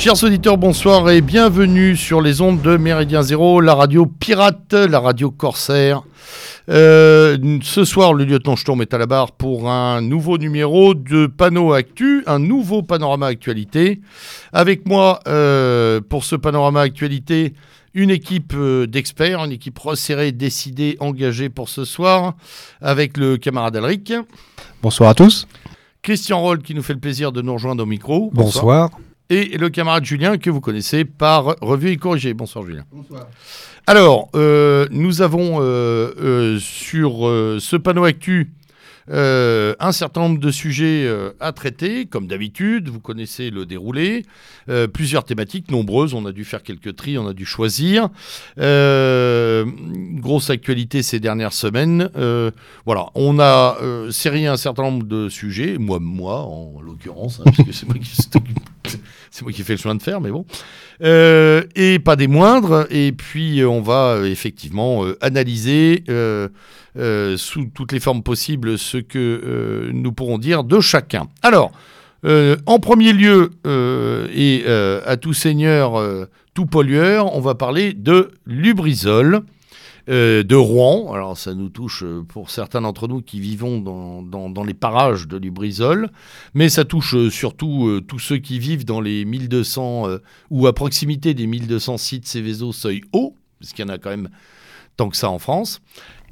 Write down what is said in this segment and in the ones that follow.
Chers auditeurs, bonsoir et bienvenue sur les ondes de Méridien Zéro, la radio pirate, la radio corsaire. Euh, ce soir, le lieutenant Sturm est à la barre pour un nouveau numéro de Panneau Actu, un nouveau panorama actualité. Avec moi, euh, pour ce panorama actualité, une équipe euh, d'experts, une équipe resserrée, décidée, engagée pour ce soir, avec le camarade Alric. Bonsoir à tous. Christian Roll qui nous fait le plaisir de nous rejoindre au micro. Bonsoir et le camarade Julien que vous connaissez par Revue et Corrigé. Bonsoir Julien. Bonsoir. Alors, euh, nous avons euh, euh, sur ce panneau actu un certain nombre de sujets à traiter, comme d'habitude, vous connaissez le déroulé, plusieurs thématiques nombreuses, on a dû faire quelques tris, on a dû choisir. grosse actualité ces dernières semaines. voilà, on a serré un certain nombre de sujets, moi, moi en l'occurrence, hein, c'est moi qui c'est moi qui fais le choix de faire, mais bon. Euh, et pas des moindres. Et puis, euh, on va euh, effectivement analyser sous toutes les formes possibles ce que nous pourrons dire de chacun. Alors, en premier lieu, et à tout seigneur, tout pollueur, on va parler de Lubrizol. Euh, de Rouen. Alors ça nous touche euh, pour certains d'entre nous qui vivons dans, les parages de Lubrizol, mais ça touche euh, surtout tous ceux qui vivent dans les 1200 ou à proximité des 1200 sites Céveso seuil haut, parce qu'il y en a quand même tant que ça en France.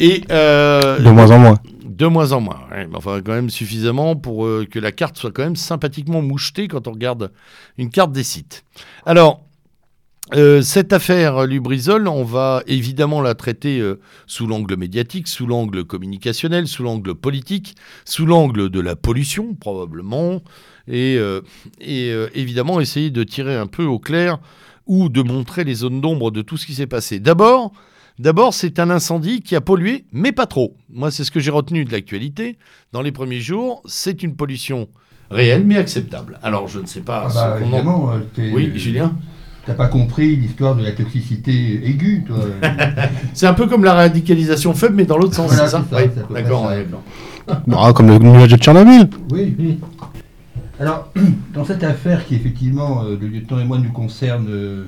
Et de moins en moins. De moins en moins. enfin, quand même suffisamment pour que la carte soit quand même sympathiquement mouchetée quand on regarde une carte des sites. Alors, euh, cette affaire Lubrizol, on va évidemment la traiter euh, sous l'angle médiatique, sous l'angle communicationnel, sous l'angle politique, sous l'angle de la pollution probablement, et, euh, évidemment essayer de tirer un peu au clair ou de montrer les zones d'ombre de tout ce qui s'est passé. D'abord, D'abord, c'est un incendie qui a pollué, mais pas trop. Moi, c'est ce que j'ai retenu de l'actualité. Dans les premiers jours, c'est une pollution réelle, mais acceptable. Alors, je ne sais pas. Ah bah, Oui, Julien? T'as pas compris l'histoire de la toxicité aiguë, toi C'est un peu comme la radicalisation faible, mais dans l'autre sens, c'est ça, oui, D'accord, ah, comme le nuage de Tchernobyl. Oui. Alors, dans cette affaire qui, effectivement, euh, le lieutenant et moi nous concerne, euh,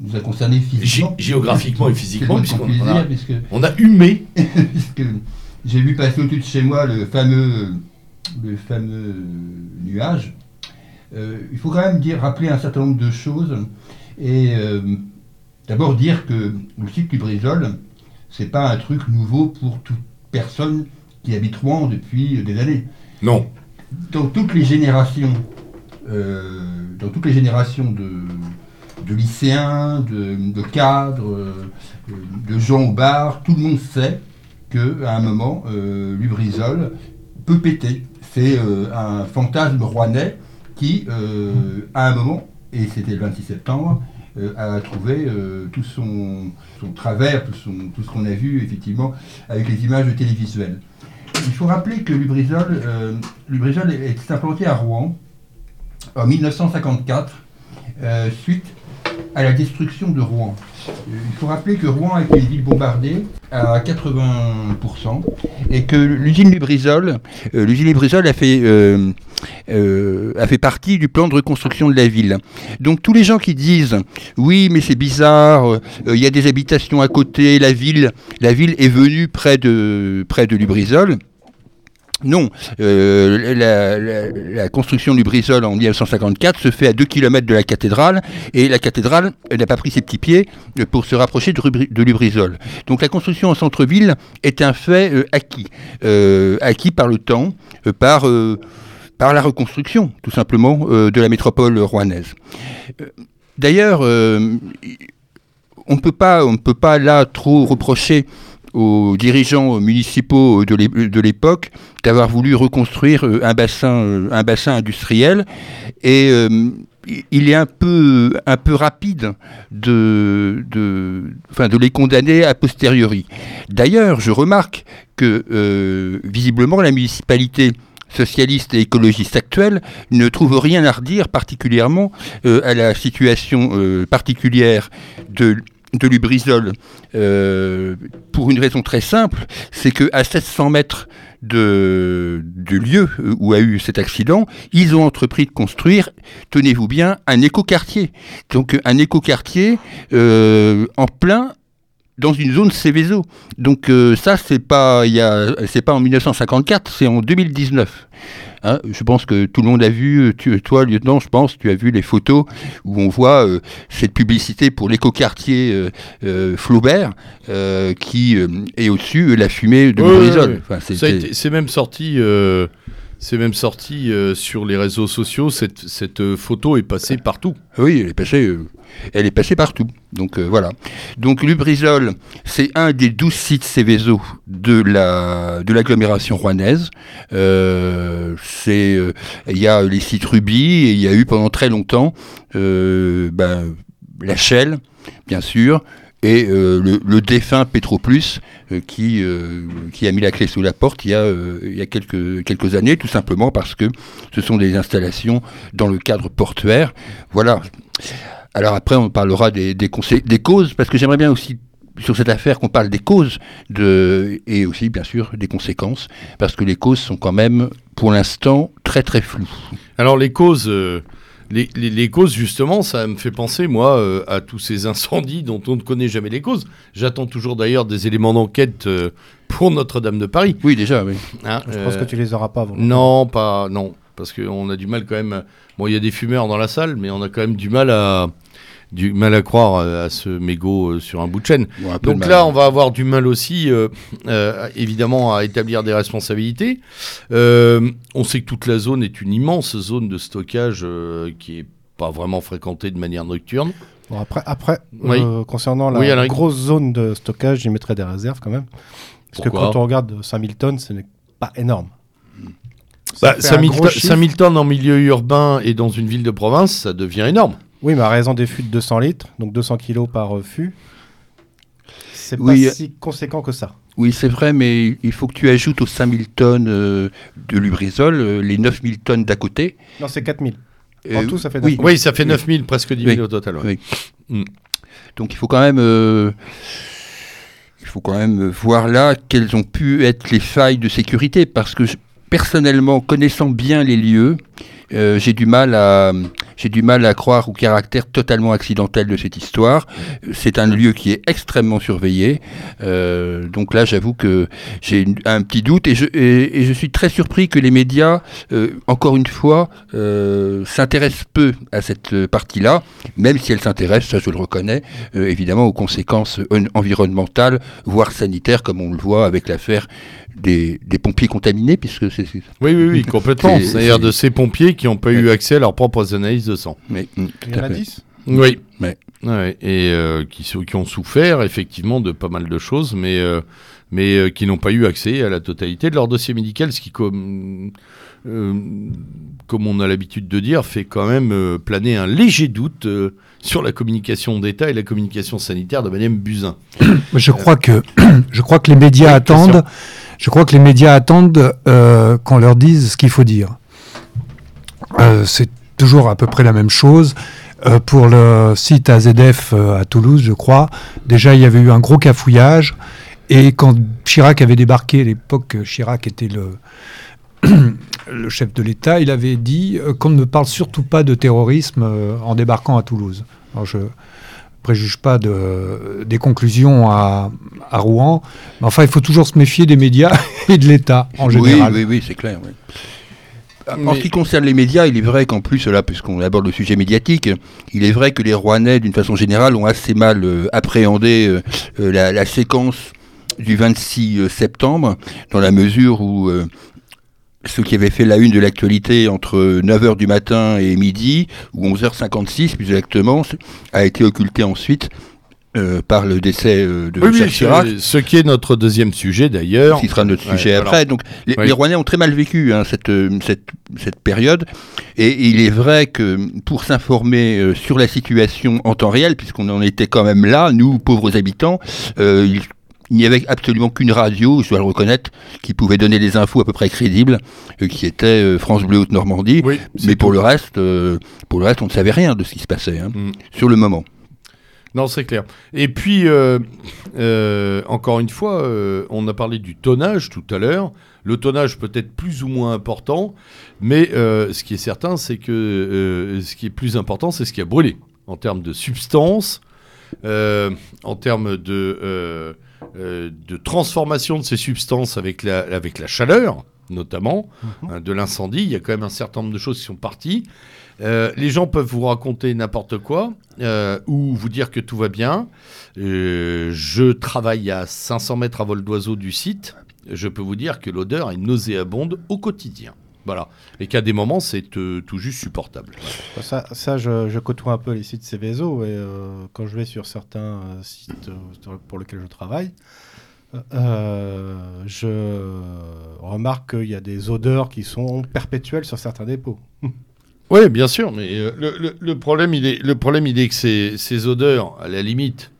nous a concerné physiquement. géographiquement et physiquement, puisqu'on a, on a humé. j'ai vu passer au-dessus de chez moi le fameux, le fameux nuage. Euh, il faut quand même dire, rappeler un certain nombre de choses. Et euh, d'abord dire que le site Lubrizol, c'est pas un truc nouveau pour toute personne qui habite Rouen depuis des années. Non. Dans toutes les générations, euh, dans toutes les générations de, de lycéens, de, cadres, euh, de gens au bar, tout le monde sait qu'à un moment, Lubrizol peut péter. C'est un fantasme rouennais qui, à un moment, et c'était le 26 septembre, euh, a trouvé euh, tout son, travers, tout, ce qu'on a vu effectivement avec les images télévisuelles. Il faut rappeler que Lubrizol, euh, est implanté à Rouen en 1954 suite à la destruction de Rouen. Il faut rappeler que Rouen a été une ville bombardée à 80% et que l'usine Lubrizol, euh, l'usine Lubrizol a fait, euh, euh, a fait partie du plan de reconstruction de la ville. Donc tous les gens qui disent oui mais c'est bizarre, il y a des habitations à côté, la ville, la ville est venue près de, près de Lubrizol. Non, euh, la, construction du Brisol en 1954 se fait à 2 km de la cathédrale et la cathédrale n'a pas pris ses petits pieds pour se rapprocher de, Lubrizol. Donc la construction en centre-ville est un fait euh, acquis, euh, acquis par le temps, par, par la reconstruction tout simplement de la métropole rouennaise. D'ailleurs, on ne peut pas là trop reprocher aux dirigeants municipaux de l'époque d'avoir voulu reconstruire euh, un bassin, euh, un bassin industriel et euh, il est un peu, un peu rapide de, de, enfin, de les condamner a posteriori. D'ailleurs, je remarque que visiblement la municipalité socialiste et écologiste actuelle ne trouve rien à redire particulièrement à la situation particulière de de Lubrizol euh, pour une raison très simple, c'est qu'à 700 mètres de, du lieu où a eu cet accident, ils ont entrepris de construire, tenez-vous bien, un écoquartier. Donc un écoquartier euh, en plein dans une zone Céveso. Donc euh, ça, c'est pas, c'est pas en 1954, c'est en 2019. Hein, je pense que tout le monde a vu, toi lieutenant, je pense, tu as vu les photos où on voit euh, cette publicité pour l'écoquartier euh, euh Flaubert qui est au-dessus la fumée de oui, c'est même sorti c'est même sorti euh, sur les réseaux sociaux. Cette, euh, photo est passée partout. Oui, elle est passée, euh, elle est passée partout. Donc voilà. Donc Lubrizol, c'est un des douze sites Céveso de la de l'agglomération rouennaise. il y a les sites Ruby et il y a eu pendant très longtemps ben, la Shell, bien sûr, et euh, le, défunt Petroplus euh, qui, euh, qui a mis la clé sous la porte il y a, il y a quelques, quelques années, tout simplement parce que ce sont des installations dans le cadre portuaire. Voilà. Alors après, on parlera des, des, des causes, parce que j'aimerais bien aussi sur cette affaire qu'on parle des causes de, et aussi bien sûr des conséquences, parce que les causes sont quand même pour l'instant très très floues. Alors les causes, les, causes, justement, ça me fait penser, moi, euh, à tous ces incendies dont on ne connaît jamais les causes. J'attends toujours d'ailleurs des éléments d'enquête euh, pour Notre-Dame de Paris. Oui, déjà, oui. Hein, Je pense que tu les auras pas. Non, pas, non, parce qu'on a du mal quand même. Bon, il y a des fumeurs dans la salle, mais on a quand même du mal à, du mal à croire euh, à ce mégot euh, sur un bout de chaîne. Donc là, on va avoir du mal aussi, euh, évidemment, à établir des responsabilités. on sait que toute la zone est une immense zone de stockage qui est pas vraiment fréquentée de manière nocturne. Bon, après, après concernant la grosse zone de stockage, j'y mettrais des réserves quand même. Parce que quand on regarde 5000 tonnes, ce n'est pas énorme. 5000, bah, tonnes en milieu urbain et dans une ville de province, ça devient énorme. Oui, mais à raison des fûts de 200 litres, donc 200 kilos par euh, fût, c'est pas si conséquent que ça. Oui, c'est vrai, mais il faut que tu ajoutes aux 5000 tonnes euh, de lubrizol euh, les 9000 tonnes d'à côté. Non, c'est 4000. En tout, ça fait 9000. Oui, ça fait 9000, presque 10 000 au total. Mm. Donc il faut quand même il faut quand même voir là quelles ont pu être les failles de sécurité, parce que personnellement, connaissant bien les lieux, j'ai du mal à, j'ai du mal à croire au caractère totalement accidentel de cette histoire. C'est un lieu qui est extrêmement surveillé. Euh, donc là, j'avoue que j'ai un petit doute et je, suis très surpris que les médias, euh, encore une fois, euh, s'intéressent peu à cette partie-là, même si elle s'intéresse, ça je le reconnais, évidemment aux conséquences environnementales, voire sanitaires, comme on le voit avec l'affaire des, pompiers contaminés, puisque c'est... Oui, oui, oui, complètement. C'est-à-dire de ces pompiers qui n'ont pas eu accès à leurs propres analyses de sang. Mais, mm, Il y en a 10 Oui. Mais. et euh, qui, qui, ont souffert effectivement de pas mal de choses, mais, euh, mais euh, qui n'ont pas eu accès à la totalité de leur dossier médical, ce qui, comme, comme on a l'habitude de dire, fait quand même planer un léger doute sur la communication d'État et la communication sanitaire de Madame Buzyn. Je crois que, je crois que les médias attendent je crois que les médias attendent euh, qu'on leur dise ce qu'il faut dire. Euh, c'est toujours à peu près la même chose. Euh, pour le site AZF à Toulouse, je crois, déjà il y avait eu un gros cafouillage. Et quand Chirac avait débarqué, à l'époque Chirac était le, le chef de l'État, il avait dit qu'on ne parle surtout pas de terrorisme en débarquant à Toulouse. Alors je, préjuge pas de, des conclusions à, à, Rouen. Mais enfin, il faut toujours se méfier des médias et de l'État en général. Oui, oui, oui c'est clair. En ce qui concerne les médias, il est vrai qu'en plus, là, puisqu'on aborde le sujet médiatique, il est vrai que les Rouennais, d'une façon générale, ont assez mal euh, appréhendé euh, euh, la, la, séquence du 26 septembre, dans la mesure où ce qui avait fait la une de l'actualité entre 9h du matin et midi, ou 11h56 plus exactement, a été occulté ensuite euh, par le décès euh, de oui, Chirac. Ce qui est notre deuxième sujet d'ailleurs. Qui sera notre sujet après. Donc les, Rouennais ont très mal vécu hein, cette, euh, cette, cette, période. Et il est vrai que pour s'informer sur la situation en temps réel, puisqu'on en était quand même là, nous, pauvres habitants, il il n'y avait absolument qu'une radio, je dois le reconnaître, qui pouvait donner des infos à peu près crédibles, euh, qui était euh, France Bleu Haute-Normandie. mais pour le, reste, euh, pour le reste, on ne savait rien de ce qui se passait, hein, mm. sur le moment. Non, c'est clair. Et puis, encore une fois, on a parlé du tonnage tout à l'heure. Le tonnage peut être plus ou moins important, mais ce qui est certain, c'est que ce qui est plus important, c'est ce qui a brûlé en termes de substance, en termes de, de transformation de ces substances avec la, avec la chaleur, notamment, mhm. hein, de l'incendie. Il y a quand même un certain nombre de choses qui sont parties. Euh, les gens peuvent vous raconter n'importe quoi euh, ou vous dire que tout va bien. Euh, je travaille à 500 mètres à vol d'oiseau du site. Je peux vous dire que l'odeur est nauséabonde au quotidien. Voilà. Et qu'à des moments, c'est tout juste supportable. Ça, ça je, côtoie un peu les sites Céveso et quand je vais sur certains sites pour lesquels je travaille, je remarque qu'il y a des odeurs qui sont perpétuelles sur certains dépôts. Oui, bien sûr, mais euh, le, problème, il est, le problème, il est que ces, odeurs, à la limite,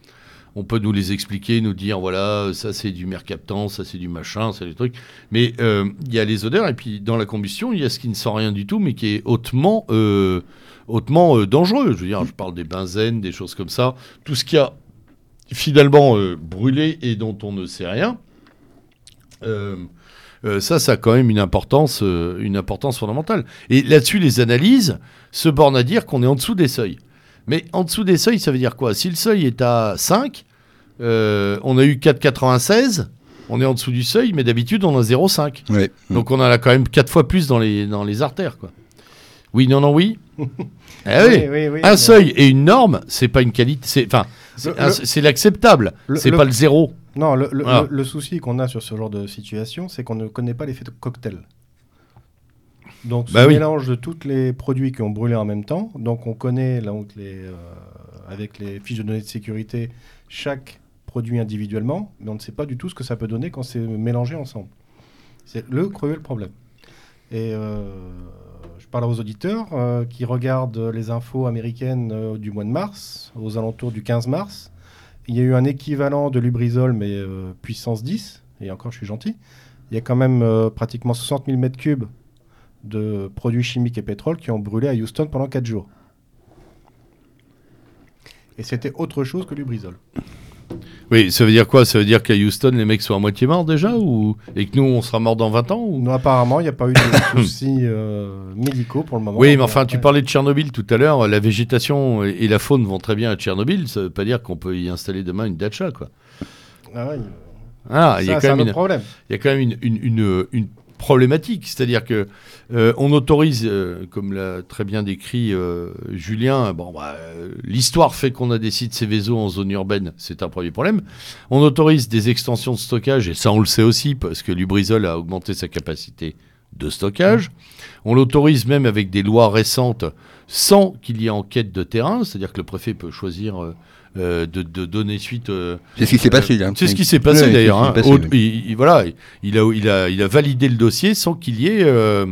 on peut nous les expliquer, nous dire, voilà, ça c'est du mercaptan, ça c'est du machin, c'est des trucs. Mais euh, il y a les odeurs, et puis dans la combustion, il y a ce qui ne sent rien du tout, mais qui est hautement, euh, hautement dangereux. Je veux dire, je parle des benzènes, des choses comme ça. Tout ce qui a finalement brûlé et dont on ne sait rien. Euh, ça, ça a quand même une importance, euh, une importance fondamentale. Et là-dessus, les analyses se bornent à dire qu'on est en dessous des seuils. Mais en dessous des seuils, ça veut dire quoi? Si le seuil est à 5, euh, on a eu 4,96, on est en dessous du seuil, mais d'habitude, on a 0,5. Donc on en a quand même 4 fois plus dans les, dans les artères. Quoi. Oui, non, non, oui. Eh oui, un seuil et une norme, c'est pas une qualité. Enfin, c'est l'acceptable. C'est pas le zéro. Non, le, souci qu'on a sur ce genre de situation, c'est qu'on ne connaît pas l'effet de cocktail. Donc, ce bah mélange de tous les produits qui ont brûlé en même temps. Donc, on connaît, donc, les, euh, avec les fiches de données de sécurité, chaque produit individuellement, mais on ne sait pas du tout ce que ça peut donner quand c'est mélangé ensemble. C'est le cruel problème. Et euh, je parle aux auditeurs euh, qui regardent les infos américaines du mois de mars, aux alentours du 15 mars il y a eu un équivalent de Lubrizol, mais puissance 10, et encore je suis gentil. Il y a quand même pratiquement 60 000 mètres cubes de produits chimiques et pétrole qui ont brûlé à Houston pendant 4 jours. Et c'était autre chose que Lubrizol. Oui, ça veut dire quoi? Ça veut dire qu'à Houston, les mecs sont à moitié morts déjà ou... Et que nous, on sera morts dans 20 ans ou... Non, apparemment, il n'y a pas eu de soucis euh, médicaux pour le moment. Oui, mais enfin, tu parlais de Tchernobyl tout à l'heure. La végétation et la faune vont très bien à Tchernobyl. Ça ne veut pas dire qu'on peut y installer demain une dacha, quoi. Ah oui. Ah, il y a quand même problème. Il y a quand même une, une, une problématique. C'est-à-dire que euh, on autorise, euh, comme l'a très bien décrit euh, Julien, bon, bah, l'histoire fait qu'on a des sites Céveso en zone urbaine, c'est un premier problème. On autorise des extensions de stockage, et ça on le sait aussi, parce que Lubrizol a augmenté sa capacité de stockage. On l'autorise même avec des lois récentes sans qu'il y ait enquête de terrain, c'est-à-dire que le préfet peut choisir euh, de, donner suite. Euh, c'est ce qui s'est passé. Hein. C'est ce qui s'est passé d'ailleurs. Hein. Il, voilà, il a, il, a, il a validé le dossier sans qu'il y ait euh,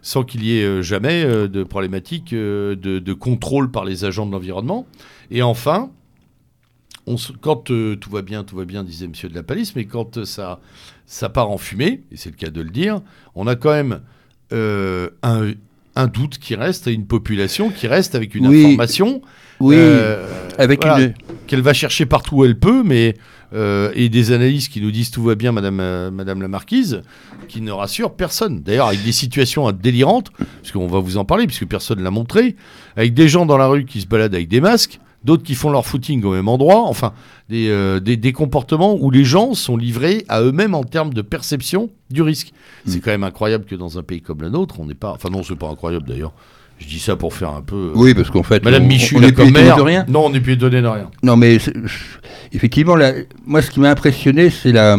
sans qu'il y ait jamais de problématique de, contrôle par les agents de l'environnement. Et enfin, on quand tout va bien, tout va bien, disait Monsieur de la Palisse, mais quand ça, ça part en fumée, et c'est le cas de le dire, on a quand même un, un, doute qui reste à une population qui reste avec une information oui, euh, avec une... Qu'elle va chercher partout où elle peut, mais. Euh, et des analyses qui nous disent tout va bien, Madame, euh, Madame la Marquise, qui ne rassurent personne. D'ailleurs, avec des situations délirantes, parce qu'on va vous en parler, puisque personne ne l'a montré, avec des gens dans la rue qui se baladent avec des masques, d'autres qui font leur footing au même endroit, enfin, des, des, comportements où les gens sont livrés à eux-mêmes en termes de perception du risque. C'est mm. quand même incroyable que dans un pays comme le nôtre, on n'est pas. Enfin, non, c'est pas incroyable d'ailleurs. Je dis ça pour faire un peu. Euh, oui, parce qu'en fait. Madame Michu, on, n'est plus étonné de rien. Non, on n'est plus étonné de rien. Non, mais effectivement, moi, ce qui m'a impressionné, c'est la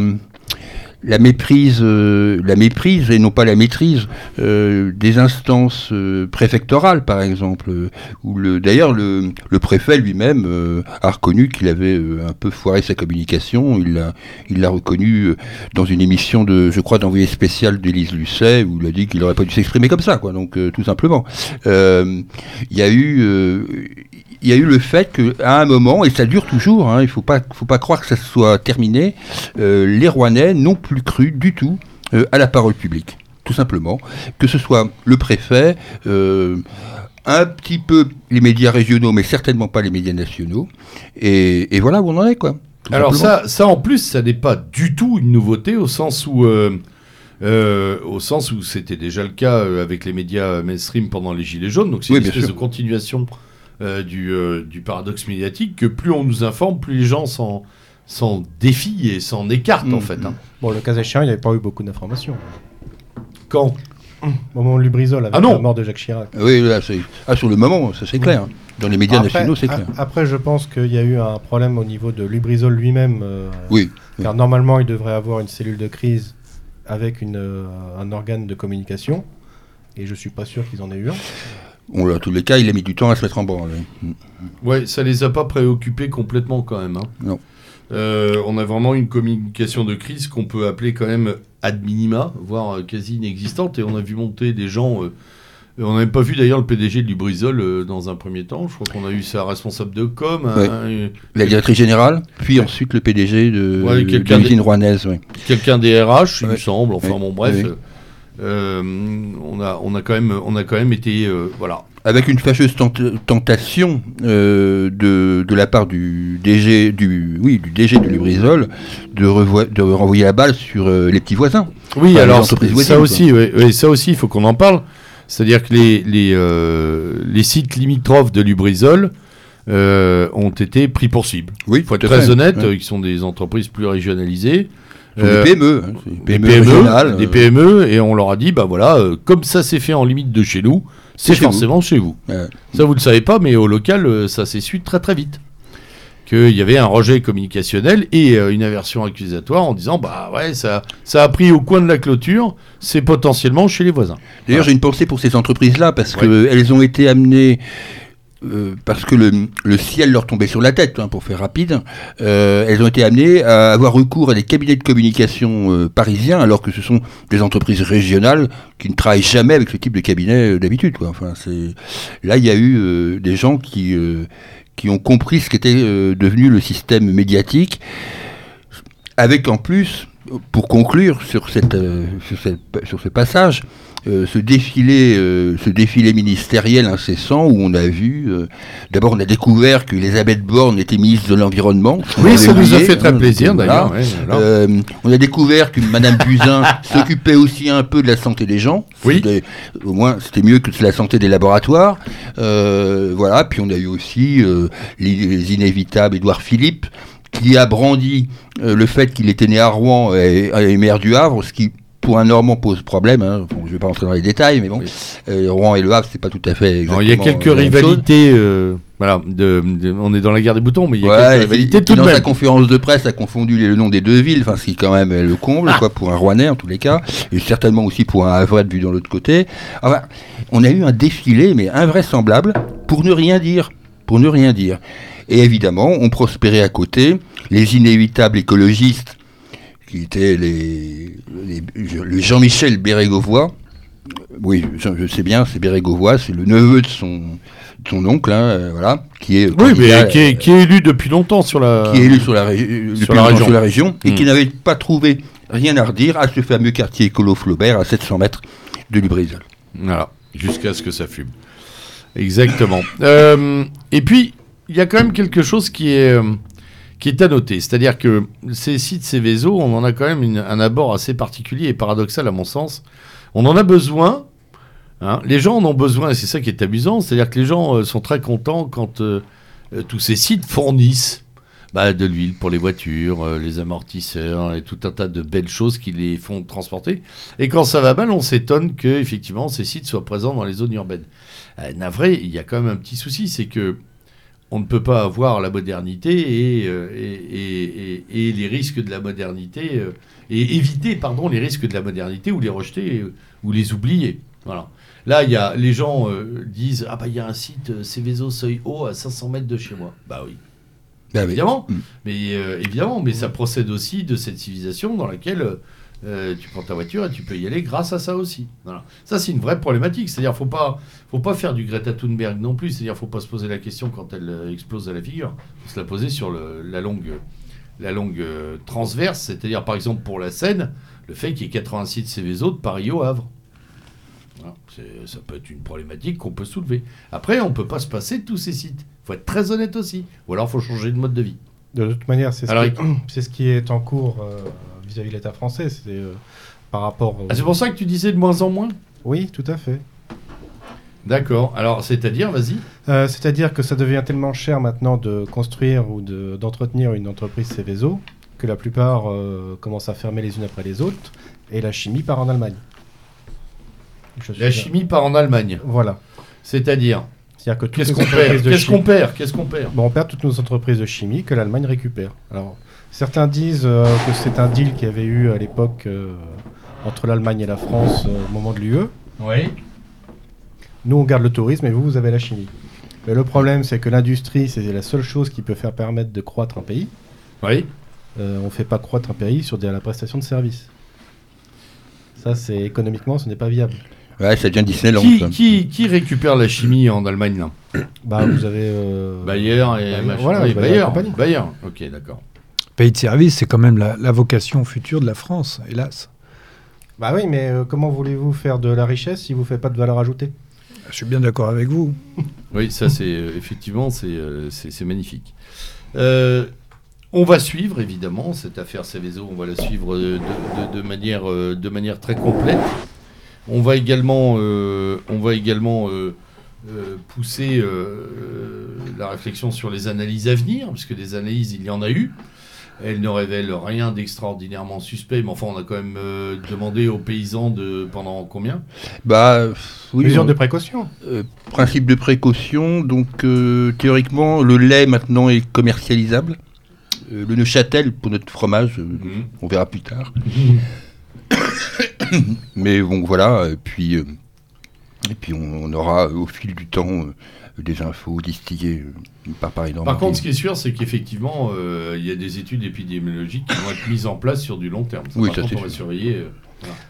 la méprise, euh, la méprise et non pas la maîtrise euh, des instances euh, préfectorales, par exemple, où le, d'ailleurs le, le, préfet lui-même a reconnu qu'il avait un peu foiré sa communication. Il l'a, il l'a reconnu dans une émission de, je crois, d'envoyé spécial d'Élise Lucet, où il a dit qu'il n'aurait pas dû s'exprimer comme ça, quoi. Donc tout simplement, il y a eu il y a eu le fait qu'à un moment, et ça dure toujours, hein, il ne faut pas, faut pas croire que ça soit terminé, euh, les Rouennais n'ont plus cru du tout euh, à la parole publique, tout simplement. Que ce soit le préfet, euh, un petit peu les médias régionaux, mais certainement pas les médias nationaux. Et, voilà où on en est, quoi. Alors ça, ça, en plus, ça n'est pas du tout une nouveauté au sens où, euh, au sens où c'était déjà le cas avec les médias mainstream pendant les Gilets jaunes. Donc c'est une espèce de continuation du, du, paradoxe médiatique que plus on nous informe, plus les gens s'en défient et s'en écartent en mm. fait. Hein. Bon, le cas échéant, il n'y avait pas eu beaucoup d'informations. Quand? Au moment de Lubrizol, avec ah la mort de Jacques Chirac. Oui, là, ah, sur le moment, ça c'est clair. Dans les médias nationaux, c'est clair. Après, je pense qu'il y a eu un problème au niveau de Lubrizol lui-même. Euh, oui. Car normalement, il devrait avoir une cellule de crise avec une, euh, un organe de communication. Et je ne suis pas sûr qu'ils en aient eu un. Dans tous les cas, il a mis du temps à se mettre en branle. Ouais, ça les a pas préoccupés complètement quand même. Hein. Non. Euh, on a vraiment une communication de crise qu'on peut appeler quand même ad minima, voire euh, quasi inexistante. Et on a vu monter des gens. Euh, on n'avait pas vu d'ailleurs le PDG de Lubrizol dans un premier temps. Je crois qu'on a eu sa responsable de com. la directrice générale, puis ensuite le PDG de, ouais, l'usine rouennaise. Quelqu'un des RH, il me semble. Enfin bon, bref. On, a, on, a quand même, on a quand même été. voilà avec une fâcheuse tentation euh, de, de, la part du DG du oui du DG de Lubrizol de, de renvoyer la balle sur euh, les petits voisins. Oui, alors ça aussi, oui, ça aussi, il faut qu'on en parle. C'est-à-dire que les les, euh, les sites limitrophes de Lubrizol ont été pris pour cible. Oui, il faut être très honnête, ils sont des entreprises plus régionalisées. Des PME, hein, des PME, des PME, et on leur a dit, bah voilà, comme ça s'est fait en limite de chez nous, c'est forcément chez vous. Ça, vous ne le savez pas, mais au local, euh, ça s'est su très très vite. Qu'il y avait un rejet communicationnel et euh, une aversion accusatoire en disant bah ouais, ça, ça a pris au coin de la clôture, c'est potentiellement chez les voisins. D'ailleurs, j'ai une pensée pour ces entreprises-là parce qu'elles ont été amenées euh, parce que le, ciel leur tombait sur la tête, hein, pour faire rapide, euh, elles ont été amenées à avoir recours à des cabinets de communication euh, parisiens, alors que ce sont des entreprises régionales qui ne travaillent jamais avec ce type de cabinet d'habitude. Enfin, là, il y a eu des gens qui qui ont compris ce qu'était devenu le système médiatique, avec en plus, pour conclure sur cette, sur, cette, sur ce passage, euh, ce défilé, euh, ce défilé ministériel incessant où on a vu, euh, d'abord on a découvert que Elisabeth Borne était ministre de l'environnement. Oui, ça nous a fait très plaisir d'ailleurs. on a découvert que Madame Buzyn s'occupait aussi un peu de la santé des gens. Oui. Au moins, c'était mieux que de la santé des laboratoires. voilà. Puis on a eu aussi les, inévitables Édouard Philippe qui a brandi le fait qu'il était né à Rouen et, et maire du Havre, ce qui pour un Normand pose problème. Hein. je ne vais pas rentrer dans les détails, mais bon, euh, Rouen et Le Havre, c'est pas tout à fait. Exactement il y a quelques rivalités. Euh, voilà, de, on est dans la guerre des boutons, mais il y a quelques rivalités tout de même. Dans sa conférence de presse, a confondu le nom des deux villes, enfin, ce qui quand même le comble, quoi, pour un Rouennais en tous les cas, et certainement aussi pour un Havre vu dans l'autre côté. Enfin, on a eu un défilé, mais invraisemblable, pour ne rien dire, pour ne rien dire. Et évidemment, on prospérait à côté les inévitables écologistes qui était les, le Jean-Michel Bérégovois. Oui, je, sais bien, c'est Bérégovois, c'est le neveu de son, son oncle, hein, euh, voilà, qui est, oui, mais qui, est, qui est, élu depuis longtemps sur la, qui est élu sur la, sur la région, sur la région et qui hmm. n'avait pas trouvé rien à redire à ce fameux quartier écolo Flaubert à 700 mètres de Lubrizol. Voilà, jusqu'à ce que ça fume. Exactement. Euh, et puis, il y a quand même quelque chose qui est, euh, qui est à noter. C'est-à-dire que ces sites Céveso, on en a quand même un abord assez particulier et paradoxal à mon sens. On en a besoin. Hein. Les gens en ont besoin et c'est ça qui est amusant. C'est-à-dire que les gens euh, sont très contents quand euh, euh, tous ces sites fournissent bah, de l'huile pour les voitures, les amortisseurs et tout un tas de belles choses qui les font transporter. Et quand ça va mal, on s'étonne que effectivement ces sites soient présents dans les zones urbaines. navré, il y a quand même un petit souci, c'est que on ne peut pas avoir la modernité euh, et, et, les risques de la modernité, euh, et éviter pardon, les risques de la modernité ou les rejeter euh, ou les oublier. Voilà. Là, y a, les gens disent Ah, bah, il y a un site Céveso Seuil Haut à 500 mètres de chez moi. Bah oui. Bah évidemment. Mm. Mais, évidemment, mais ça procède aussi de cette civilisation dans laquelle euh, tu prends ta voiture et tu peux y aller grâce à ça aussi. Voilà. Ça, c'est une vraie problématique. C'est-à-dire, faut pas, faut pas faire du Greta Thunberg non plus. C'est-à-dire, faut pas se poser la question quand elle euh, explose à la figure. Faut se la poser sur la longue, la longue euh, transverse. C'est-à-dire, par exemple, pour la Seine, le fait qu'il y ait 86 Céveso de Paris au Havre. ça peut être une problématique qu'on peut soulever. Après, on ne peut pas se passer de tous ces sites. Il faut être très honnête aussi. Ou alors, il faut changer de mode de vie. De toute manière, c'est ce, ce, qui est en cours euh, vis-à-vis de l'État français. C'est euh, par rapport. Ah, c'est pour ça que tu disais de moins en moins? Oui, tout à fait. D'accord. Alors, c'est-à-dire, vas-y euh, C'est-à-dire que ça devient tellement cher maintenant de construire ou d'entretenir une entreprise Céveso que la plupart commencent à fermer les unes après les autres et la chimie part en Allemagne. La chimie part en Allemagne. Voilà. C'est-à-dire Qu'est-ce qu'on perd Qu'est-ce qu'on perd Qu'est-ce qu'on perd? On perd toutes nos entreprises de chimie que l'Allemagne récupère. Alors, certains disent euh, que c'est un deal qu'il y avait eu à l'époque euh, entre l'Allemagne et la France euh, au moment de l'UE. Oui. Nous, on garde le tourisme et vous, vous avez la chimie. Mais le problème, c'est que l'industrie, c'est la seule chose qui peut faire permettre de croître un pays. Oui. on ne fait pas croître un pays sur la prestation de services. Ça, c'est économiquement, ce n'est pas viable. Ouais, ça devient Disneyland. Qui, qui, récupère la chimie en Allemagne là? Bah, vous avez. Euh... Bayer et Voilà, Bayer, Bayer, Ok, d'accord. Pays de service, c'est quand même la, vocation future de la France, hélas. Bah oui, mais euh, comment voulez-vous faire de la richesse si vous ne faites pas de valeur ajoutée? Je suis bien d'accord avec vous. oui, ça c'est euh, effectivement euh, c'est magnifique. on va suivre évidemment cette affaire Céveso, on va la suivre de manière, de manière très complète. On va également, euh, on va également euh, euh, pousser la réflexion sur les analyses à venir, parce que des analyses, il y en a eu. Elles ne révèlent rien d'extraordinairement suspect, mais enfin, on a quand même demandé aux paysans de pendant combien? Bah, oui, mesure de précaution. principe de précaution. Donc, théoriquement, le lait maintenant est commercialisable. le Neuchâtel pour notre fromage, mhm. on verra plus tard. Mais bon, voilà. Et puis, euh, et puis on, aura au fil du temps euh, des infos distillées euh, par Paris Par contre, ce qui est sûr, c'est qu'effectivement, il y a des études épidémiologiques qui vont être mises en place sur du long terme. oui, ça, on va surveiller.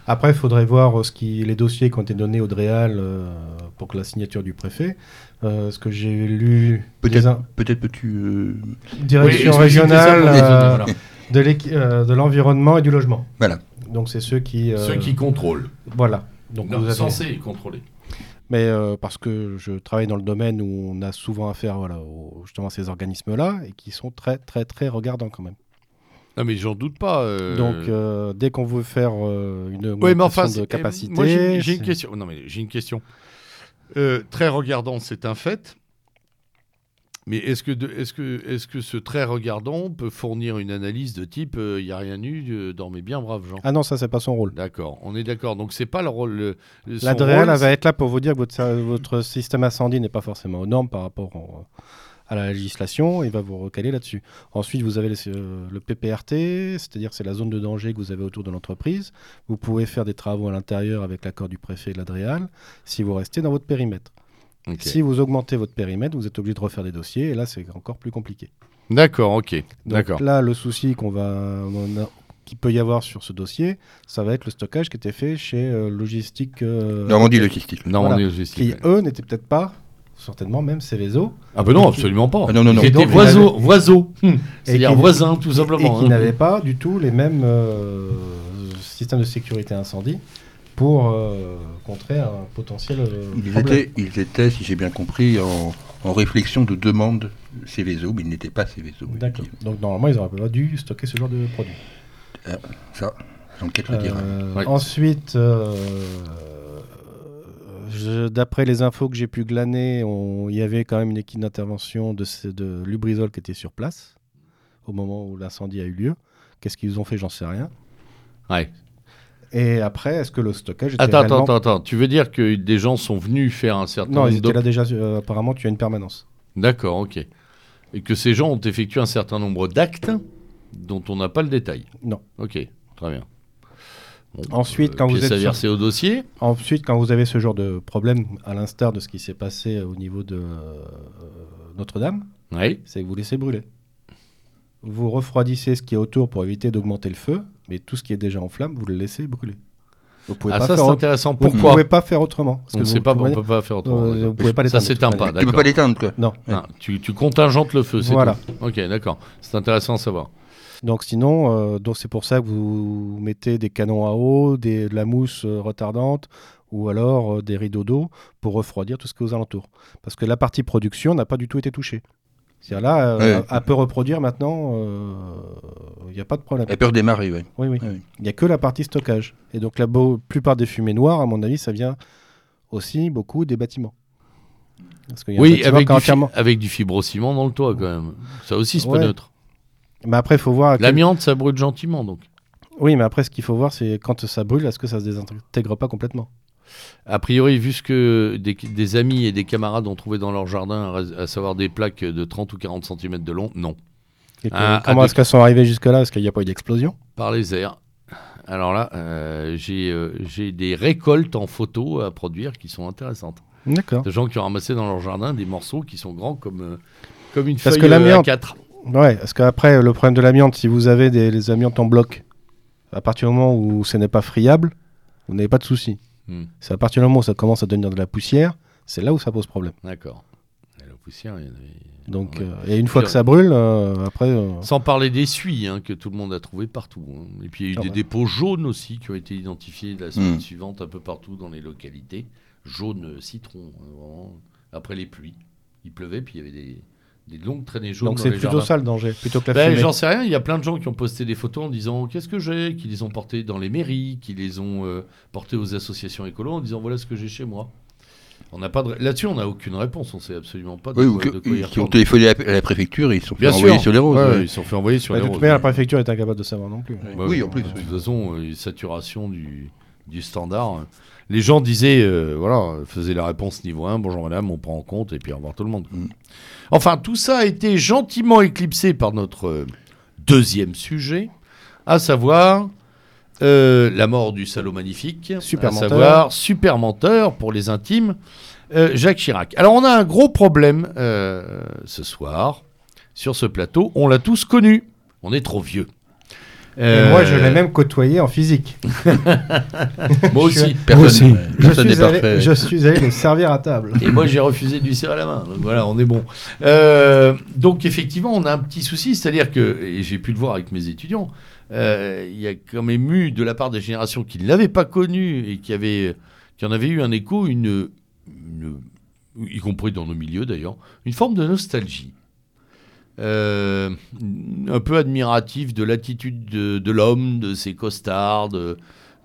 Après, il faudrait voir ce qui, les dossiers qui ont été donnés au DREAL pour que la signature du préfet. ce que j'ai lu. Peut-être peut peux-tu. Direction régionale de l'environnement et du logement. Voilà. Donc c'est ceux qui... Euh, ceux qui contrôlent. Voilà. Donc non, censés contrôler. Mais euh, parce que je travaille dans le domaine où on a souvent affaire voilà, justement à ces organismes-là et qui sont très très très regardants quand même. Non mais j'en doute pas. Euh. Donc dès qu'on veut faire une augmentation de capacité, j'ai une question. Non mais j'ai une question. très regardant, c'est un fait. Mais est-ce que, est que, est que ce très regardant peut fournir une analyse de type il euh, n'y a rien eu, euh, dormez bien, brave Jean? Ah non, ça, c'est pas son rôle. D'accord, on est d'accord. Donc, c'est pas le rôle. L'Adréal va être là pour vous dire que votre, votre système incendie n'est pas forcément aux normes par rapport à la législation. Il va vous recaler là-dessus. Ensuite, vous avez le, le PPRT, c'est-à-dire c'est la zone de danger que vous avez autour de l'entreprise. Vous pouvez faire des travaux à l'intérieur avec l'accord du préfet et de l'Adréal si vous restez dans votre périmètre. Si vous augmentez votre périmètre, vous êtes obligé de refaire des dossiers, et là, c'est encore plus compliqué. D'accord, ok. D'accord. Là, le souci qu'on va, qui peut y avoir sur ce dossier, ça va être le stockage qui était fait chez euh, Logistique. Euh, Normandie Logistique. Normandie Logistique. Qui, eux, n'étaient peut-être pas, certainement même Céveso. Ah ben non, absolument pas. Ah non, non, non. Ils étaient voisins, C'est-à-dire voisins, tout simplement. Et qui hein. n'avaient pas du tout les mêmes euh, systèmes de sécurité incendie pour euh, contrer un potentiel euh, ils Étaient, ils étaient, si j'ai bien compris, en, réflexion de demande Céveso, mais ils n'étaient pas Céveso. D'accord. Donc normalement, ils n'auraient pas dû stocker ce genre de produit. Euh, ça, l'enquête le dira. Ensuite, d'après les infos que j'ai pu glaner, il y avait quand même une équipe d'intervention de, de Lubrizol qui était sur place au moment où l'incendie a eu lieu. Qu'est-ce qu'ils ont fait? J'en sais rien. Ouais. Et après, est-ce que le stockage était attends, attends, attends, Tu veux dire que des gens sont venus faire un certain Non, ils étaient là déjà. Euh, apparemment, tu as une permanence. D'accord, ok. Et que ces gens ont effectué un certain nombre d'actes dont on n'a pas le détail. Non. Ok, très bien. ensuite, quand vous êtes versé au dossier. Ensuite, quand vous avez ce genre de problème, à l'instar de ce qui s'est passé au niveau de euh, Notre-Dame, oui. c'est que vous laissez brûler. Vous refroidissez ce qui est autour pour éviter d'augmenter le feu, mais tout ce qui est déjà en flamme, vous le laissez brûler. Vous pouvez ah, pas ça c'est intéressant. Pourquoi Vous ne pouvez pas faire autrement. Parce on ne pas, on peut pas faire autrement. Euh, vous pouvez pas ça s'éteint pas. Tu peux pas l'éteindre quoi. Non. Ah, tu, tu, contingentes le feu. Voilà. Tout. Ok, d'accord. C'est intéressant à savoir. Donc sinon, euh, donc c'est pour ça que vous mettez des canons à eau, des, de la mousse euh, retardante ou alors des rideaux d'eau pour refroidir tout ce qui est aux alentours. Parce que la partie production n'a pas du tout été touchée. C'est-à-dire là, euh, elle peut reproduire maintenant, il n'y a pas de problème. Elle peut redémarrer, oui. Oui, oui. Il n'y a que la partie stockage. Et donc la plupart des fumées noires, à mon avis, ça vient aussi beaucoup des bâtiments. oui, avec du, avec du fibrociment dans le toit quand même. Ça aussi, c'est pas neutre. Mais après, il faut voir. L'amiante, ça brûle gentiment donc. Oui, mais après, ce qu'il faut voir, c'est quand ça brûle, est-ce que ça se désintègre pas complètement? A priori, vu ce que des, amis et des camarades ont trouvé dans leur jardin, à, savoir des plaques de 30 ou 40 cm de long, non. comment est-ce qu'elles sont arrivées jusque-là? Est-ce qu'il n'y a pas eu d'explosion? Par les airs. Alors là, euh, euh, j'ai des récoltes en photo à produire qui sont intéressantes. D'accord. De gens qui ont ramassé dans leur jardin des morceaux qui sont grands comme, euh, comme une Parce feuille que A4. Ouais, parce qu'après, le problème de l'amiante, si vous avez des amiantes en bloc, à partir du moment où ce n'est pas friable, vous n'avez pas de souci. Hmm. C'est à partir du moment où ça commence à devenir de la poussière, c'est là où ça pose problème. D'accord. La poussière, il y a... Donc, euh, et une fois que ça brûle, euh, après. Euh, Sans parler des suies hein, que tout le monde a trouvé partout. Hein. Et puis il y a eu ah des dépôts jaunes aussi qui ont été identifiés la semaine hmm. suivante un peu partout dans les localités. Jaune citron, hein, après les pluies. Il pleuvait, puis il y avait des, des longues traînées jaunes. Donc c'est plutôt ça le danger, plutôt que la ben, J'en sais rien, il y a plein de gens qui ont posté des photos en disant qu'est-ce que j'ai, qui les ont portées dans les mairies, qui les ont euh, portées aux associations écolo en disant voilà ce que j'ai chez moi. On n'a pas de... Là-dessus, on n'a aucune réponse, on sait absolument pas de, oui, quoi, de quoi Qui ont téléphoné à la préfecture, ils sont fait envoyer sur les roses. Ils sont fait envoyer sur les roses. Mais la préfecture est incapable de savoir non plus. oui, en plus. De toute façon, une saturation du, du standard les gens disaient, euh, voilà, faisaient la réponse niveau 1, bonjour madame, on prend en compte, et puis au revoir tout le monde. Mm. Enfin, tout ça a été gentiment éclipsé par notre euh, deuxième sujet, à savoir euh, la mort du salaud magnifique, super à savoir super menteur pour les intimes, Jacques Chirac. Alors on a un gros problème ce soir sur ce plateau, on l'a tous connu, on est trop vieux. Euh, moi, je l'ai même côtoyé en physique. moi aussi. Personne, aussi. je, suis allé, je, suis allé, le servir à table. Et moi, j'ai refusé de lui serrer la main. Donc voilà, on est bon. Euh, donc effectivement, on a un petit souci, c'est-à-dire que, et j'ai pu le voir avec mes étudiants, euh, il y a quand même eu de la part des générations qui ne l'avaient pas connu et qui, avaient, qui en avaient eu un écho, une, y compris dans nos milieux d'ailleurs, une forme de nostalgie. Euh, un peu admiratif de l'attitude de, l'homme, de ses costards, de,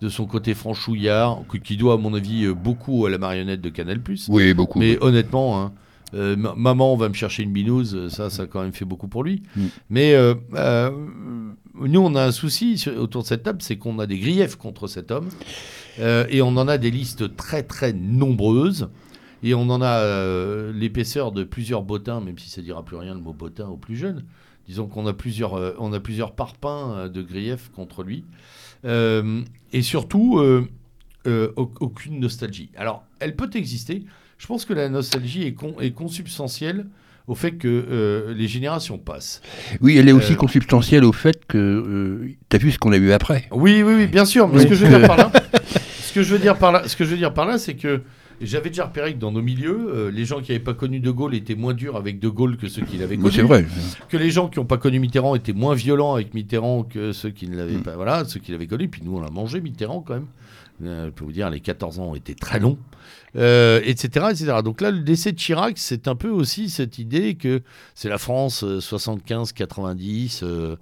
son côté franchouillard, qui doit, à mon avis, euh, beaucoup à la marionnette de Canal+. Oui, beaucoup. Mais honnêtement, hein, euh, maman, on va me chercher une binouse, ça, ça a quand même fait beaucoup pour lui. Mm. Mais nous, on a un souci autour de cette table, c'est qu'on a des griefs contre cet homme. et on en a des listes très, très nombreuses. Et on en a euh, l'épaisseur de plusieurs bottins, même si ça ne dira plus rien le mot bottin aux plus jeunes. Disons qu'on a plusieurs, euh, on a plusieurs parpaings euh, de grief contre lui. et surtout, aucune nostalgie. Alors, elle peut exister. Je pense que la nostalgie est, est consubstantielle au fait que les générations passent. Oui, elle est aussi consubstantielle au fait que tu as vu ce qu'on a eu après. Oui, oui, oui, bien sûr. Mais ce que je veux dire par là, ce que je veux dire par là, ce que je veux dire par là, c'est que j'avais déjà repéré que dans nos milieux, euh, les gens qui n'avaient pas connu De Gaulle étaient moins durs avec De Gaulle que ceux qui l'avaient connu. C'est vrai. Que les gens qui n'ont pas connu Mitterrand étaient moins violents avec Mitterrand que ceux qui ne l'avaient mm. pas. Voilà, ceux qui l'avaient connu. Puis nous, on a mangé Mitterrand quand même. Euh, je peux vous dire, les 14 ans ont été très longs. Euh, etc., etc. Donc là, le décès de Chirac, c'est un peu aussi cette idée que c'est la France 75-90,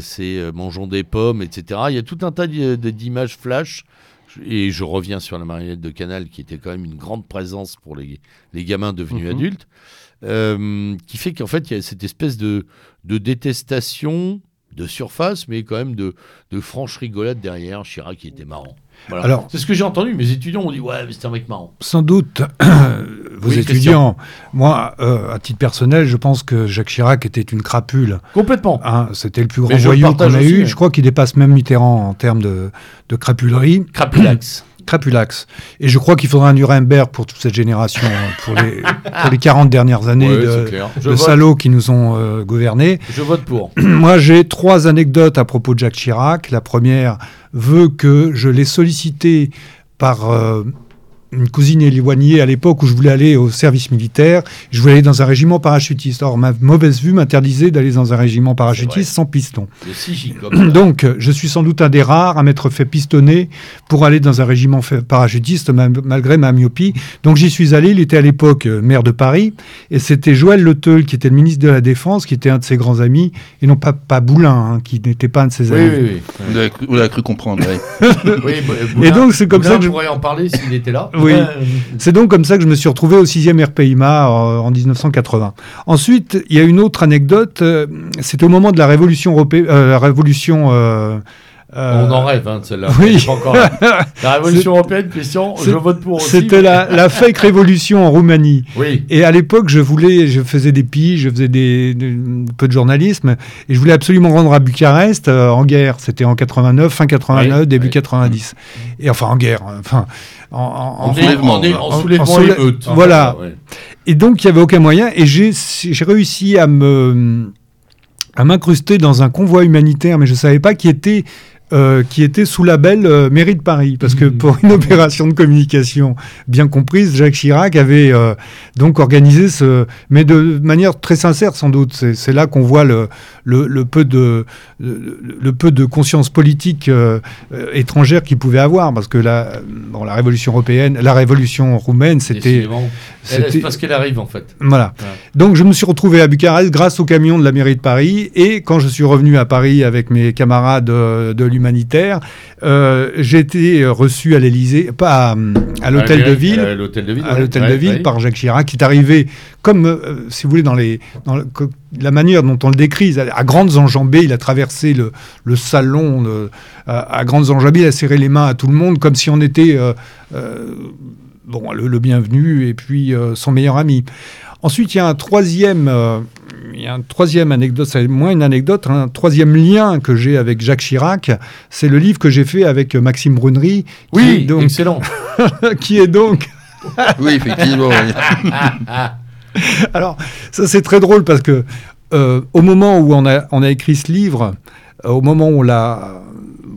c'est mangeons des pommes, etc. Il y a tout un tas d'images flash et je reviens sur la marionnette de Canal, qui était quand même une grande présence pour les, les gamins devenus mhm. adultes, euh, qui fait qu'en fait, il y a cette espèce de, de détestation de surface, mais quand même de, de franche rigolade derrière. Chirac qui était marrant. Alors, c'est ce que j'ai entendu. Mes étudiants ont dit ouais, mais c'était un mec marrant. Sans doute, vos étudiants. Moi, euh, à titre personnel, je pense que Jacques Chirac était une crapule. Complètement. Hein, c'était le plus grand voyou qu'on a eu. Je crois qu'il dépasse même Mitterrand en termes de, de crapulerie. Crapulax. Crapulax. Et je crois qu'il faudra un Nuremberg pour toute cette génération, pour les, pour les 40 dernières années de, salauds qui nous ont euh, gouvernés. Je vote pour. Moi, j'ai trois anecdotes à propos de Jacques Chirac. La première veut que je l'ai sollicité par euh, une cousine éloignée à l'époque où je voulais aller au service militaire. Je voulais aller dans un régiment parachutiste. Or, ma mauvaise vue m'interdisait d'aller dans un régiment parachutiste sans piston. Donc, je suis sans doute un des rares à m'être fait pistonner pour aller dans un régiment parachutiste malgré ma myopie. Donc, j'y suis allé. Il était à l'époque euh, maire de Paris. Et c'était Joël Le Teul, qui était le ministre de la Défense, qui était un de ses grands amis. Et non pas, pas Boulin, hein, qui n'était pas un de ses amis. Oui, oui, oui. Vous l'avez cru comprendre. et donc, c'est comme ça que je pourrais en parler s'il était là. Oui. C'est donc comme ça que je me suis retrouvé au 6e RPIMA euh, en 1980. Ensuite, il y a une autre anecdote. Euh, c'était au moment de la révolution européenne, euh, euh, On en rêve, hein, celle-là. Oui. Encore la révolution européenne, question, je vote pour aussi. C'était la, fake révolution en Roumanie. Oui. Et à l'époque, je voulais, je faisais des piges, je faisais des, peu de journalisme, et je voulais absolument rendre à Bucarest euh, en guerre. C'était en 89, fin 89, début 90. Et enfin en guerre, enfin en, en, soulèvement, en, soulèvement émeute. Voilà. Et donc il n'y avait aucun moyen, et j'ai réussi à me à m'incruster dans un convoi humanitaire, mais je ne savais pas qui était euh, qui était sous label euh, mairie de Paris. Parce que mmh. pour une opération de communication bien comprise, Jacques Chirac avait euh, donc organisé ce. Mais de manière très sincère, sans doute. C'est là qu'on voit le, le, peu de, le, peu de conscience politique étrangère qu'il pouvait avoir. Parce que la, bon, la révolution européenne, la révolution roumaine, c'était. C'est parce qu'elle arrive, en fait. Voilà. Donc je me suis retrouvé à Bucarest grâce au camion de la mairie de Paris. Et quand je suis revenu à Paris avec mes camarades de, de humanitaire. Euh, j'ai été reçu à l'Élysée, pas à, l'hôtel de ville, à l'hôtel de ville, à l'hôtel de ville par Jacques Chirac, qui est arrivé comme, euh, si vous voulez, dans les, dans la manière dont on le décrit, à, grandes enjambées, il a traversé le, le salon à, grandes enjambées, il a serré les mains à tout le monde comme si on était euh, bon, le, bienvenu et puis son meilleur ami. Ensuite, il y a un troisième, euh, il y a un troisième anecdote, c'est moins une anecdote, un troisième lien que j'ai avec Jacques Chirac, c'est le livre que j'ai fait avec Maxime Brunery. Oui, donc, excellent. qui est donc. oui, effectivement. Alors, ça c'est très drôle parce que euh, au moment où on a, on a écrit ce livre, euh, au moment où on l'a.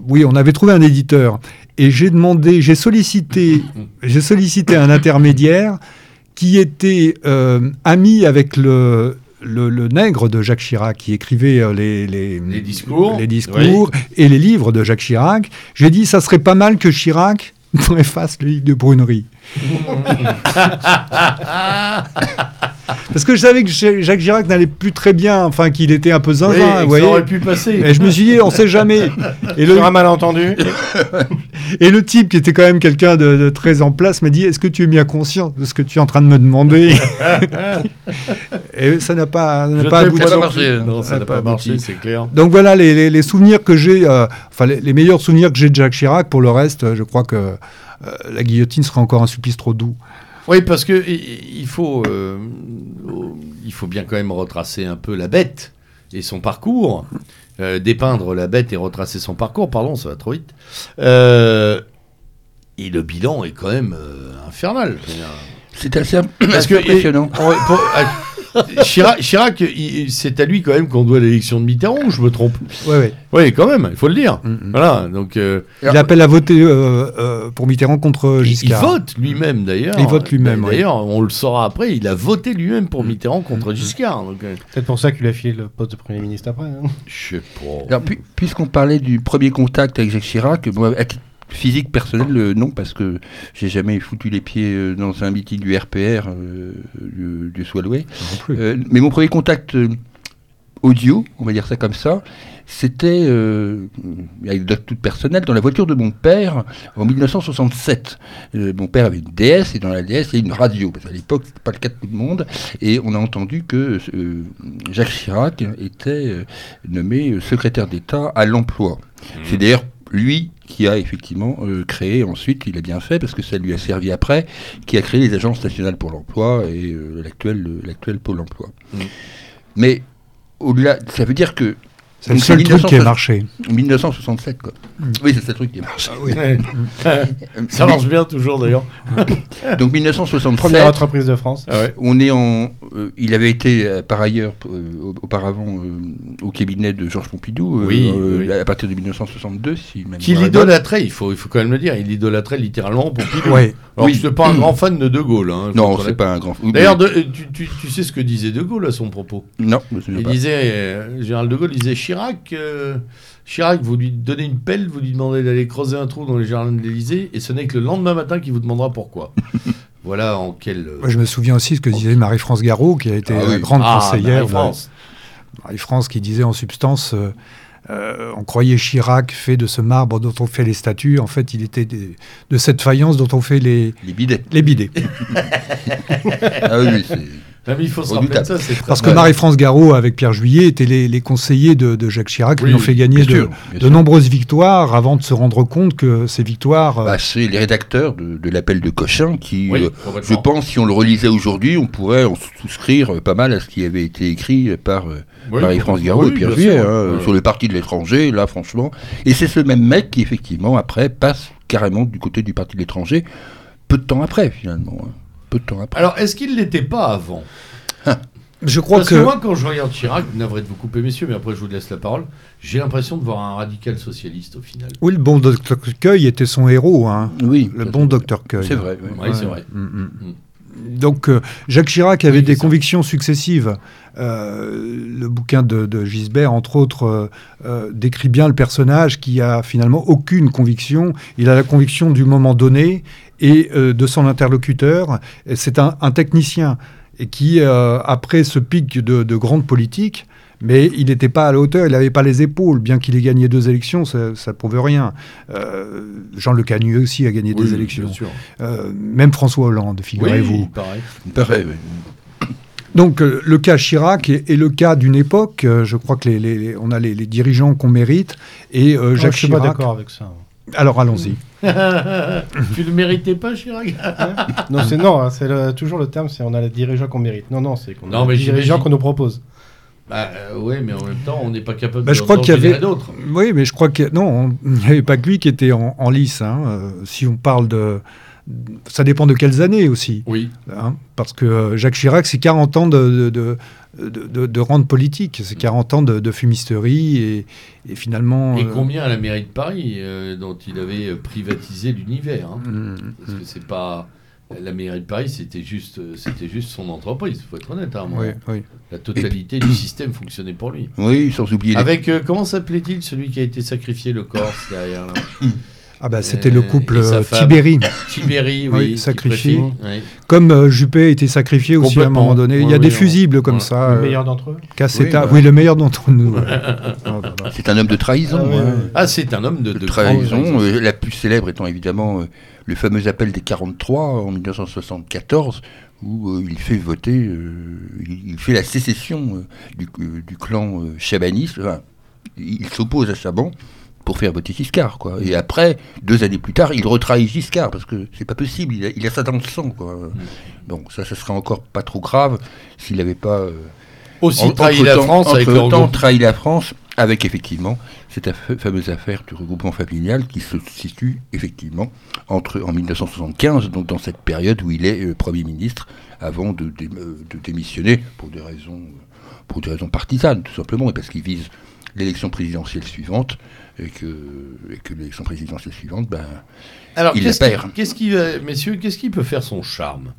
Oui, on avait trouvé un éditeur et j'ai demandé, j'ai sollicité, j'ai sollicité un intermédiaire qui était euh, ami avec le, le, nègre de Jacques Chirac, qui écrivait euh, les, les, discours, les discours et les livres de Jacques Chirac. J'ai dit, ça serait pas mal que Chirac préface le livre de Brunerie. Parce que je savais que Jacques Chirac n'allait plus très bien, enfin qu'il était un peu zinzin. Oui, ça aurait pu passer. Et je me suis dit, on sait jamais. Et le un malentendu. et le type qui était quand même quelqu'un de, très en place m'a dit, est-ce que tu es bien conscient de ce que tu es en train de me demander? Et ça n'a pas, pas abouti. Ça marché. Non, ça n'a pas, marché, c'est clair. Donc voilà les, souvenirs que j'ai, euh, enfin les, les, meilleurs souvenirs que j'ai de Jacques Chirac. Pour le reste, je crois que euh, la guillotine serait encore un supplice trop doux. Oui, parce que il faut, euh, il faut bien quand même retracer un peu la bête et son parcours, euh, dépeindre la bête et retracer son parcours. Pardon, ça va trop vite. Euh, et le bilan est quand même infernal. C'est assez, impressionnant. Chirac, c'est à lui quand même qu'on doit l'élection de Mitterrand, je me trompe Oui, oui. Oui, quand même, il faut le dire. Mm, mm. Voilà, donc. Euh, il appelle à voter euh, euh, pour Mitterrand contre Giscard. Il, vote lui-même d'ailleurs. Il vote lui-même. D'ailleurs, on le saura après. Il a voté lui-même pour mm. Mitterrand contre Giscard. Peut-être pour ça qu'il a filé le poste de premier ministre après. Hein. Je sais pas. puisqu'on parlait du premier contact avec Jacques Chirac, Physique personnel, euh, non, parce que j'ai jamais foutu les pieds euh, dans un meeting du RPR euh, du, du Swalloway. mais mon premier contact audio, on va dire ça comme ça, c'était, avec toute personnelle, dans la voiture de mon père en 1967. mon père avait une DS et dans la DS il y a une radio, parce qu'à l'époque c'était pas le cas de tout le monde, et on a entendu que Jacques Chirac était nommé secrétaire d'État à l'emploi. Mmh. C'est d'ailleurs lui qui a effectivement euh, créé ensuite, il a bien fait parce que ça lui a servi après, qui a créé les agences nationales pour l'emploi et euh, l'actuel, l'actuel Pôle emploi. Mmh. Mais au-delà, ça veut dire que C'est le seul truc qui a marché. 1967, quoi. Mm. Oui, c'est ce truc qui a marché. Ah ça marche bien toujours, d'ailleurs. Donc 1967. Première entreprise de France. Ah on est en. Euh, il avait été euh, par ailleurs euh, auparavant au cabinet de Georges Pompidou à partir de 1962, si même. Qui l'idolâtrait, il faut, il faut quand même le dire. Il idolâtrait littéralement Pompidou. Oui. Alors, oui. je suis pas un grand fan de De Gaulle. Hein, non, c'est pas un grand. D'ailleurs, tu, tu, tu, sais ce que disait De Gaulle à son propos? Non. Il disait, Gérald De Gaulle disait Chirac. Chirac, vous lui donnez une pelle, vous lui demandez d'aller creuser un trou dans les jardins de l'Élysée, et ce n'est que le lendemain matin qu'il vous demandera pourquoi. voilà en quel. Moi, je me souviens aussi ce que disait Marie-France Garot, qui a été ah grande ah, conseillère. Marie-France. Marie-France qui disait en substance. Euh, euh, on croyait Chirac fait de ce marbre dont on fait les statues. En fait, il était de cette faïence dont on fait les, les bidets. Les bidets. ah oui, c'est il faut se rappeler ça. Parce que Marie-France Garot, avec Pierre Juillet, étaient les, conseillers de, Jacques Chirac, qui lui ont fait gagner de, nombreuses victoires avant de se rendre compte que ces victoires. Euh, bah, c'est les rédacteurs de, l'appel de Cochin qui, euh, je pense, si on le relisait aujourd'hui, on pourrait en souscrire pas mal à ce qui avait été écrit par euh, Marie-France Garot et Pierre Juillet hein, sur le parti de l'étranger, là, franchement. Et c'est ce même mec qui, effectivement, après, passe carrément du côté du parti de l'étranger, peu de temps après, finalement. Hein de temps après. Alors, est-ce qu'il ne l'était pas avant ah. Je crois Parce que... moi, quand je regarde Chirac, navré de vous couper, messieurs, mais après je vous laisse la parole, j'ai l'impression de voir un radical socialiste au final. Oui, le bon docteur Cueil était son héros. Hein. Oui. Le bon docteur Cueil. C'est vrai. Oui, c'est vrai. Mm, mm. Mm. Donc, euh, Jacques Chirac avait des convictions successives. Euh, le bouquin de, Gisbert, entre autres, euh, décrit bien le personnage qui a finalement aucune conviction. Il a la conviction du moment donné et euh, de son interlocuteur. C'est un, technicien et qui, après ce pic de, grande politique, mais il n'était pas à la hauteur, il n'avait pas les épaules, bien qu'il ait gagné deux élections, ça ne prouve rien. Euh, Jean Le Canuet aussi a gagné des élections. même François Hollande, figurez-vous. pareil. Donc le cas Chirac est, le cas d'une époque. je crois que les, on a les, dirigeants qu'on mérite et Jacques Chirac. Je suis pas d'accord avec ça. Alors allons-y. tu ne méritais pas, Chirac? Non, c'est non, hein, c'est toujours le terme, c'est on a les dirigeants qu'on mérite. Non, non, c'est qu'on a les dirigeants qu'on nous propose. Bah, euh, oui, mais en même temps, on n'est pas capable bah, de je crois qu'il y avait d'autres. Oui, mais je crois que non, il n'y avait pas que lui qui était en, lice. Hein. Euh, si on parle de, ça dépend de quelles années aussi. Oui. Hein, parce que euh, Jacques Chirac, c'est 40 ans de, de, de, de rente politique, c'est 40 ans de, fumisterie et, et finalement. Et combien à la mairie de Paris, euh, dont il avait privatisé l'univers hein. mmh, Parce que c'est pas. La mairie de Paris, c'était juste, c'était juste son entreprise, il faut être honnête. Hein, oui, oui. La totalité du système fonctionnait pour lui. Oui, sans oublier. Avec, comment s'appelait-il, celui qui a été sacrifié, le Corse, derrière là Ah bah c'était le couple Tibéri. Tibéri, oui, sacrifié. Comme euh, Juppé a été sacrifié aussi à un moment donné. Il y a des fusibles comme ça. Le euh, meilleur d'entre eux. Cassetta, oui, le meilleur d'entre nous. C'est un homme de trahison. Ah, ah c'est un homme de, trahison. Euh, la plus célèbre étant évidemment le fameux appel des 43 en 1974 où il fait voter, il, fait la sécession du, du, clan chabaniste. il s'oppose à Chaban pour faire voter Giscard, quoi. Et après, deux années plus tard, il retrahit Giscard, parce que c'est pas possible, il a, ça dans le sang, quoi. Donc ça, ça serait encore pas trop grave s'il n'avait pas... Euh, aussi trahi la France avec le temps, trahi la France avec effectivement cette fameuse affaire du regroupement familial qui se situe effectivement entre en 1975, donc dans cette période où il est euh, Premier ministre, avant de, euh, de, démissionner pour des raisons pour des raisons partisanes tout simplement, et parce qu'il vise l'élection présidentielle suivante et que, et que l'élection présidentielle suivante, ben, Alors, il la perd. Qu'est-ce qui, messieurs, qu'est-ce qui peut faire son charme?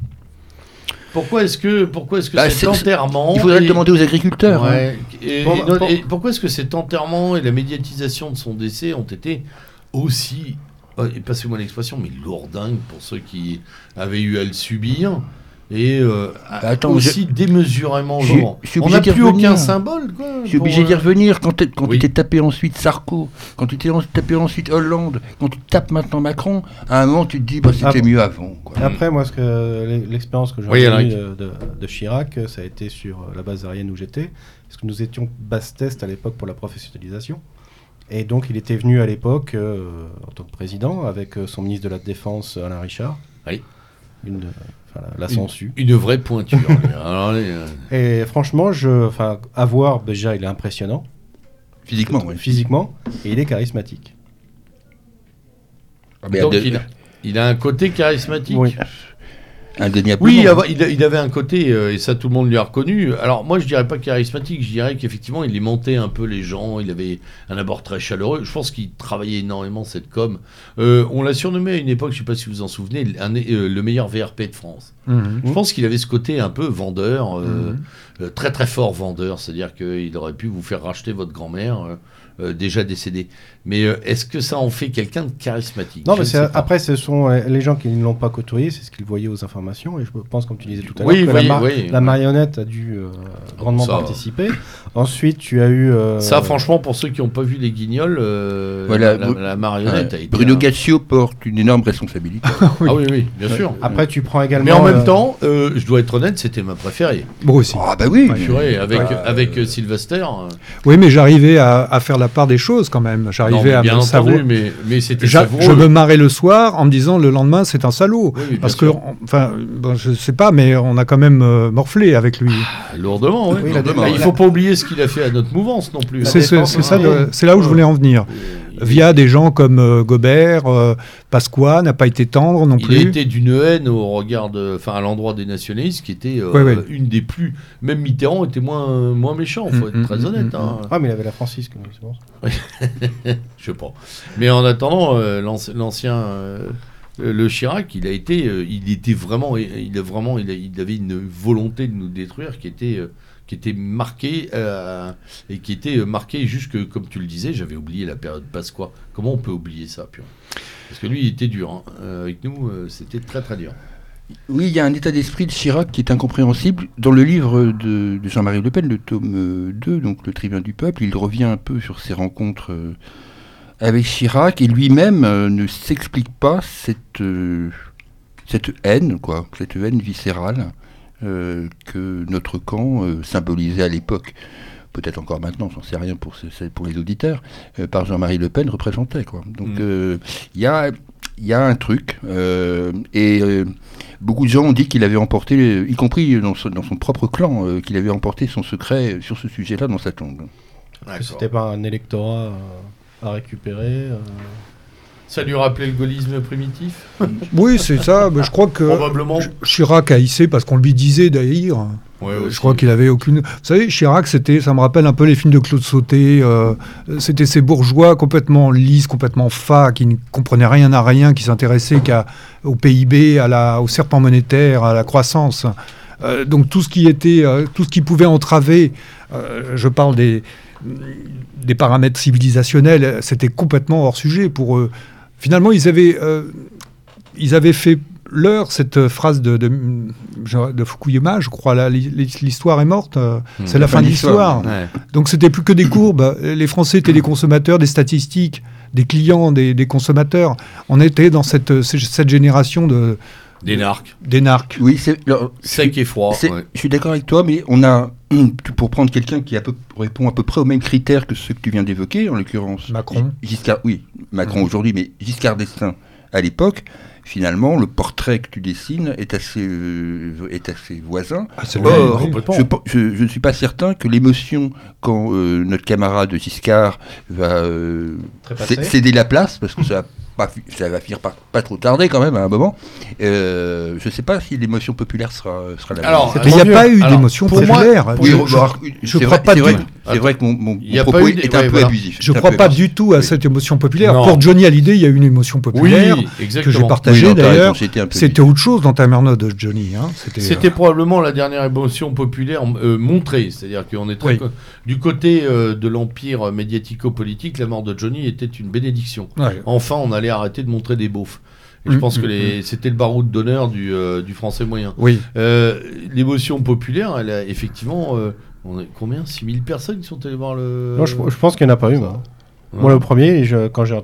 Pourquoi est-ce que, pourquoi est-ce que bah, cet enterrement. Il faudrait le demander aux agriculteurs. Hein. Et, pourquoi est-ce que cet enterrement et la médiatisation de son décès ont été aussi, euh, passez-moi l'expression, mais lourdingues pour ceux qui avaient eu à le subir? Et euh, bah, aussi démesurément On n'a plus aucun symbole. je suis obligé d'y euh, revenir. Quand tu quand t'es tapé ensuite Sarko, quand tu t'es tapé ensuite Hollande, quand tu tapes maintenant Macron, à un moment tu te dis bah, c'était mieux avant. Après, moi, l'expérience que j'ai eue de, de, Chirac, ça a été sur la base aérienne où j'étais, parce que nous étions base test à l'époque pour la professionnalisation. Et donc, il était venu à l'époque euh, en tant que président avec son ministre de la Défense, Alain Richard. Oui. Une, la censure. Une, vraie pointure. Euh. Et franchement, je, enfin, à voir, déjà, il est impressionnant. Physiquement, oui. Physiquement, et il est charismatique. Ah, Donc, il, a, il, a, un côté charismatique. Oui. Oui, il, avait un côté, euh, et ça tout le monde lui a reconnu. Alors moi je dirais pas charismatique, je dirais qu'effectivement il montait un peu les gens, il avait un abord très chaleureux. Je pense qu'il travaillait énormément cette com. Euh, on l'a surnommé à une époque, je sais pas si vous vous en souvenez, euh, le meilleur VRP de France. Mhm. Je pense qu'il avait ce côté un peu vendeur, mhm. très très fort vendeur, c'est-à-dire qu'il aurait pu vous faire racheter votre grand-mère. déjà décédée. Mais est-ce que ça en fait quelqu'un de charismatique? Non, mais après, ce sont les gens qui ne l'ont pas côtoyé, c'est ce qu'ils voyaient aux informations et je pense, comme tu disais tout à l'heure, que la, marionnette a dû euh, grandement participer. Ensuite, tu as eu. Euh, ça, franchement, pour ceux qui n'ont pas vu les guignols, euh, voilà, la, marionnette a été. Bruno Gassio porte une énorme responsabilité. oui. Ah oui, oui, bien sûr. Après, tu prends également. Mais en même temps, je dois être honnête, c'était ma préférée. Moi aussi. Ah, bah oui. avec, avec Sylvester. Oui, mais j'arrivais à, faire la part des choses quand même. J'arrivais à bien entendu, mais, mais c'était Je me marrais le soir en me disant le lendemain, c'est un salaud. parce que, enfin, bon, je sais pas, mais on a quand même euh, morflé avec lui. Ah, lourdement, oui. Il ne faut pas oublier ce qu'il a fait à notre mouvance non plus. C'est ça, c'est là où je voulais en venir. Via des gens comme euh, Gobert, euh, Pasqua n'a pas été tendre non plus. Il était d'une haine au regard, enfin à l'endroit des nationalistes, qui était une des plus. Même Mitterrand était moins moins méchant, faut être mm, très mm, honnête. Mm, hein. Ah, mais il avait la Francisque, c'est bon. je sais pas. Mais en attendant, l'ancien euh, le Chirac, il a été, euh, il était vraiment, il a vraiment, il, avait une volonté de nous détruire qui était, euh, qui était marquée et qui était marquée jusque, comme tu le disais, j'avais oublié la période Pasqua. Comment on peut oublier ça, Parce que lui, il était dur. Hein. avec nous, c'était très très dur. Oui, il y a un état d'esprit de Chirac qui est incompréhensible. Dans le livre de, Jean-Marie Le Pen, le tome 2, donc Le Tribun du Peuple, il revient un peu sur ses rencontres avec Chirac et lui-même euh, ne s'explique pas cette, euh, cette haine, quoi, cette haine viscérale euh, que notre camp symbolisait à l'époque, peut-être encore maintenant, j'en sais rien pour, pour les auditeurs, par Jean-Marie Le Pen représentait. Quoi. Donc mm. il y, a, y a un truc, et beaucoup de gens ont dit qu'il avait emporté, y compris dans, dans son propre clan, qu'il avait emporté son secret sur ce sujet-là dans sa tombe. C'était pas un électorat à récupérer. Euh. Ça lui rappelait le gaullisme primitif Oui, c'est ça. Mais je crois que Probablement. Chirac a hissé parce qu'on lui disait d'ailleurs. je crois qu'il avait aucune. Vous savez, Chirac, c'était, ça me rappelle un peu les films de Claude Sauté. Euh, c'était ces bourgeois complètement lisses, complètement fats, qui ne comprenaient rien à rien, qui s'intéressaient qu'au PIB, à la, au serpent monétaire, à la croissance. Euh, donc tout ce qui était, tout ce qui pouvait entraver. je parle des des paramètres civilisationnels, c'était complètement hors sujet pour eux. Finalement, ils avaient, euh, ils avaient fait leur cette phrase de, de, Fukuyama, je crois, l'histoire est morte, euh, hmm. c'est la, fin de l'histoire. Donc c'était plus que des courbes. Les Français étaient des consommateurs, des statistiques, des clients, des, consommateurs. On était dans cette, cette génération de... D'énarques. D'énarques. Oui, c'est... Sec et froid. Je suis d'accord avec toi, mais on a pour prendre quelqu'un qui répond à peu près aux mêmes critères que ceux que tu viens d'évoquer, en l'occurrence Macron. Giscard, oui, Macron aujourd'hui, mais Giscard d'Estaing à l'époque, finalement, le portrait que tu dessines est assez, euh, est assez voisin. Ah, Or, je, ne suis pas certain que l'émotion quand euh, notre camarade Giscard va euh, céder la place, parce que ça ça va finir par pas trop tarder quand même à un moment. Euh, je ne sais pas si l'émotion populaire sera, sera la même. Alors, il n'y a pas eu d'émotion populaire. je, ne crois pas du C'est vrai que mon, mon, propos est un peu abusif. Je ne crois pas du tout à cette émotion populaire. Pour Johnny Hallyday, il y a eu une émotion populaire que j'ai partagée d'ailleurs. C'était autre chose dans ta merde de Johnny. Hein. C'était euh, probablement la dernière émotion populaire euh, montrée. C'est-à-dire qu'on est très du côté de l'empire médiatico-politique. La mort de Johnny était une bénédiction. Enfin, on a arrêter de montrer des beaufs. Et je mm, pense que mm, mm. c'était le baroud d'honneur du, euh, du, français moyen. Oui. Euh, l'émotion populaire, elle a effectivement. Euh, on est combien? 6000 personnes qui sont allées voir le. Non, je, pense qu'il n'y en a pas eu. Moi. Moi, le premier, je, quand j'ai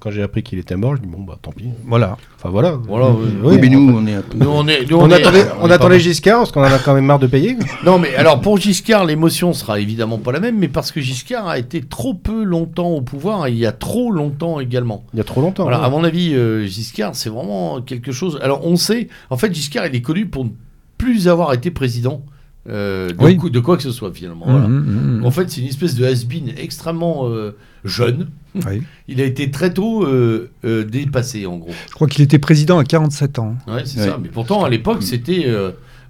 quand j'ai appris qu'il était mort, je dis bon bah tant pis. Voilà. Enfin voilà. Voilà. Oui, mais nous, on est un peu. Nous, on est. on, attendait, on, attendait Giscard parce qu'on en a quand même marre de payer. non, mais alors pour Giscard, l'émotion sera évidemment pas la même, mais parce que Giscard a été trop peu longtemps au pouvoir et il y a trop longtemps également. Il y a trop longtemps. Voilà. À mon avis, euh, Giscard, c'est vraiment quelque chose. Alors on sait, en fait, Giscard, il est connu pour ne plus avoir été président. Euh, de, quoi que ce soit finalement. Mmh, mmh, mmh, en fait, c'est une espèce de has-been extrêmement euh, jeune. Il a été très tôt euh, dépassé en gros. Je crois qu'il était président à 47 ans. Ouais, c'est ça. Mais pourtant, à l'époque, c'était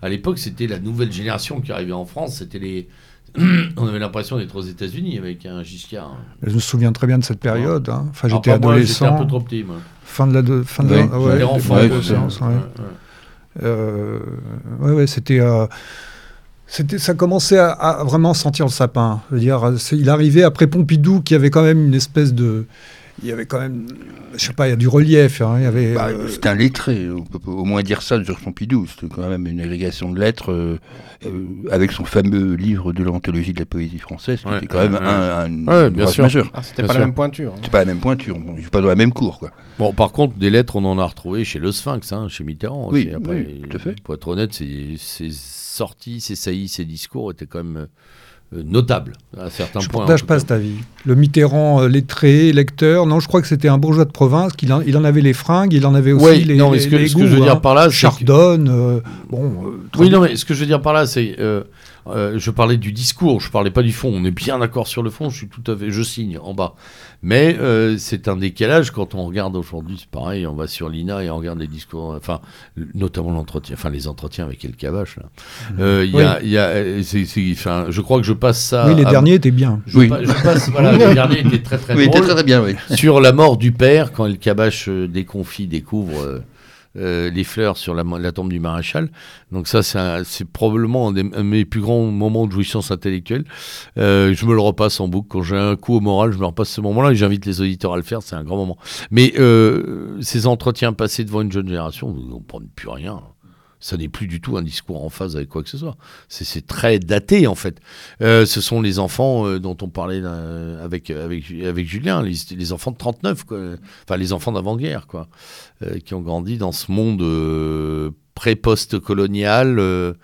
à l'époque, c'était la nouvelle génération qui arrivait en France. C'était les on avait l'impression d'être aux États-Unis avec un Giscard. Je me souviens très bien de cette période. Hein. Enfin, j'étais adolescent. J'étais un peu trop petit, moi. Fin de la, fin de ouais, enfant, ouais, euh, ouais, ouais, c'était. Ça commençait à, vraiment sentir le sapin. Dire, il arrivait après Pompidou, qui avait quand même une espèce de, il y avait quand même, je sais pas, il y a du relief. Hein, il y avait. Bah, euh, C'était un lettré, on peut au moins dire ça de Georges Pompidou. C'était quand même une agrégation de lettres euh, euh, avec son fameux livre de l'anthologie de la poésie française, qui était quand même un, un bien sûr. majeur. Ah, C'était pas la même pointure. Hein. C'est pas la même pointure. Ne pas dans la même cour, quoi. Bon, par contre, des lettres, on en a retrouvé chez le Sphinx, hein, chez Mitterrand. Oui, oui tout à fait. Pour être honnête, ses sorties, ses saillies, ses discours étaient quand même euh, notable à certains je points. Je partage pas cet avis. Le Mitterrand euh, lettré, lecteur, non, je crois que c'était un bourgeois de province, qu'il en, il en avait les fringues, il en avait aussi les, non, mais ce que, ce que je veux dire hein. par là, Chardonne, euh, bon. oui, non, mais ce que je veux dire par là, c'est euh, je parlais du discours, je parlais pas du fond. On est bien d'accord sur le fond, je suis tout à fait, je signe en bas. Mais euh, c'est un décalage quand on regarde aujourd'hui, c'est pareil, on va sur l'INA et on regarde les discours, enfin, notamment l'entretien, enfin les entretiens avec El Cavache. Mmh. Euh, il y a, y a enfin, je crois que je passe ça. Oui, les derniers étaient bien. Je, oui. je passe, voilà, les derniers étaient très très, oui, très, très bien, oui. Sur la mort du père, quand El Cavache déconfie, découvre euh, les fleurs sur la, tombe du maréchal. Donc ça, c'est probablement un, de mes plus grands moments de jouissance intellectuelle. Euh, je me le repasse en boucle. Quand j'ai un coup au moral, je me repasse ce moment-là et j'invite les auditeurs à le faire. C'est un grand moment. Mais euh, ces entretiens passés devant une jeune génération, on ne prend plus rien ça n'est plus du tout un discours en phase avec quoi que ce soit. C'est très daté en fait. Euh, ce sont les enfants euh, dont on parlait euh, avec, avec, avec Julien, les, enfants de 39, quoi. enfin les enfants d'avant-guerre, quoi, qui ont grandi dans ce monde pré-post-colonial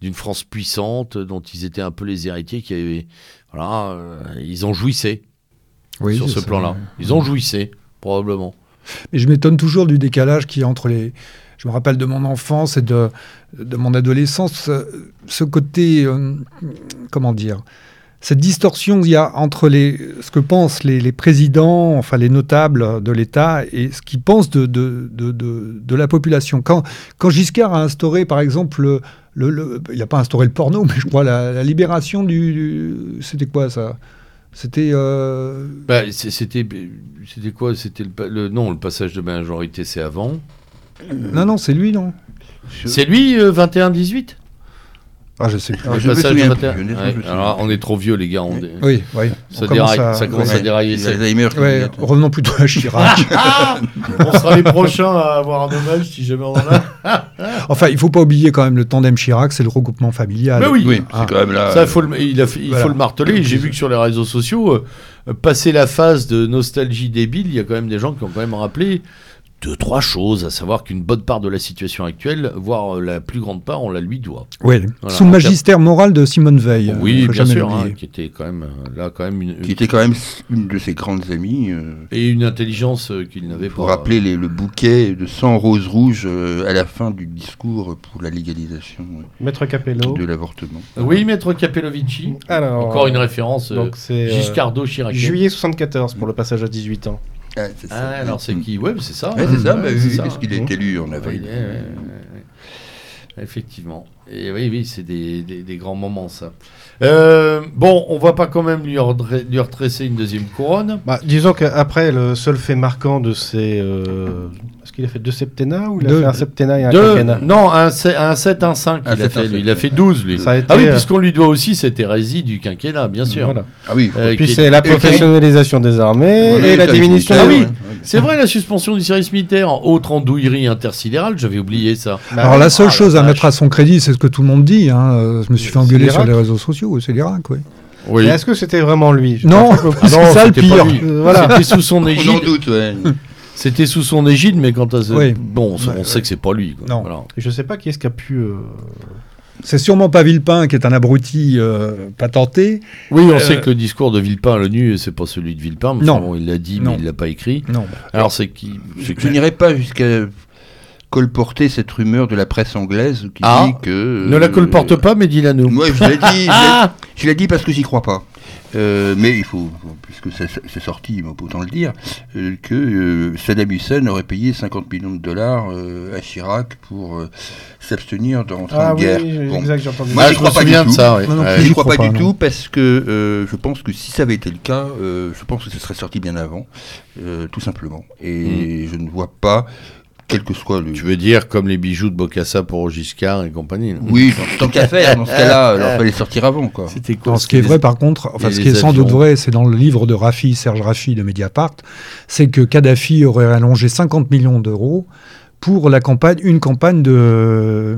d'une France puissante dont ils étaient un peu les héritiers, qui avaient, voilà, ils en jouissaient oui, sur ce plan-là. Ils en jouissaient probablement. Mais je m'étonne toujours du décalage qui est entre les je me rappelle de mon enfance et de, mon adolescence, ce côté, euh, comment dire, cette distorsion qu'il y a entre les, ce que pensent les, présidents, enfin les notables de l'État, et ce qu'ils pensent de, de, de, la population. Quand, quand Giscard a instauré, par exemple, le, il n'a pas instauré le porno, mais je crois la, libération du... C'était quoi ça? C'était. Euh... Bah, c'était, c'était quoi? C'était le, le, non, le passage de majorité, c'est avant. Non, non, c'est lui, non C'est lui, 21-18 euh, ah, je sais. Alors, je Alors, on est trop vieux, les gars. On Oui, oui. Ça, déraille, ça commence à dérailler. Ouais, revenons plutôt à Chirac. on sera les prochains à avoir un hommage si jamais on en a. enfin, il ne faut pas oublier quand même le tandem Chirac, c'est le regroupement familial. Mais oui, c'est quand même là. Ça, faut le, il, a, il faut le marteler. J'ai vu que sur les réseaux sociaux, euh, passer la phase de nostalgie débile, il y a quand même des gens qui ont quand même rappelé deux, trois choses, à savoir qu'une bonne part de la situation actuelle, voire la plus grande part, on la lui doit. Oui, sous le magistère moral de Simone Veil. Oui, bien sûr, hein, qui était quand même euh, là quand même une, qui était quand même une de ses grandes amies. Euh, et une intelligence euh, qu'il n'avait pas. Pour rappeler le bouquet de 100 roses rouges à la fin du discours pour la légalisation Maître Capello. de l'avortement. Oui, Maître Capellovici. Alors, Encore une référence. Giscardo Chirac. Juillet 74 pour le passage à 18 ans. Ah, ah alors c'est qui? Ouais, c'est ça. c'est ça, parce qu'il est élu en avril. Effectivement. Et oui, oui, c'est des, des, grands moments, ça. Euh, bon, on va pas quand même lui, lui retresser une deuxième couronne. Bah, disons qu'après, le seul fait marquant de ces. Euh, qu'il a fait? Deux septennats ou il a fait un septennat et un deux, Non, un, un 7, un 5. il, a fait, il a fait 12, lui. ah oui, euh, puisqu'on lui doit aussi cette hérésie du quinquennat, bien sûr. Ah oui. et puis c'est la professionnalisation des armées et la diminution. Ah oui, c'est vrai, la suspension du service militaire. Autre andouillerie intersidérale, j'avais oublié ça. Bah Alors la seule ah, chose à mettre à son crédit, c'est ce que tout le monde dit. Hein. Je me suis fait engueuler sur les réseaux sociaux, c'est l'Irak, oui. Oui. Est-ce que c'était vraiment lui? Non, c'est ça le pire. C'était sous son égide. On doute, C'était sous son égide, mais quand oui. bon, on, sait que c'est pas lui. Non. Je sais pas qui est-ce qui a pu. Euh, c'est sûrement pas Villepin qui est un abruti euh, patenté. Oui, on sait euh, que le discours de Villepin à l'ONU, c'est pas celui de Villepin. non. il l'a dit, mais il l'a pas écrit. Non. Alors c'est qui Je, n'irai pas jusqu'à colporter cette rumeur de la presse anglaise qui Ah, dit que. Ne la euh, colporte pas, mais dis-la nous. Moi, je l'ai dit. l'ai- je l'ai dit parce que j'y crois pas. Euh, mais il faut, puisque c'est sorti, il faut autant le dire, euh, que euh, Saddam Hussein aurait payé 50 millions de dollars euh, à Chirac pour euh, s'abstenir d'entrer Ah en oui, guerre. oui, Bon. exact, j'ai entendu. Moi, Ah, je crois me pas du de tout. ça. ouais. Plus. Je J'y crois pas crois du tout parce que euh, je pense que si ça avait été le cas, euh, je pense que ce serait sorti bien avant, euh, tout simplement. Et je ne vois pas, quel que soit le. Tu veux dire comme les bijoux de Bocassa pour Giscard et compagnie. Oui, tant, qu'à faire, dans ce cas-là, alors fallait sortir avant, quoi. C'était ce qui est vrai, par contre, enfin, ce qui est sans doute vrai, c'est dans le livre de Raffi, Serge Raffi de Mediapart, c'est que Kadhafi aurait allongé 50 millions d'euros pour la campagne, une campagne de,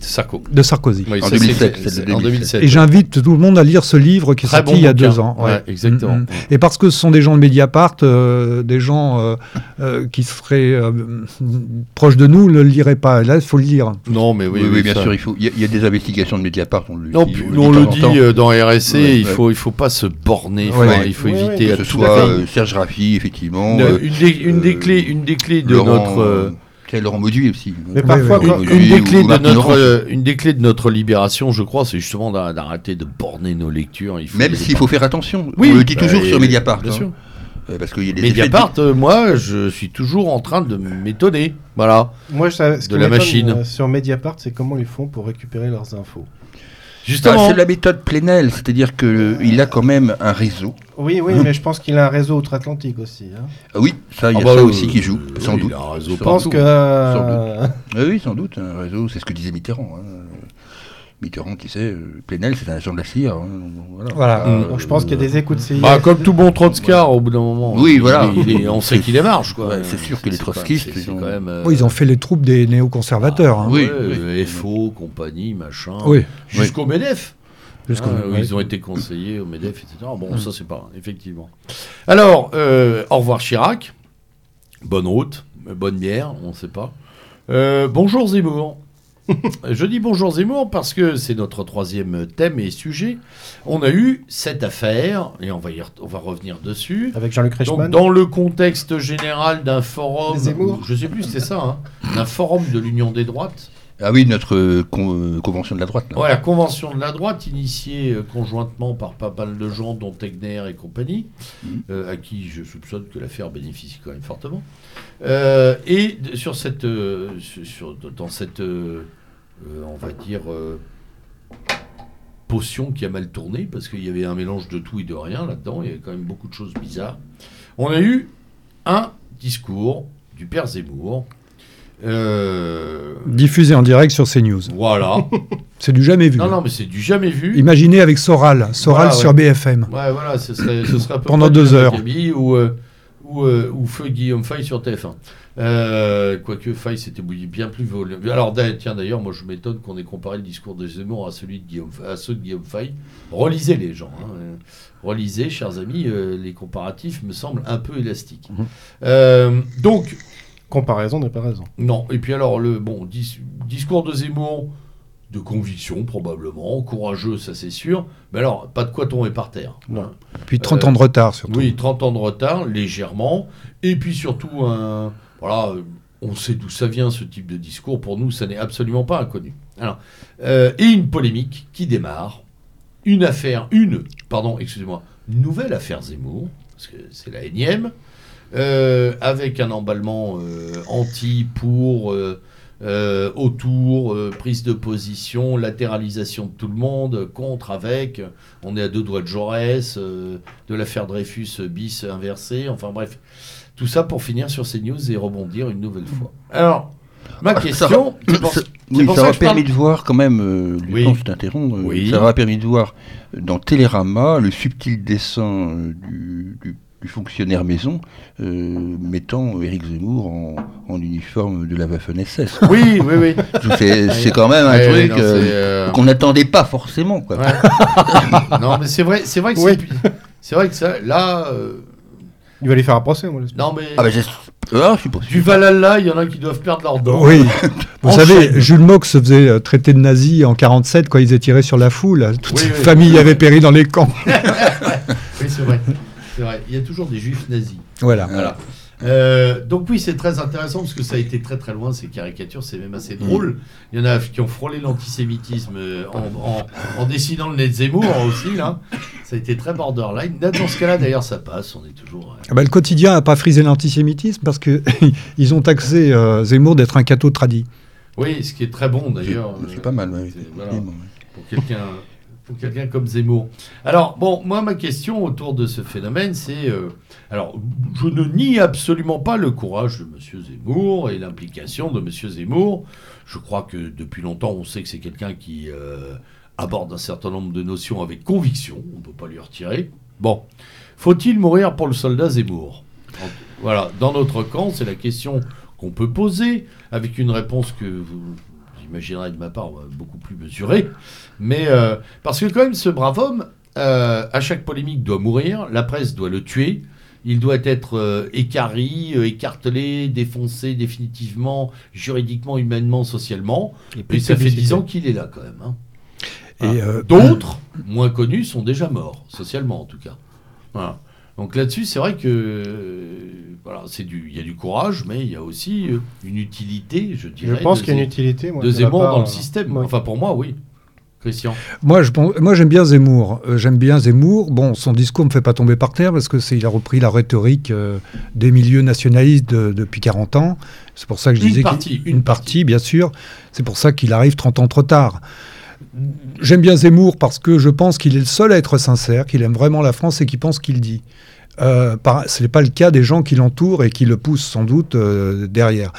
Sarko. de Sarkozy. Oui, En ça, 2007, c'était- c'est de En 2007. 2007. Et j'invite tout le monde à lire ce livre qui est sorti bon il y a bouquin. deux ans. Ouais, exactement. Mm, mm. Et parce que ce sont des gens de Mediapart, euh, des gens euh, euh, qui seraient euh, proches de nous, ne le liraient pas. Là, il faut le lire. Non, mais oui, Oui, oui, bien ça. sûr, il faut. Il y, a- il y a des investigations de Mediapart, on le Non, dit. on le dit dans RSC, Ouais, il faut il faut pas se borner, il faut, Ouais. il faut Ouais, ouais. éviter Que ce soit Serge Raffi, effectivement. Une, des, clés, une des clés de notre tiens, Laurent Mauduit aussi. Mais parfois, oui, quand- une, Mauduit des clés de notre Laurent. euh, une des clés de notre libération, je crois, c'est justement d'a- d'arrêter de borner nos lectures. Il faut Même s'il faut faire attention. Oui, on le dit bah, toujours sur Mediapart. Bien hein. sûr. Euh, Parce qu'il y a des de- Mediapart, euh, moi, je suis toujours en train de m'étonner. Voilà. Moi, je savais- ce De la machine. euh, sur Mediapart, c'est comment ils font pour récupérer leurs infos. Ah, Justement. c'est la méthode Plenel, c'est-à-dire qu'il a quand même un réseau. Oui, oui, mais je pense qu'il a un réseau outre-Atlantique aussi. hein. Ah oui, ça, il y a Ah bah, ça euh, aussi qui joue, euh, sans oui, doute. il a un réseau Sans Je pense doute. que. euh, Ah oui, sans doute, un réseau, c'est ce que disait Mitterrand. hein. Mitterrand qui sait, euh, Plenel, c'est un agent de la CIA. hein, voilà. Voilà. Euh, donc je pense qu'il y a des écoutes CIS. Bah, comme tout bon Trotskar, au bout d'un moment. Oui, il- voilà. il est- on sait qu'il est marge, quoi. Ouais, c'est sûr que les C'est pas- trotskistes, c'est- c'est ils ont- quand même. euh, Oui, ils ont fait les troupes des néoconservateurs. hein. Oui, ouais, oui. euh, FO, compagnie, machin. Oui. Jusqu'au MEDEF. Jusqu'au- Ah, où ouais. ils ont été conseillers au MEDEF, etc. Bon, ça, c'est pas. Effectivement. Alors, euh, au revoir Chirac. Bonne route, euh, bonne bière, on ne sait pas. Euh, bonjour Zemmour. Je dis bonjour Zemmour parce que c'est notre troisième thème et sujet. On a eu cette affaire, et on va, y re- on va revenir dessus. Avec Jean-Luc Reichmann. Dans le contexte général d'un forum, je sais plus c'était ça, hein, d'un forum de l'Union des droites, Ah oui, notre euh, con- euh, convention de la droite. là. Ouais, la convention de la droite, initiée euh, conjointement par pas mal de gens, dont Tegner et compagnie, Mhm. euh, à qui je soupçonne que l'affaire bénéficie quand même fortement. Euh, et sur cette, euh, sur- dans cette, on va dire, potion qui a mal tourné, parce qu'il y avait un mélange de tout et de rien là-dedans, il y avait quand même beaucoup de choses bizarres. On a eu un discours du père Zemmour. Euh, Diffusé en direct sur CNews. voilà. C'est du jamais vu. Non, non, mais c'est du jamais vu. Imaginez avec Soral. Soral Voilà, sur ouais. BFM. Ouais, voilà, ce serait, ce serait à peu Pendant deux heures. Ou, euh, ou, euh, ou Feu Guillaume Fay sur TF1. Euh, quoique Fay s'était bouilli bien plus violent. Alors, tiens, d'ailleurs, moi je m'étonne qu'on ait comparé le discours de Zemmour à, celui de Guillaume, à ceux de Guillaume Fay. Relisez les gens. hein, Relisez, chers amis, euh, les comparatifs me semblent un peu élastiques. Mhm. Euh, donc, Comparaison n'est pas raison. non. Et puis alors, le bon dis- discours de Zemmour, de conviction probablement, courageux, ça c'est sûr. Mais alors, pas de quoi tomber par terre. Non. Puis 30 Euh, ans de retard surtout. Oui, 30 ans de retard, légèrement. Et puis surtout, un, voilà, on sait d'où ça vient ce type de discours. Pour nous, ça n'est absolument pas inconnu. Alors, euh, et une polémique qui démarre. Une affaire, une, pardon, excusez-moi, nouvelle affaire Zemmour, parce que c'est la énième, avec un emballement euh, anti, pour, euh, euh, autour, euh, prise de position, latéralisation de tout le monde, contre, avec. On est à deux doigts de Jaurès, euh, de l'affaire Dreyfus euh, bis inversée, enfin bref. Tout ça pour finir sur ces news et rebondir une nouvelle fois. Alors, ma Ah, question, ça- oui, ça ça que parle- permis de voir quand même, euh, Oui. Je t'interromps, euh, Oui. ça aura permis de voir euh, dans Télérama le subtil dessin euh, du, du- du fonctionnaire maison euh, mettant Éric Zemmour en, en uniforme de la Waffen-SS. Oui, oui, oui. C'est quand même un Ouais, truc euh, euh, qu'on n'attendait pas forcément. Quoi. ouais. non, mais c'est vrai, c'est vrai que Oui. c'est, vrai que ça, là, euh, Il va lui faire un procès, moi, non mais Ah bah ah, je suis pas du. Valhalla, il y en a qui doivent perdre leurs dents. Oui. Vous savez, Jules Mox se faisait traiter de nazi en 47 quand ils étaient tirés sur la foule. Toute Oui, oui. famille avait péri dans les camps. Oui, c'est vrai. C'est vrai. Il y a toujours des juifs nazis. Voilà. Voilà. Euh, donc oui, c'est très intéressant parce que ça a été très très loin ces caricatures, c'est même assez drôle. Il y en a qui ont frôlé l'antisémitisme euh, en, dessinant le nez de Zemmour aussi là. Ça a été très borderline. Dans ce cas-là, d'ailleurs, ça passe. On est toujours. Ah bah, le quotidien n'a pas frisé l'antisémitisme parce que ils ont taxé Zemmour d'être un cateau tradit. Oui, ce qui est très bon d'ailleurs. C'est pas mal. Pour quelqu'un pour quelqu'un comme Zemmour. Alors, bon, moi, ma question autour de ce phénomène, c'est... Euh, alors, je ne nie absolument pas le courage de M. Zemmour et l'implication de M. Zemmour. Je crois que depuis longtemps, on sait que c'est quelqu'un qui euh, aborde un certain nombre de notions avec conviction. On ne peut pas lui retirer. Bon, faut-il mourir pour le soldat Zemmour? Voilà, dans notre camp, c'est la question qu'on peut poser, avec une réponse que vous imaginerez de ma part beaucoup plus mesurée. Mais euh, parce que quand même, ce brave homme, euh, à chaque polémique, doit mourir. La presse doit le tuer. Il doit être euh, écarri, écartelé, défoncé définitivement, juridiquement, humainement, socialement. Et puis ça fait dix ans qu'il est là quand même. Hein. Et D'autres, moins connus, sont déjà morts, socialement en tout cas. Voilà. Donc là-dessus, c'est vrai que voilà, c'est du, il y a du courage, mais il y a aussi une utilité, je dirais. Je pense qu'il y a une utilité moi, de Zemmour dans le système. Enfin, pour moi, oui. Moi, je, moi, j'aime bien Zemmour. Euh, j'aime bien Zemmour. Bon, son discours me fait pas tomber par terre parce que c'est, il a repris la rhétorique euh, des milieux nationalistes depuis 40 ans. C'est pour ça que je disais partie, une, partie, bien sûr. C'est pour ça qu'il arrive 30 ans trop tard. J'aime bien Zemmour parce que je pense qu'il est le seul à être sincère, qu'il aime vraiment la France et qu'il pense qu'il dit. Euh, ce n'est pas le cas des gens qui l'entourent et qui le poussent sans doute euh, derrière.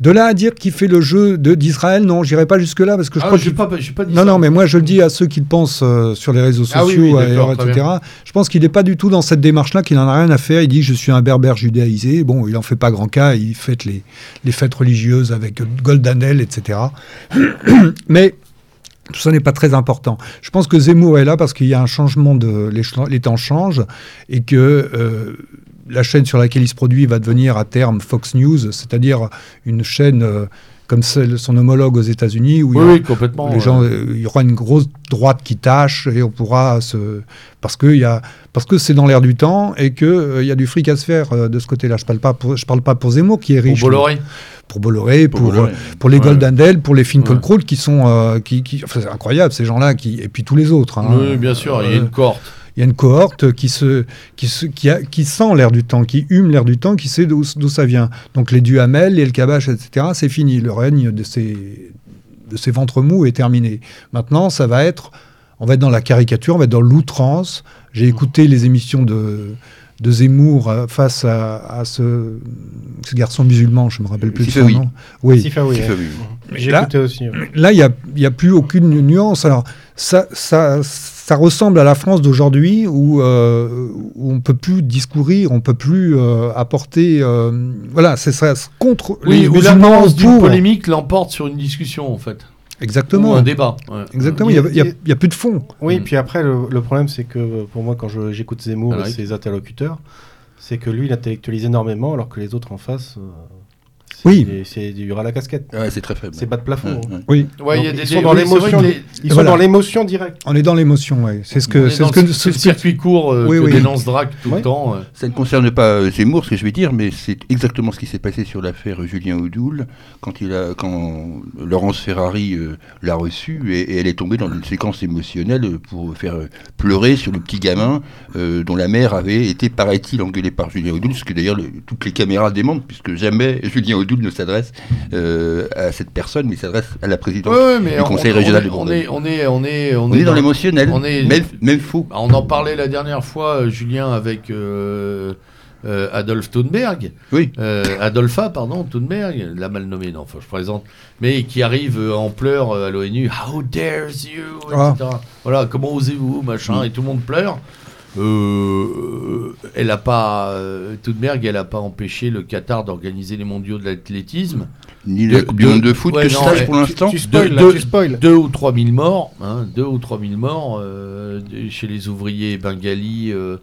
De là à dire qu'il fait le jeu d'Israël, non, j'irai pas jusque-là parce que je ah, crois pas, pas Non, non, mais moi je le dis à ceux qui le pensent euh, sur les réseaux ah sociaux, etc. Je pense qu'il n'est pas du tout dans cette démarche-là, qu'il n'en a rien à faire. Il dit je suis un berbère judaïsé. Bon, il en fait pas grand cas. Il fête les, les fêtes religieuses avec Goldanel, etc. mais tout ça n'est pas très important. Je pense que Zemmour est là parce qu'il y a un changement de les, temps changent et que euh, la chaîne sur laquelle il se produit va devenir à terme Fox News, c'est-à-dire une chaîne euh, comme son homologue aux États-Unis, où il, y complètement, les gens, il y aura une grosse droite qui tâche et on pourra se parce que il y a parce que c'est dans l'air du temps et que euh, il y a du fric à se faire de ce côté-là. Je parle pas pour, je parle pas pour Zemmour qui est riche. Pour Bolloré. Pour Bolloré, pour, pour, les Goldendale, pour les Finkielkraut qui sont qui, qui enfin, c'est incroyable ces gens-là qui et puis tous les autres. Hein. Oui, bien sûr, il y a une cohorte il y a une cohorte qui, se, qui, se, qui, a, qui sent l'air du temps, qui hume l'air du temps, qui sait d'où ça vient. Donc les Duhamel, les El Kabash, etc., c'est fini. Le règne de ces, de ces ventres mous est terminé. Maintenant, ça va être, on va être dans la caricature, on va être dans l'outrance. J'ai mmh. écouté les émissions de, de Zemmour euh, face à, ce, ce, garçon musulman, je me rappelle plus de son nom. Oui. J'ai écouté aussi. Là, il n'y a, y a, plus aucune nuance. Alors, ça, ça, ça ressemble à la France d'aujourd'hui où, euh, où on ne peut plus discourir, on ne peut plus euh, apporter. Euh, voilà, c'est ça contre oui, les musulmans. d'une polémique l'emporte sur une discussion, en fait. Exactement. un débat. Exactement, il n'y a, a, plus de fond. Oui, mm. puis après, le, problème, c'est que pour moi, quand j'écoute Zemmour et ses interlocuteurs, c'est que lui, il intellectualise énormément, alors que les autres en face. Oui. C'est du à la casquette. c'est très faible. C'est bas de plafond. Hein. Oui. Ouais, y a des, ils sont dans l'émotion. Ils sont dans l'émotion directe. On est dans l'émotion, oui. C'est ce que c'est ce que le circuit court euh, oui, que dénonce Drac tout le temps. Euh. Ça ne concerne pas euh, Zemmour, ce que je vais dire, mais c'est exactement ce qui s'est passé sur l'affaire Julien Oudoul quand il a quand Laurence Ferrari l'a reçu et, elle est tombée dans une séquence émotionnelle pour faire pleurer sur le petit gamin dont la mère avait été paraît-il engueulée par Julien Oudoul, ce que d'ailleurs toutes les caméras démontrent puisque jamais Julien Oudoul ne s'adresse euh, à cette personne, mais s'adresse à la présidente du Conseil régional de on est, on est, on est, on, est, dans, l'émotionnel, même, même fou. Bah, on en parlait la dernière fois, euh, Julien, avec euh, Adolphe Thunberg. Oui. Adolpha, pardon, Thunberg, l'a mal nommé, non, faut je présente, mais qui arrive en pleurs à l'ONU. How dares you, ah. Voilà, comment osez-vous, machin, et tout le monde pleure. Euh, elle a pas, euh, Thunberg, elle n'a pas empêché le Qatar d'organiser les mondiaux de l'athlétisme. Ni le de, de foot que je sache pour l'instant. Tu, spoil, Deux ou trois mille morts, hein, deux ou trois mille morts euh, chez les ouvriers bengalis, euh,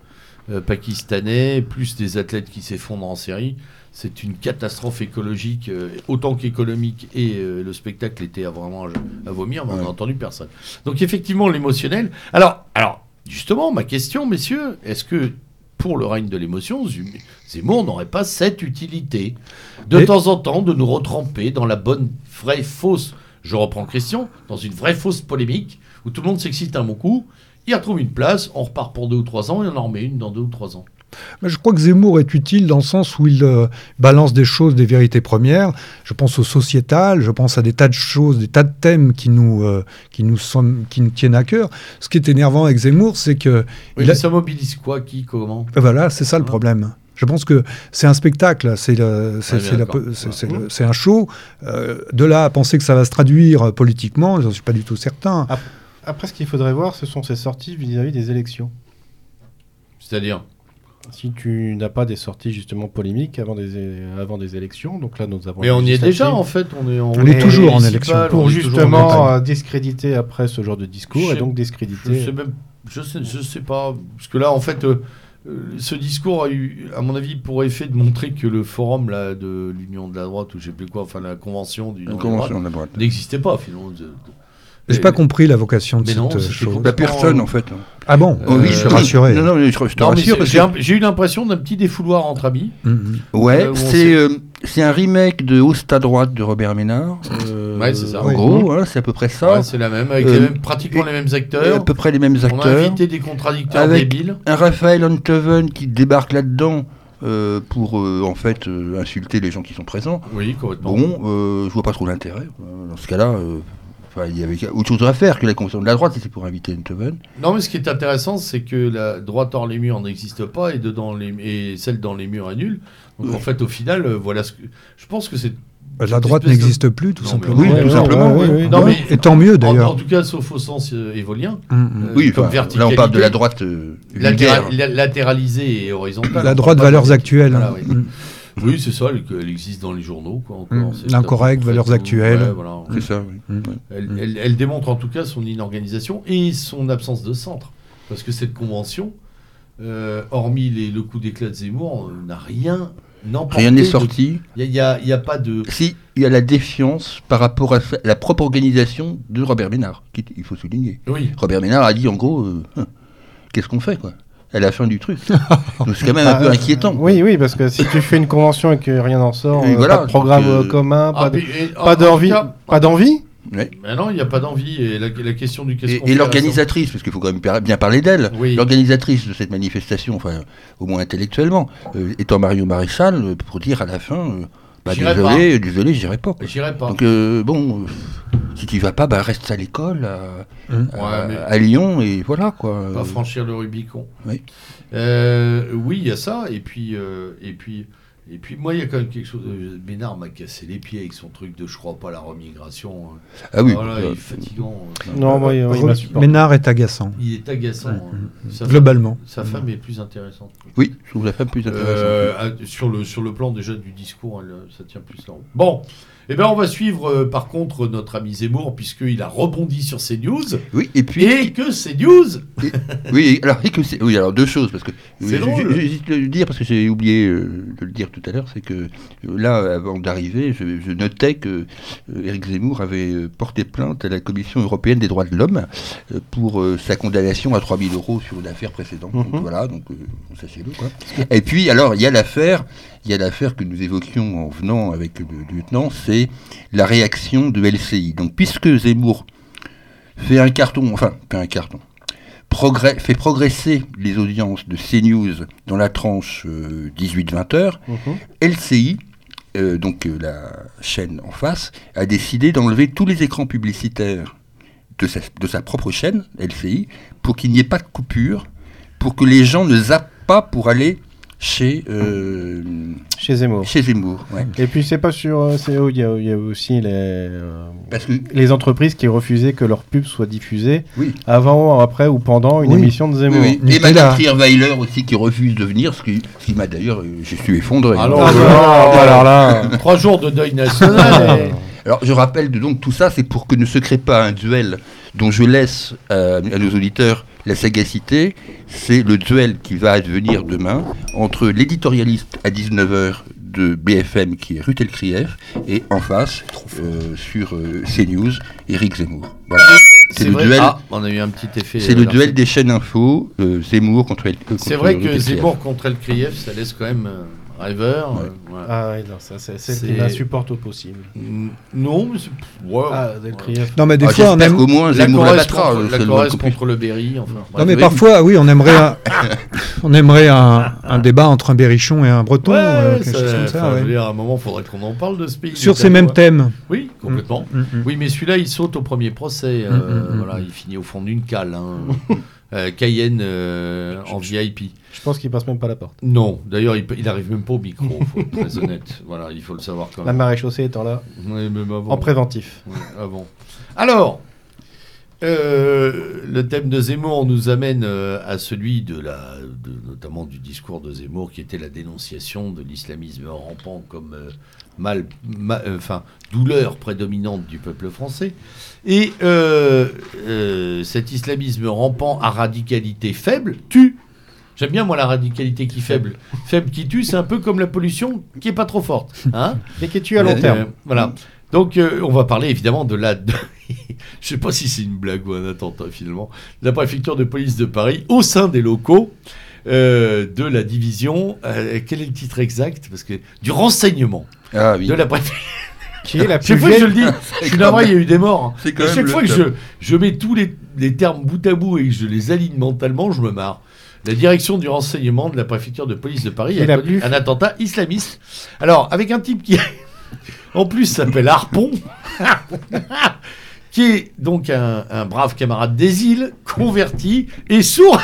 pakistanais, plus des athlètes qui s'effondrent en série. C'est une catastrophe écologique, autant qu'économique, et le spectacle était à vraiment à, vomir, mais on n'a entendu personne. Donc effectivement, l'émotionnel. Alors, alors Justement, ma question, messieurs, est-ce que pour le règne de l'émotion, Zemmour n'aurait pas cette utilité. De temps en temps, de nous retremper dans la bonne, vraie, fausse, je reprends Christian, dans une vraie fausse polémique, où tout le monde s'excite un bon coup, il retrouve une place, on repart pour deux ou trois ans, et on en remet une dans deux ou trois ans. Mais je crois que Zemmour est utile dans le sens où il euh, balance des choses, des vérités premières. Je pense au sociétal, je pense à des tas de choses, des tas de thèmes qui nous, euh, qui nous, qui nous tiennent à cœur. Ce qui est énervant avec Zemmour, c'est que... Oui, mais ça mobilise quoi Qui Comment? Ben Voilà, c'est ça le problème. Je pense que c'est un spectacle, c'est un show. Euh, de là à penser que ça va se traduire politiquement, je ne suis pas du tout certain. Après, ce qu'il faudrait voir, ce sont ses sorties vis à -vis des élections. C'est-à-dire? Si tu n'as pas des sorties justement polémiques avant des, avant des élections, donc là nous avons. Mais on y est déjà en fait, on est, on est toujours en élection pour justement euh, discréditer après ce genre de discours et donc discréditer. Je sais même, je sais, je sais pas, parce que là en fait. Euh, euh, ce discours a eu, à mon avis, pour effet de montrer que le forum là, de l'Union de la droite, ou je sais plus quoi, enfin la convention du la convention de la droite, n'existait pas finalement. J'ai pas compris la vocation de cette chose. La personne, en fait. Ah bon euh, Oui, je suis rassuré. Non, non, je, te rassure. J'ai eu l'impression d'un petit défouloir entre amis. Mm-hmm. Ouais, euh, c'est euh, c'est un remake de Haute à droite de Robert Ménard. ouais, c'est ça. En gros, hein, c'est à peu près ça. Ouais, c'est la même, avec les mêmes, pratiquement les mêmes acteurs. À peu près les mêmes acteurs. On a invité des contradicteurs débiles. Un Raphaël Antoven qui débarque là-dedans. pour en fait insulter les gens qui sont présents. Oui, complètement. Bon, je vois pas trop l'intérêt. Dans ce cas-là, il y avait autre chose à faire que la convention de la droite, c'était pour inviter Enthoven. Non, mais ce qui est intéressant, c'est que la droite hors les murs n'existe pas et, dedans les, et celle dans les murs est nulle. Donc en fait, au final, euh, voilà ce que. Je pense que c'est. Bah, la droite n'existe plus, tout simplement. Oui, tout simplement. non, mais, et tant mieux, d'ailleurs. En, tout cas, sauf au sens euh, évolien. Mm, mm. Euh, oui, comme là, on parle de la droite latéralisée et horizontale. La droite valeurs actuelles. Voilà, mm. Oui, c'est ça, elle, existe dans les journaux. Quoi, mmh. L'incorrect, valeurs actuelles. c'est ça, oui. Mmh. Elle, démontre en tout cas son inorganisation et son absence de centre. Parce que cette convention, euh, hormis les, le coup d'éclat de Zemmour, n'a rien Rien n'est sorti. Il n'y a, a, pas de. Si, il y a la défiance par rapport à la propre organisation de Robert Ménard, il faut souligner. Oui. Robert Ménard a dit en gros, euh, hein, qu'est-ce qu'on fait quoi? À la fin du truc. c'est quand même un peu inquiétant. Oui, oui, parce que si tu fais une convention et que rien n'en sort, euh, pas de programme euh, commun, pas ah, d'envie, pas d'envie. Mais non, il n'y a pas d'envie. Et la, question du Et, l'organisatrice, parce qu'il faut quand même bien parler d'elle, l'organisatrice de cette manifestation, enfin, au moins intellectuellement, euh, étant Mario Maréchal, pour dire à la fin, bah, désolé, pas. désolé, j'irai pas. J'irai pas. Donc euh, bon, si tu vas pas, bah reste à l'école, à, hum. à, Lyon et voilà quoi. Pas franchir le Rubicon. Oui. Euh, oui, il y a ça et puis euh, et puis et puis moi, il y a quand même quelque chose. Euh, Ménard m'a cassé les pieds avec son truc de je crois pas la remigration. Hein. Ah oui. Voilà, il est fatigant. Hein. Non, moi, il, Ménard est agaçant. Il est agaçant. Hein. Globalement. sa femme est plus intéressante. Oui, je trouve la femme plus intéressante. Euh, sur, le, sur le plan déjà du discours, ça tient plus là. Bon. Eh bien, on va suivre euh, par contre notre ami Zemmour, puisqu'il a rebondi sur ces news. Oui, et puis. Et que ces news Oui, alors, que oui, alors deux choses, parce que. J'hésite de le dire, parce que j'ai oublié euh, de le dire tout à l'heure, c'est que euh, là, avant d'arriver, je, notais que Éric Zemmour avait porté plainte à la Commission européenne des droits de l'homme pour sa condamnation à 3000 euros sur une affaire précédente. Donc mhm. voilà, donc sachez-le. Quoi. Et puis, alors, il y a l'affaire il y a l'affaire que nous évoquions en venant avec le lieutenant, c'est la réaction de LCI. Donc puisque Zemmour fait un carton, enfin, fait un carton, fait progresser les audiences de CNews dans la tranche 18-20 euh, heures, mhm. LCI, euh, donc euh, la chaîne en face, a décidé d'enlever tous les écrans publicitaires de sa, de sa propre chaîne, LCI, pour qu'il n'y ait pas de coupure, pour que les gens ne zappent pas pour aller chez, euh, chez Zemmour. Chez Zemmour Et puis c'est pas sur. Euh, c'est il y, a, y a aussi les, euh, Parce que, les entreprises qui refusaient que leur pub soit diffusée avant, après ou pendant une émission de Zemmour. Oui, Et Madame Trierweiler aussi qui refuse de venir, ce qui, qui m'a d'ailleurs. je suis effondré. Alors, alors là, trois jours de deuil national. Alors je rappelle donc tout ça, c'est pour que ne se crée pas un duel dont je laisse à nos auditeurs la sagacité, c'est le duel qui va advenir demain entre l'éditorialiste à 19h de BFM qui est Rutel Krief et en face euh, sur euh, CNews Eric Zemmour. C'est le duel. Ah, on a eu un petit effet. C'est le duel des chaînes info, Zemmour contre. C'est vrai que Zemmour contre El Krief, ça laisse quand même. Ouais. Euh, ouais. Ah oui, non, ça c'est celle qui m'insupporte au possible. Non, mais c'est. Ouais. Ah, non, mais des ah, fois on aime. au moins la Corrèze contre, la Corrèze contre le Berry. Enfin, non, mais parfois, oui, on aimerait, un, on aimerait un, un, débat entre un Berrichon et un Breton. Ouais, euh, quelque chose comme ça. Ouais. Dire, à un moment, il faudrait qu'on en parle de ce pays. Sur ces mêmes thèmes. Oui, complètement. Mm, mm, mm. Oui, mais celui-là, il saute au premier procès. Euh, voilà, il finit au fond d'une cale. Hein. Euh, Cayenne euh, en VIP. Je pense qu'il passe même pas la porte. Non, d'ailleurs, il, il arrive même pas au micro, faut être très honnête. Voilà, il faut le savoir quand même. La chaussée étant là. En préventif. avant. Alors, euh, le thème de Zemmour nous amène à celui de la, notamment du discours de Zemmour, qui était la dénonciation de l'islamisme rampant comme mal, enfin, douleur prédominante du peuple français. Et euh, euh, cet islamisme rampant à radicalité faible tue. J'aime bien moi la radicalité qui faible. Faible qui tue, c'est un peu comme la pollution qui est pas trop forte, hein Mais qui tue à long terme. Euh, voilà. Donc on va parler évidemment de la. Je sais pas si c'est une blague ou un attentat finalement. De la préfecture de police de Paris au sein des locaux. de la division, quel est le titre exact? Parce que du renseignement ah, oui. de la préfecture qui est la plus fois que je le dis, je suis navré, il y a eu des morts. chaque fois que je, je, mets tous les, les, termes bout à bout et que je les aligne mentalement, je me marre. La direction du renseignement de la préfecture de police de Paris a connu un attentat islamiste. Alors, avec un type qui, en plus, s'appelle Harpon, qui est donc un, un brave camarade des îles, converti et sourd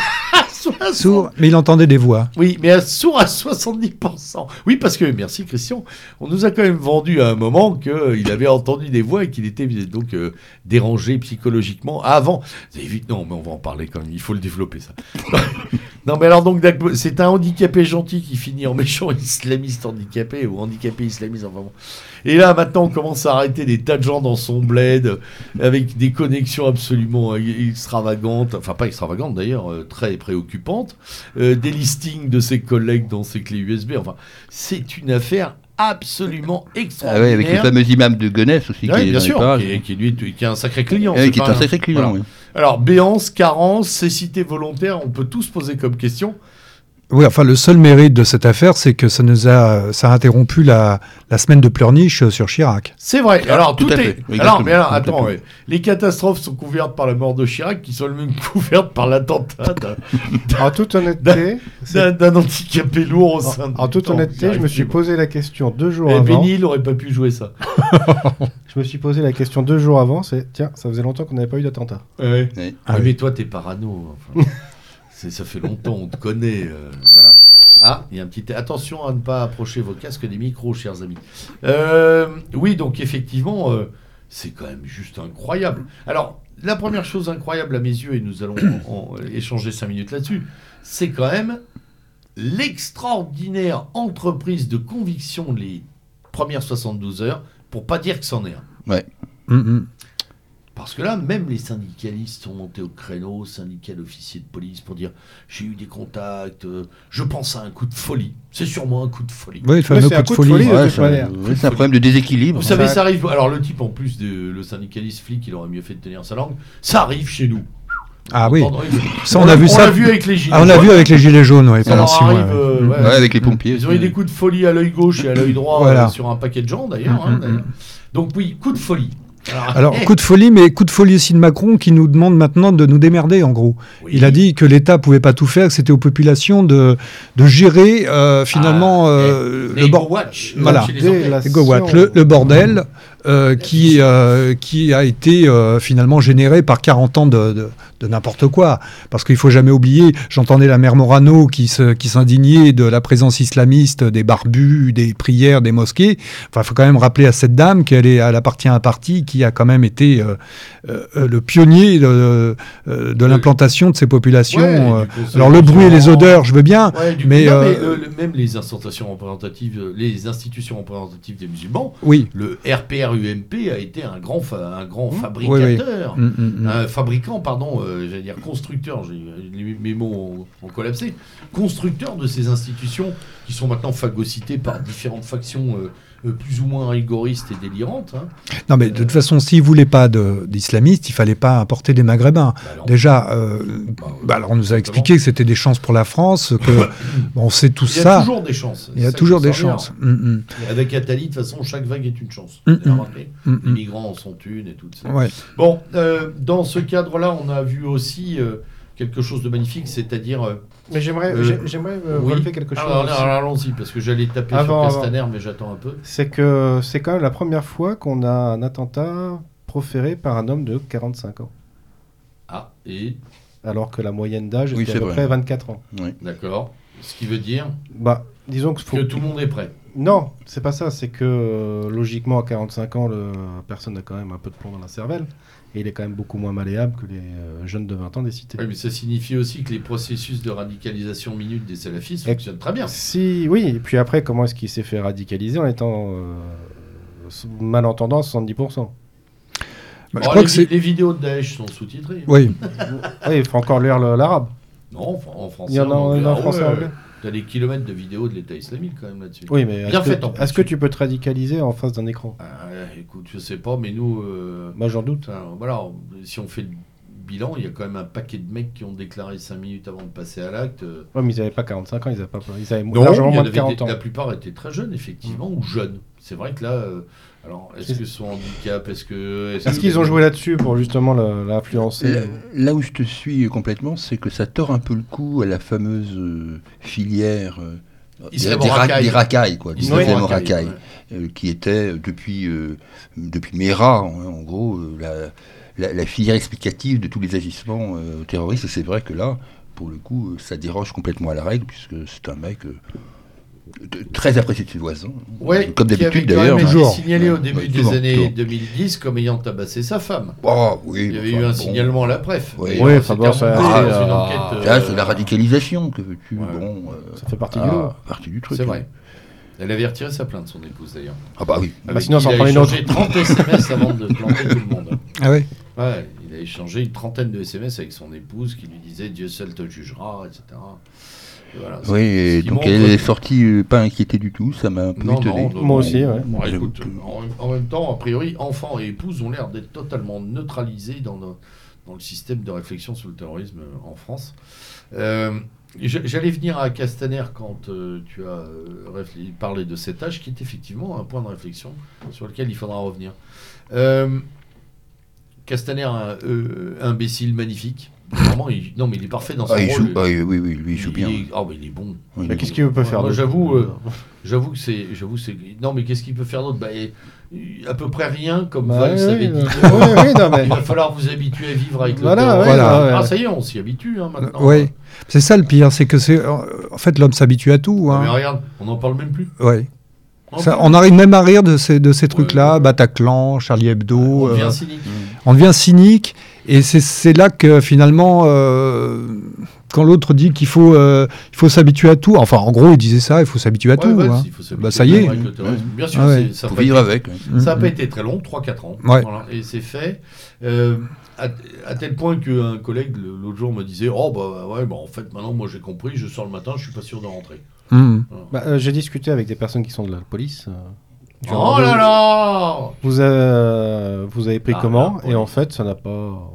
Sourd, mais il entendait des voix. Oui, mais sourd à 70%. Oui, parce que, merci Christian, on nous a quand même vendu à un moment qu'il avait entendu des voix et qu'il était donc euh, dérangé psychologiquement avant. Non, mais on va en parler quand même, il faut le développer ça. Non, mais alors donc, c'est un handicapé gentil qui finit en méchant islamiste handicapé ou handicapé islamiste, enfin bon. Et là, maintenant, on commence à arrêter des tas de gens dans son bled avec des connexions absolument extravagantes, enfin pas extravagantes d'ailleurs, euh, très préoccupantes, euh, des listings de ses collègues dans ses clés USB. Enfin, c'est une affaire absolument extraordinaire. Ah oui, avec le fameux imam de Gonesse aussi. qui bien sûr, qui, lui, qui est un sacré client. qui est un sacré client, oui. Alors, béance, carence, cécité volontaire, on peut tous poser comme question. Oui, enfin, le seul mérite de cette affaire, c'est que ça nous a, ça a interrompu la, la semaine de pleurniche sur Chirac. C'est vrai. Alors, tout, est. alors, mais alors, attends, les catastrophes sont couvertes par la mort de Chirac, qui sont elles-mêmes couvertes par l'attentat en toute honnêteté, d'un handicapé lourd au sein En, en toute honnêteté, je me suis posé la question deux jours Et avant. Benny, il n'aurait pas pu jouer ça. je me suis posé la question deux jours avant. C'est tiens, ça faisait longtemps qu'on n'avait pas eu d'attentat. Oui. Ah, mais toi, t'es parano. Enfin ça fait longtemps, on te connaît. Euh, voilà. Ah, il y a un petit. Attention à ne pas approcher vos casques des micros, chers amis. Euh, oui, donc effectivement, euh, c'est quand même juste incroyable. Alors, la première chose incroyable à mes yeux, et nous allons échanger cinq minutes là-dessus, c'est quand même l'extraordinaire entreprise de conviction les premières 72 heures, pour pas dire que c'en est un. Ouais. Mm, mm. Parce que là, même les syndicalistes sont montés au créneau, syndicats d'officiers de police, pour dire j'ai eu des contacts, euh, je pense à un coup de folie. C'est sûrement un coup de folie. Oui, c'est un coup de folie. c'est un problème de déséquilibre. Vous savez, ça arrive. Alors, le type, en plus, de, le syndicaliste flic, il aurait mieux fait de tenir sa langue. Ça arrive chez nous. Ah oui, ça on a vu ça. vu avec les gilets. Ah, on l'a vu avec les gilets jaunes, ouais, pendant six mois. Euh, ouais. avec les pompiers. Ils ont eu des coups de folie à l'œil gauche et à l'œil droit euh, sur un paquet de gens d'ailleurs. Mm, hein, mm, mm. Donc oui, coup de folie. Alors, coup de folie, mais coup de folie aussi de Macron qui nous demande maintenant de nous démerder, en gros. Il a dit que l'État pouvait pas tout faire, que c'était aux populations de, de gérer euh, finalement ah, euh, le voilà, le, le, bordel euh, qui, euh, qui a été euh, finalement généré par 40 ans de, de, de n'importe quoi. Parce qu'il faut jamais oublier, j'entendais la mère Morano qui, se, qui s'indignait de la présence islamiste des barbus, des prières, des mosquées. Enfin, il faut quand même rappeler à cette dame qu'elle est, elle appartient à un parti qui a quand même été le pionnier de, de l'implantation de ces populations. Alors le bruit et les odeurs, je veux bien, mais, même les institutions représentatives, les institutions représentatives des musulmans, oui. le RPR UMP a été un grand, un grand mmh. fabricateur, mmh, mmh, un fabricant, pardon, euh, j'allais dire constructeur, mes mots ont, collapsé, constructeur de ces institutions qui sont maintenant phagocytées par différentes factions euh, plus ou moins rigoristes et délirantes. Hein. Non, mais de toute façon, s'ils ne voulaient pas d'islamistes, il ne fallait pas importer des Maghrébins. Bah Déjà, euh, bah, bah, alors on nous a expliqué que c'était des chances pour la France, que on sait tout ça. Il y a toujours des chances. Il y a toujours des chances. Mm, mm. Avec Attali, de toute façon, chaque vague est une chance. Mm, Les migrants en sont une et tout ça. Bon, dans ce cadre-là, on a vu aussi quelque chose de magnifique, c'est-à-dire. Euh, mais j'aimerais, euh, j'aimerais euh, relever quelque chose. Alors, allons-y, parce que j'allais taper sur Castaner, mais j'attends un peu. C'est que c'est quand même la première fois qu'on a un attentat proféré par un homme de 45 ans. Ah, et? Alors que la moyenne d'âge était à peu près 24 ans. Oui. D'accord. Ce qui veut dire? Bah, disons que, faut... que tout le monde est prêt. Non, c'est pas ça. C'est que logiquement, à 45 ans, la personne a quand même un peu de plomb dans la cervelle. Et il est quand même beaucoup moins malléable que les euh, jeunes de 20 ans des cités. Oui, mais ça signifie aussi que les processus de radicalisation minute des salafistes fonctionnent très bien. Si, oui, et puis après, comment est-ce qu'il s'est fait radicaliser en étant euh, malentendant 70% bah, je crois les, que les vidéos de Daesh sont sous-titrées. Oui. oui, il faut encore lire l'arabe. Non, en français. Il y en a en, français anglais. Tu as des kilomètres de vidéos de l'État islamique quand même là-dessus. Oui, mais est-ce que, est que, tu peux te radicaliser en face d'un écran? Ah, Écoute, je sais pas, mais nous. Euh, Moi j'en doute. voilà, si on fait bilan, il y a quand même un paquet de mecs qui ont déclaré 5 minutes avant de passer à l'acte. Oui, mais ils n'avaient pas 45 ans, ils avaient, pas, ils avaient largement moins de 40 ans. La plupart étaient très jeunes, effectivement, ou jeunes. C'est vrai que là. Euh, alors, est-ce que son handicap, est-ce que... Est-ce qu'ils ont joué là-dessus pour justement l'influencer là, où je te suis complètement, c'est que ça tord un peu le coup à la fameuse euh, filière euh, des, racailles, quoi, des racailles, euh, qui était depuis, depuis Mera, hein, en gros, la, la, filière explicative de tous les agissements terroristes. Et c'est vrai que là, pour le coup, ça déroge complètement à la règle, puisque c'est un mec très apprécié de ses voisins. Ouais, comme d'habitude d'ailleurs. Il été signalé au début des années 2010 comme ayant tabassé sa femme. Oh, oui, il y avait eu un signalement à la presse. Oui, oui enfin, bon, ça, ah, euh, c'est la radicalisation que tu. Bon, euh, ça fait partie, du, ah, partie du truc. C'est vrai. Elle avait retiré sa plainte, son épouse d'ailleurs. Ah bah oui. Ah bah sinon, ça en prend une autre. Il a échangé 30 SMS avant de planter tout le monde. Ah oui Ouais, il a échangé une trentaine de SMS avec son épouse qui lui disait Dieu seul te jugera, etc oui, et donc elle est sortie euh, pas inquiétée du tout, ça m'a un peu étonné. Moi aussi, ouais. écoute, en, même temps, a priori, enfants et épouses ont l'air d'être totalement neutralisés dans, dans, le système de réflexion sur le terrorisme euh, en France. Euh, j'allais venir à Castaner quand tu as parlé de cet âge, qui est effectivement un point de réflexion sur lequel il faudra revenir. Castaner, imbécile magnifique. Vraiment, non, mais il est parfait dans son ah, il rôle. Joue, ah, oui, oui, lui, il joue bien. Ah, mais il est bon. qu'est-ce qu'il peut faire d'autre J'avoue, euh, j'avoue que c'est, j'avoue, c'est. Non, mais qu'est-ce qu'il peut faire d'autre? Bah, à peu près rien, comme bah, Val savait dit. Il va falloir vous habituer à vivre avec le voilà, voilà. Ah, ça y est, on s'y habitue hein, maintenant. Oui, c'est ça le pire, c'est que c'est. En fait, l'homme s'habitue à tout. Hein. mais regarde, on n'en parle même plus. Oui. On arrive même à rire de ces, de ces trucs-là, Bataclan, Charlie Hebdo. On devient euh, cynique. On devient cynique. Et c'est là que finalement, euh, quand l'autre dit qu'il faut, euh, il faut s'habituer à tout, enfin en gros il disait ça, il faut s'habituer à tout. hein. bah, ça y est. Bien sûr, ah ça faut vivre avec. Ça n'a pas été très long, 3-4 ans. et c'est fait. Euh, à, tel point qu'un collègue l'autre jour me disait Oh, bah ouais, bah, en fait, maintenant, moi j'ai compris, je sors le matin, je suis pas sûr de rentrer. Mmh. Bah, j'ai discuté avec des personnes qui sont de la police. Oh là là vous avez, vous avez pris ah, comment Et en fait, ça n'a pas.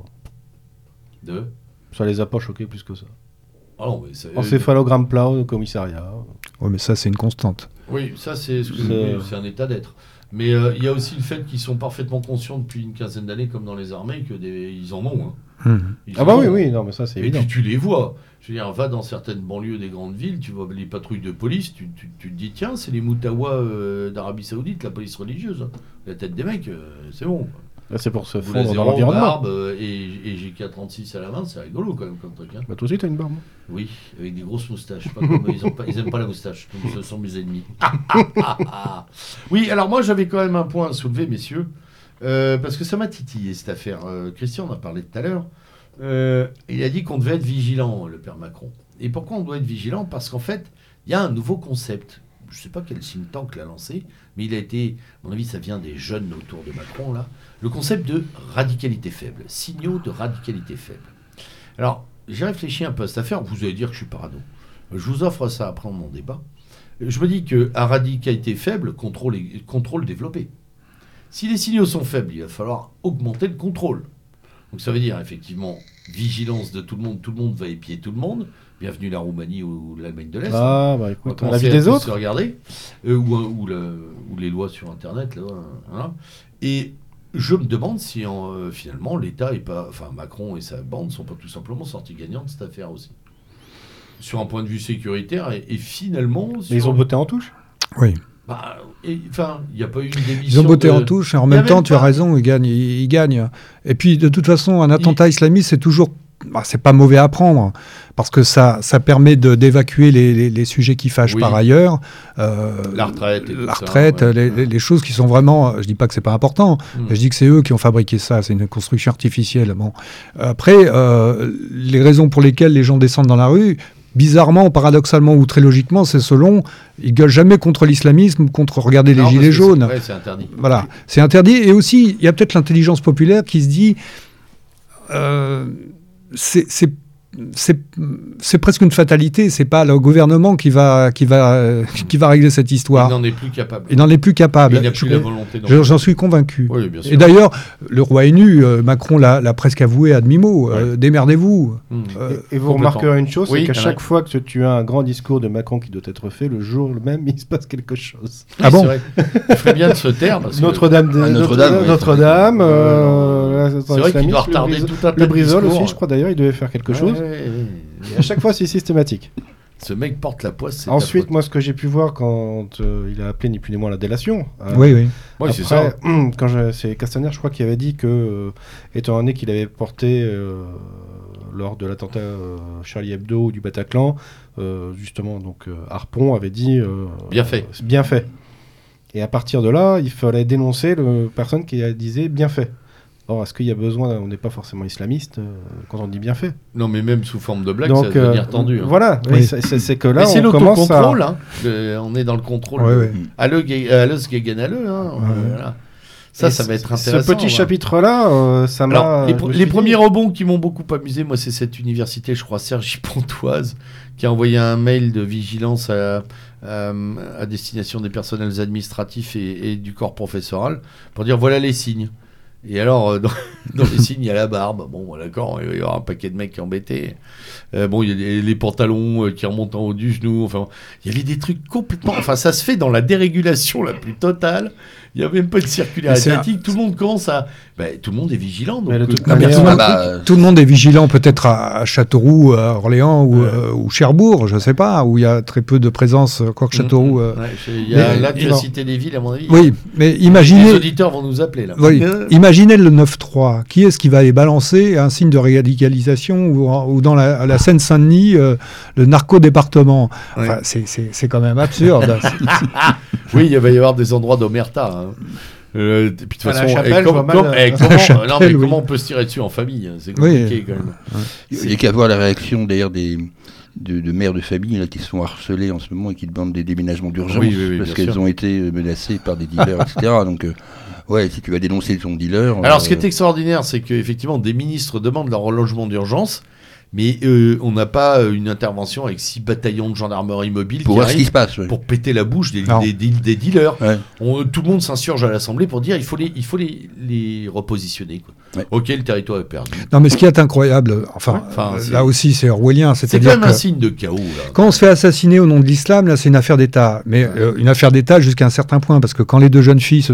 De Ça les a pas choqués plus que ça. Ah non, mais Encéphalogramme plat au commissariat. Oui, mais ça, c'est une constante. Oui, ça, c'est un état d'être. Mais euh, il y a aussi le fait qu'ils sont parfaitement conscients depuis une quinzaine d'années, comme dans les armées, qu'ils en ont. Hein. Mmh. ah bah oui, oui, non, mais ça c'est évident. Et tu, les vois. Je veux dire, va dans certaines banlieues des grandes villes, tu vois les patrouilles de police, tu, tu, te dis, tiens, c'est les Moutawa euh, d'Arabie Saoudite, la police religieuse. La tête des mecs, euh, c'est bon. C'est pour se fondre dans l'environnement. Euh, et, et j'ai 36 à la main, c'est rigolo quand même comme truc. Hein. Bah toi aussi t'as une barbe. Oui, avec des grosses moustaches. Pas comme, ils, pas, ils aiment pas la moustache, donc ce sont mes ennemis. oui, alors moi j'avais quand même un point à soulever, messieurs, euh, parce que ça m'a titillé cette affaire. Euh, Christian en a parlé tout à l'heure. il a dit qu'on devait être vigilant, le père Macron. Et pourquoi on doit être vigilant? Parce qu'en fait, il y a un nouveau concept. Je ne sais pas quel think tank l'a lancé, mais il a été, à mon avis, ça vient des jeunes autour de Macron, là, le concept de radicalité faible, signaux de radicalité faible. Alors, j'ai réfléchi un peu à cette affaire, vous allez dire que je suis parano. Je vous offre ça après mon débat. je me dis qu'un radicalité faible contrôle, contrôle développé. Si les signaux sont faibles, il va falloir augmenter le contrôle. Donc ça veut dire effectivement vigilance de tout le monde, tout le monde va épier tout le monde. Bienvenue la Roumanie ou l'Allemagne de l'Est. Ah, bah écoute, on, a vu des autres. regarder. Euh, ou, ou, ou, les lois sur Internet. Là, hein. Et je me demande si euh, finalement l'État et pas, enfin Macron et sa bande sont pas tout simplement sortis gagnants de cette affaire aussi. Sur un point de vue sécuritaire et, finalement. ils ont botté en touche? Oui. Bah, enfin, il n'y a pas eu une démission. Ils ont botté en touche et en même temps, tu as raison, ils gagnent, ils, gagnent. Et puis, de toute façon, un attentat islamiste, c'est toujours bah, c'est pas mauvais à prendre parce que ça, ça permet d'évacuer les, les, sujets qui fâchent par ailleurs. Euh, la retraite, la retraite, les, choses qui sont vraiment. Je dis pas que c'est pas important, hmm. mais je dis que c'est eux qui ont fabriqué ça. C'est une construction artificielle. Bon, après, euh, les raisons pour lesquelles les gens descendent dans la rue, bizarrement, paradoxalement ou très logiquement, c'est selon. Ils gueulent jamais contre l'islamisme, contre regarder les gilets jaunes. C'est interdit. Voilà, c'est interdit. Et aussi, il y a peut-être l'intelligence populaire qui se dit. Euh, c'est c'est presque une fatalité. C'est pas le gouvernement qui va, qui va, qui va régler cette histoire. Il n'en est plus capable. Il n'en est plus capable. Il n'a plus la volonté. J'en suis convaincu. Et d'ailleurs, le roi est nu. Euh, Macron l'a presque avoué à demi-mot. Euh, démerdez-vous. Hmm. Euh, et, vous remarquerez une chose, c'est qu'à chaque fois que tu as un grand discours de Macron qui doit être fait, le jour même, il se passe quelque chose. Ah bon Il ferait bien de se taire. Notre-Dame. Notre-Dame. Notre-Dame. C'est vrai qu'il doit retarder tout un Le Brisol aussi, je crois d'ailleurs, il devait faire quelque chose. Et à chaque fois, c'est systématique. Ce mec porte la poisse. Ensuite, moi, ce que j'ai pu voir quand euh, il a appelé ni plus ni moins la délation. Euh, oui, oui. oui c'est ça. Quand c'est Castaner, je crois, qui avait dit que, euh, étant donné qu'il avait porté lors de l'attentat Charlie Hebdo du Bataclan, justement, donc Harpon avait dit. bien fait. Bien fait. Et à partir de là, il fallait dénoncer le personne qui disait bien fait. Or, est-ce qu'il y a besoin, on n'est pas forcément islamiste euh, quand on dit bien fait Non, mais même sous forme de blague, ça va devenir euh, tendu. Hein. Voilà, c'est que là, c'est l'autocontrôle. À... Hein. on est dans le contrôle. Ouais, Alle gegen alle. Hein. Voilà. Ça, ça va être intéressant. Ce petit chapitre-là, euh, ça m'a. Les, premiers rebonds qui m'ont beaucoup amusé, moi, c'est cette université, je crois, Sergi Pontoise, qui a envoyé un mail de vigilance à, à destination des personnels administratifs et, et, du corps professoral pour dire voilà les signes. Et alors, euh, dans, les signes, il y a la barbe. Bon, d'accord, il va y avoir un paquet de mecs embêtés. Euh, bon, il y a les, pantalons euh, qui remontent en haut du genou. Enfin, il y avait des trucs complètement. Enfin, ça se fait dans la dérégulation la plus totale. Il n'y a même pas de circulaire asiatique. Tout le monde commence à. Ben, tout le monde est vigilant. Donc, tout, le monde est vigilant, peut-être à, Châteauroux, à Orléans ou, ou, Cherbourg, je ne sais pas, où il y a très peu de présence, encore que mm, Châteauroux. Mm. il y a, là, tu as cité des villes, à mon avis. Oui, mais imaginez. Les auditeurs vont nous appeler, là. Oui, imaginez le 9-3. Qui est-ce qui va aller balancer un signe de radicalisation ou, dans la, Seine-Saint-Denis, euh, le narco-département? Enfin, C'est quand même absurde. oui, il va y avoir des endroits d'omerta. Hein. Euh, de toute façon, comment, on peut se tirer dessus en famille hein, C'est compliqué quand même. Il y a qu'à voir la réaction d'ailleurs des, de, mères de famille là, qui sont harcelées en ce moment et qui demandent des déménagements d'urgence parce qu'elles ont été menacées par des dealers, etc. Donc, euh, ouais, si tu vas dénoncer ton dealer. Alors, ce qui est euh, extraordinaire, c'est qu'effectivement, des ministres demandent leur relogement d'urgence mais euh, on n'a pas euh, une intervention avec six bataillons de gendarmerie mobile pour voir ce qui se passe, pour péter la bouche des, des, dealers. tout le monde s'insurge à l'Assemblée pour dire il faut les, il faut les, les repositionner. Quoi. Ok, le territoire est perdu. Non, mais ce qui est incroyable, enfin, là aussi c'est orwellien, c'est quand même un signe de chaos. Quand on se fait assassiner au nom de l'islam, là c'est une affaire d'État, mais euh, une affaire d'État jusqu'à un certain point, parce que quand les deux jeunes filles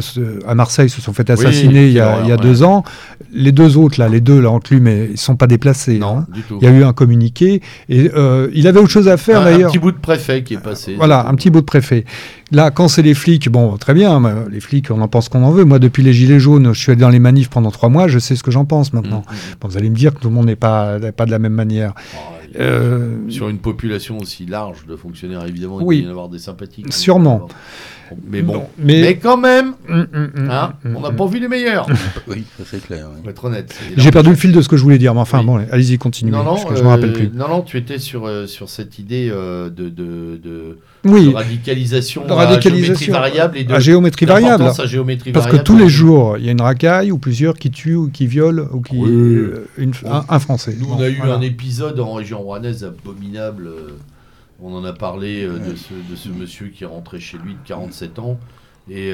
à Marseille se sont fait assassiner il y a, il y a deux ans, les deux autres là, les deux là mais ils sont pas déplacés. Non, hein. du tout eu un communiqué. Et euh, il avait autre chose à faire d'ailleurs. Un petit bout de préfet qui est passé. Voilà, un petit bout de préfet. Là, quand c'est les flics, bon, très bien, les flics, on en pense qu'on en veut. Moi, depuis les Gilets jaunes, je suis allé dans les manifs pendant trois mois, je sais ce que j'en pense maintenant. Mmh, mmh. vous allez me dire que tout le monde n'est pas, pas de la même manière. Oh, euh, Sur une population aussi large de fonctionnaires, évidemment, il oui, peut y en avoir des sympathiques. Sûrement. Mais bon, mais... quand même, hum, hum, hum, hein, on n'a pas vu les meilleurs. oui, c'est clair. Va être honnête. J'ai perdu le fil de ce que je voulais dire, mais enfin, bon, allez-y, continuez. Non, non, je me rappelle plus. Non, non, tu étais sur, euh, sur cette idée euh, de, de, de, oui. radicalisation, de radicalisation à géométrie variable et de à géométrie variable. À géométrie Parce que tous les jours, il y a une racaille ou plusieurs qui tuent ou qui violent ou qui euh, une, un, Français. Nous, on a eu un épisode en région rouennaise abominable On en a parlé de, ce, monsieur qui est rentré chez lui de 47 ans et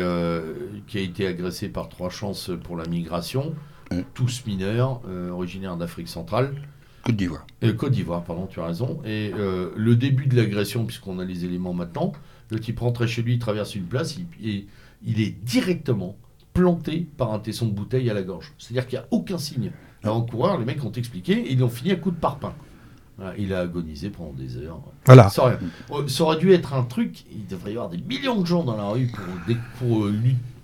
qui a été agressé par trois chances pour la migration, tous mineurs, originaires d'Afrique centrale. Côte d'Ivoire. Côte d'Ivoire, pardon, tu as raison. Et le début de l'agression, puisqu'on a les éléments maintenant, le type rentre chez lui, il traverse une place, il, il est directement planté par un tesson de bouteille à la gorge. C'est-à-dire qu'il n'y a aucun signe. Avant coureur, les mecs ont expliqué, ils l'ont fini à coup de parpaing. Il a agonisé pendant des heures. Voilà. Ça aurait, dû être un truc, il devrait y avoir des millions de gens dans la rue pour, pour, euh,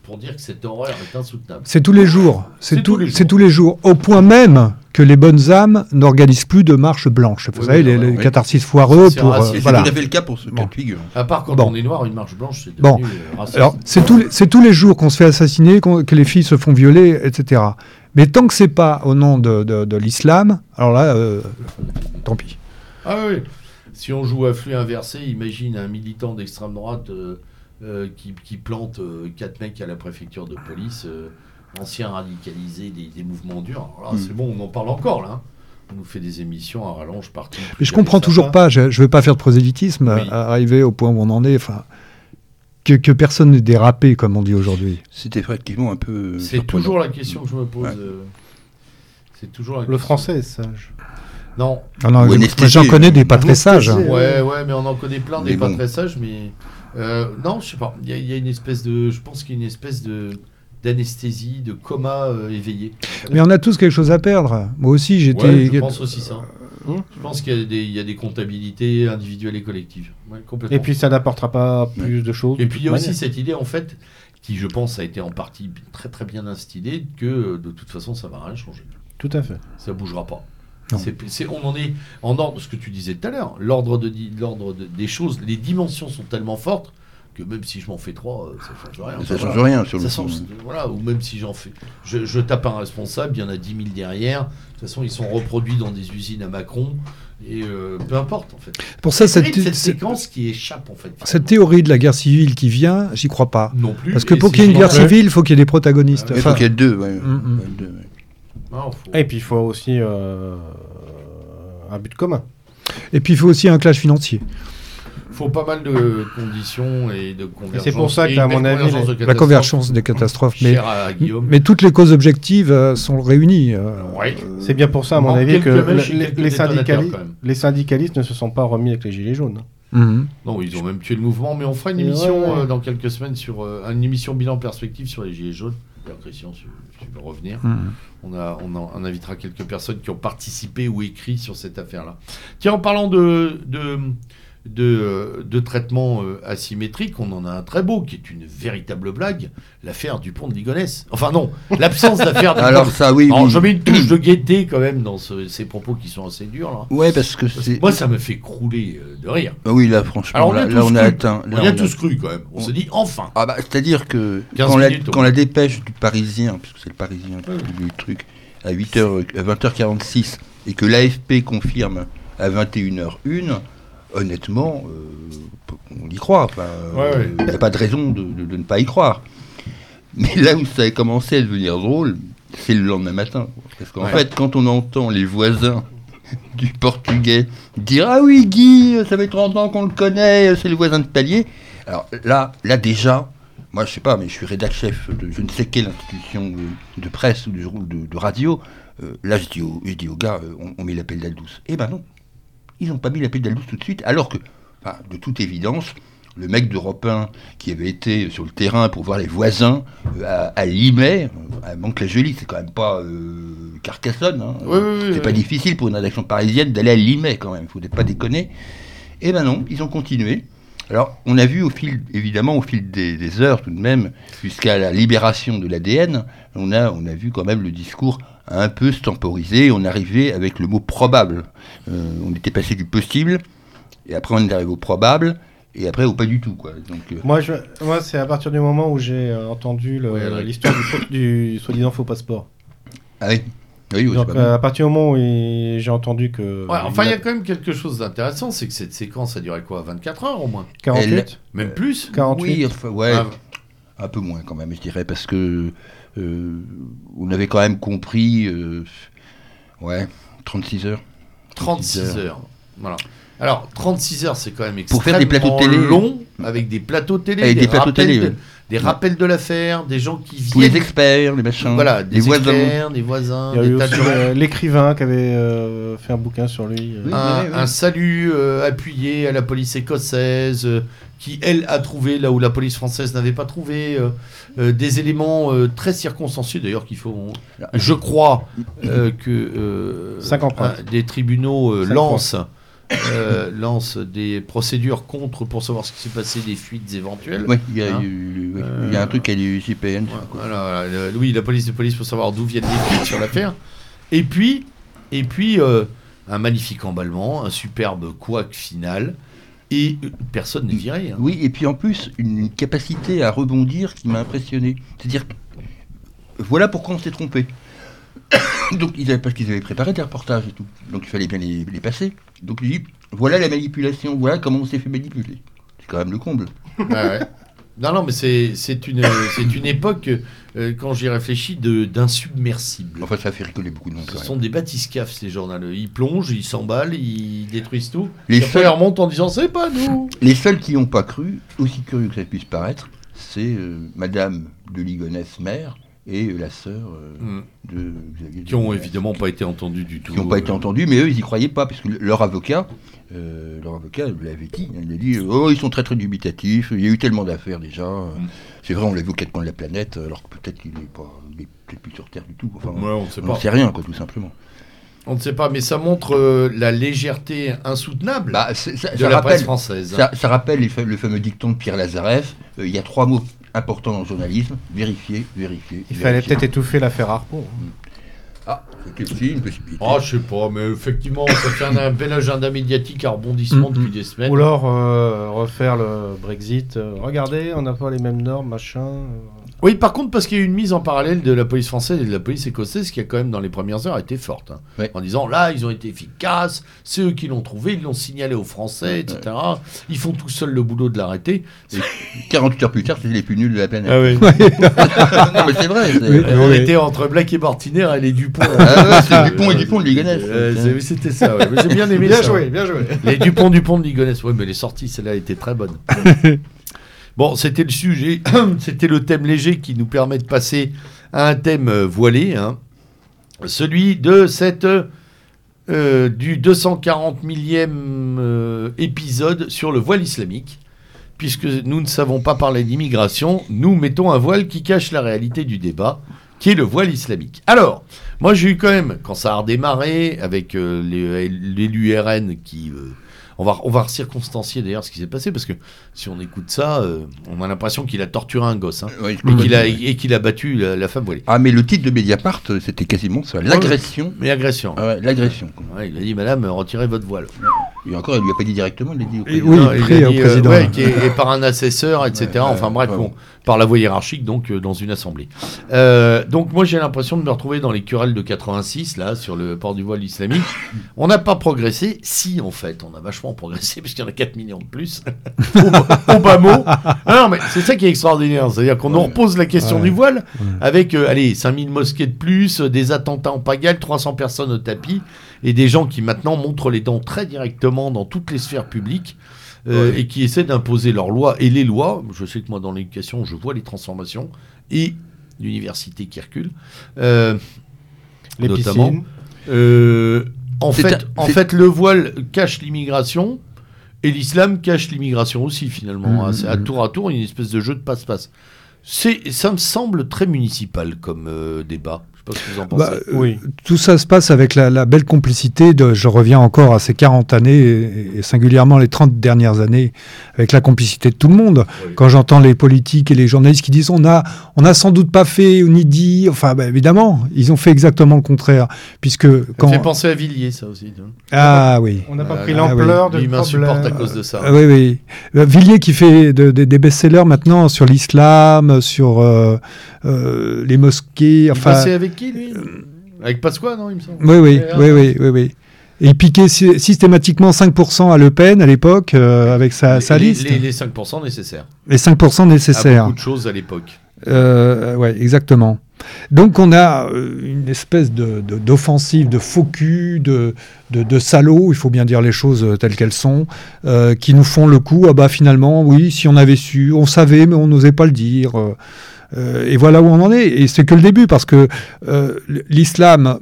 pour dire que cette horreur est insoutenable. C'est tous les jours. C'est tous, tous les jours. Au point même que les bonnes âmes n'organisent plus de marches blanches. Vous savez, les, catharsis foireux pour. Euh, voilà. C'est tout à fait le cas pour ce cas de figure. À part quand on est noir, une marche blanche, c'est bon. Euh, Alors, c'est tous, les, tous les jours qu'on se fait assassiner, que les filles se font violer, etc. Mais tant que c'est pas au nom de, de, l'islam, alors là, euh, tant pis. Ah oui. Si on joue à flux inversé, imagine un militant d'extrême droite. Euh, qui, plante euh, quatre mecs à la préfecture de police, euh, anciens radicalisés des, mouvements durs. Hmm. c'est bon, on en parle encore là. Hein. On nous fait des émissions à rallonge partout. Mais je comprends toujours pas, je ne veux pas faire de prosélytisme, arriver au point où on en est. Enfin, que, que, personne n'ait dérapé, comme on dit aujourd'hui. C'était effectivement un peu. C'est toujours la question que je me pose. c'est toujours Le français est sage. Non. Ah non J'en connais des pas très sages. Ouais, ouais, mais on en connaît plein des pas très sages, mais euh, non, je sais pas. Il y, a une espèce de. Je pense qu'il y a une espèce de d'anesthésie, de coma euh, éveillé. Mais on a tous quelque chose à perdre. Moi aussi, j'étais. Ouais, je pense aussi ça. Hum je pense qu'il y, a des comptabilités individuelles et collectives. et puis ça n'apportera pas plus de choses. Et puis il y a aussi cette idée, en fait, qui je pense a été en partie très très bien instillée, que de toute façon ça va rien changer. Tout à fait. Ça bougera pas on en est en ordre, ce que tu disais tout à l'heure, l'ordre de, l'ordre des choses, les dimensions sont tellement fortes que même si je m'en fais trois, euh, ça change rien. Ça, change rien sur le Voilà, ou même si j'en fais, je, tape un responsable, il y en a 10 000 derrière. De toute façon, ils sont reproduits dans des usines à Macron. Et euh, peu importe en fait. Pour ça, cette, cette, séquence qui échappe en fait. Cette théorie de la guerre civile qui vient, j'y crois pas. Non plus. Parce que pour qu'il y ait une guerre civile, il faut qu'il y ait des protagonistes. il faut qu'il y ait deux. Ouais. Mm, mm. Et puis il faut aussi euh, un but commun. Et puis il faut aussi un clash financier. Il faut pas mal de conditions et de convergence. C'est pour ça qu'à mon avis, la convergence des catastrophes, mais, mais toutes les causes objectives euh, sont réunies. Euh, C'est bien pour ça, à mon avis, que les, syndicalistes, les, syndicalistes, ne se sont pas remis avec les gilets jaunes. Mhm. Non, ils ont même tué le mouvement, mais on fera une émission dans quelques semaines sur une émission bilan perspective sur les gilets jaunes. Christian, si, tu veux revenir. Mhm on, a, on, invitera quelques personnes qui ont participé ou écrit sur cette affaire-là. Tiens, en parlant de, de, de, traitement euh, asymétrique, on en a un très beau qui est une véritable blague, l'affaire du pont de Ligonnès. Enfin non, l'absence d'affaire. Alors ça, oui. Alors, Je mets une touche de gaieté quand même dans ces propos qui sont assez durs. Là. Ouais, parce que, moi ça me fait crouler euh, de rire. Ah oui, là franchement, là, on a atteint. on, a tous cru quand même. On, se dit enfin. Ah bah, c'est-à-dire que quand la, quand la, dépêche du Parisien, puisque c'est le Parisien qui le truc, à 8h, 20h46 et que l'AFP confirme à 21h01 honnêtement, euh, on y croit. Il n'y a pas de raison de, ne pas y croire. Mais là où ça a commencé à devenir drôle, c'est le lendemain matin. Parce qu'en fait, quand on entend les voisins du portugais dire Ah oui, Guy, ça fait 30 ans qu'on le connaît, c'est le voisin de palier. Alors là, là déjà, moi je sais pas, mais je suis rédacteur chef de je ne sais quelle institution de, presse ou de, de, radio. Euh, là, je dis, au, je dis aux gars, euh, on, on met l'appel d'Aldous. Eh ben non, ils n'ont pas mis la pédale douce tout de suite, alors que, de toute évidence, le mec d'Europe 1 qui avait été sur le terrain pour voir les voisins euh, à, Limay, à euh, Manque-la-Jolie, c'est quand même pas euh, Carcassonne. Hein. c'est pas difficile pour une rédaction parisienne d'aller à Limay quand même, il faut pas déconner. Et eh ben non, ils ont continué. Alors, on a vu au fil, évidemment, au fil des, heures tout de même, jusqu'à la libération de l'ADN, on a, on a vu quand même le discours un peu se temporiser. On arrivait avec le mot probable. Euh, on était passé du possible, et après on est arrivé au probable, et après au pas du tout. Quoi. Donc, euh, Moi, je, moi c'est à partir du moment où j'ai euh, entendu l'histoire du, du soi-disant faux passeport. Ah oui oui, Donc, à partir du moment où j'ai entendu que. enfin, il y a quand même quelque chose d'intéressant, c'est que cette séquence a duré quoi 24 heures au moins? 48 Même plus? 48 Oui, ouais, ah. un peu moins quand même, je dirais, parce que euh, on avait quand même compris, euh, ouais, 36 heures. 36 heures. Voilà. Alors, 36 heures, c'est quand même extrêmement Pour faire des plateaux télé. long, avec des plateaux télé, avec des, plateaux télé, des rappels de l'affaire, des gens qui viennent. Tous les experts, les machins. Voilà, des, voisins. des voisins. Il y a eu euh, l'écrivain qui avait euh, fait un bouquin sur lui. un, salut euh, appuyé à la police écossaise, qui elle a trouvé là où la police française n'avait pas trouvé. des éléments très circonstanciés d'ailleurs qu'il faut. Je crois que des tribunaux lancent euh, lance des procédures contre pour savoir ce qui s'est passé, des fuites éventuelles. Oui, il y, a, hein y a un truc à l'UCPN. Voilà, oui, la police de police pour savoir d'où viennent les fuites sur l'affaire. Et puis, et puis euh, un magnifique emballement, un superbe couac final. Et personne n'est viré. Hein. Oui, et puis en plus, une capacité à rebondir qui m'a impressionné. C'est-à-dire, voilà pourquoi on s'est trompé. Donc, ils avaient, parce qu'ils avaient préparé des reportages et tout. Donc, il fallait bien les, passer. Donc, il dit voilà la manipulation, voilà comment on s'est fait manipuler. C'est quand même le comble. Non, non, mais c'est une, une époque, euh, quand j'y réfléchis, d'insubmersible. Enfin, ça fait rigoler beaucoup de monde. Ce sont des bathyscaphes, ces journaux. Ils plongent, ils s'emballent, ils détruisent tout. Les seuls... ils remontent en disant c'est pas nous. Les seuls qui n'ont pas cru, aussi curieux que ça puisse paraître, c'est euh, Madame de Ligonnès, mère, et la sœur euh, mm. de Xavier. Qui n'ont évidemment pas été entendus du tout. Qui n'ont pas été euh. entendus, mais eux, ils n'y croyaient pas, parce que leur avocat, euh, leur avocat l'avait dit, il a dit Oh, ils sont très très dubitatifs, il y a eu tellement d'affaires déjà. Mm. C'est vrai, on l'a vu aux quatre coins de la planète, alors que peut-être qu'il n'est pas, peut-être plus sur Terre du tout. Enfin, on ne sait rien, quoi, tout simplement. On ne sait pas, mais ça montre la légèreté insoutenable bah, de la presse française. Ça, rappelle le fameux dicton de Pierre Lazareff il y a trois mots important dans le journalisme, vérifier, vérifier. Il fallait peut-être étouffer l'affaire Harpo. Hein. Ah, c'était aussi une possibilité. Ah, je sais pas, mais effectivement, ça fait un, bel agenda médiatique à rebondissement depuis des semaines. Ou alors euh, refaire le Brexit. Euh, regardez, on n'a pas les mêmes normes, machin. Euh. Oui, par contre, parce qu'il y a eu une mise en parallèle de la police française et de la police écossaise qui a quand même dans les premières heures été forte. Hein. En disant là, ils ont été efficaces, c'est eux qui l'ont trouvé, ils l'ont signalé aux Français, etc. Ils font tout seuls le boulot de l'arrêter. 48 heures plus tard, c'est les plus nuls de la planète. Ah oui. non, mais c'est vrai. on était entre Black et Martiner et les Dupont. Ah c'est Dupont et Dupont de Ligonnès. Euh, C'était ça, j'ai bien aimé bien Joué, bien joué. Les Dupont Dupont de Ligonnès. Oui, mais les sorties, celle-là était très bonne. Bon, c'était le sujet, c'était le thème léger qui nous permet de passer à un thème euh, voilé, hein. celui de cette euh, du 240 millième euh, épisode sur le voile islamique. Puisque nous ne savons pas parler d'immigration, nous mettons un voile qui cache la réalité du débat, qui est le voile islamique. Alors, moi j'ai eu quand même, quand ça a redémarré, avec l'élu RN qui on va, on va circonstancier d'ailleurs ce qui s'est passé parce que si on écoute ça, euh, on a l'impression qu'il a torturé un gosse hein, et qu'il a, battu la, femme voilée. Ah, mais le titre de Mediapart, c'était quasiment ça l'agression. Mais agression. Ah l'agression. il a dit Madame, retirez votre voile. Et encore, il lui a pas dit directement, il l'a dit au président. Oui, il au euh, président. et, par un assesseur, etc. enfin bref, bon, par la voie hiérarchique, donc euh, dans une assemblée. donc moi, j'ai l'impression de me retrouver dans les querelles de 86, là, sur le port du voile islamique. On n'a pas progressé, si en fait, on a vachement progresser, puisqu'il y en a 4 millions de plus, au, bas mot. non, mais c'est ça qui est extraordinaire. C'est-à-dire qu'on nous repose la question du voile avec, euh, allez, 5000 mosquées de plus, euh, des attentats en pagaille, 300 personnes au tapis, et des gens qui maintenant montrent les dents très directement dans toutes les sphères publiques. Euh, et qui essaient d'imposer leurs lois et les lois. Je sais que moi, dans l'éducation, je vois les transformations et l'université qui recule, les notamment. En fait, en fait, le voile cache l'immigration et l'islam cache l'immigration aussi, finalement. Mmh, c'est à mmh. tour à tour une espèce de jeu de passe-passe. Ça me semble très municipal comme euh. Bah, oui. Tout ça se passe avec la, belle complicité de, je reviens encore à ces 40 années et, singulièrement les 30 dernières années, avec la complicité de tout le monde. Quand j'entends les politiques et les journalistes qui disent on a, on a sans doute pas fait ni dit, enfin bah, évidemment, ils ont fait exactement le contraire. Puisque quand... Ça fait penser à Villiers, ça aussi. Ah oui. On n'a pas pris l'ampleur de Il m'insupporte à cause de ça. oui, oui. Euh, Villiers qui fait des best-sellers maintenant sur l'islam, sur euh, euh, les mosquées. Enfin, avec qui, lui euh, Avec Pasqua, non, il me semble Oui, oui, oui, oui, oui, oui. Et il piquait systématiquement 5% à Le Pen à l'époque, euh, avec sa, sa liste. Les, les, 5% nécessaires. Les 5% nécessaires. beaucoup de choses à l'époque. ouais, exactement. Donc on a une espèce d'offensive, de, de, faux cul, de, de, salauds, il faut bien dire les choses telles qu'elles sont, qui nous font le coup, ah bah finalement, oui, si on avait su, on savait, mais on n'osait pas le dire. Et voilà où on en est. Et c'est que le début, parce que l'islam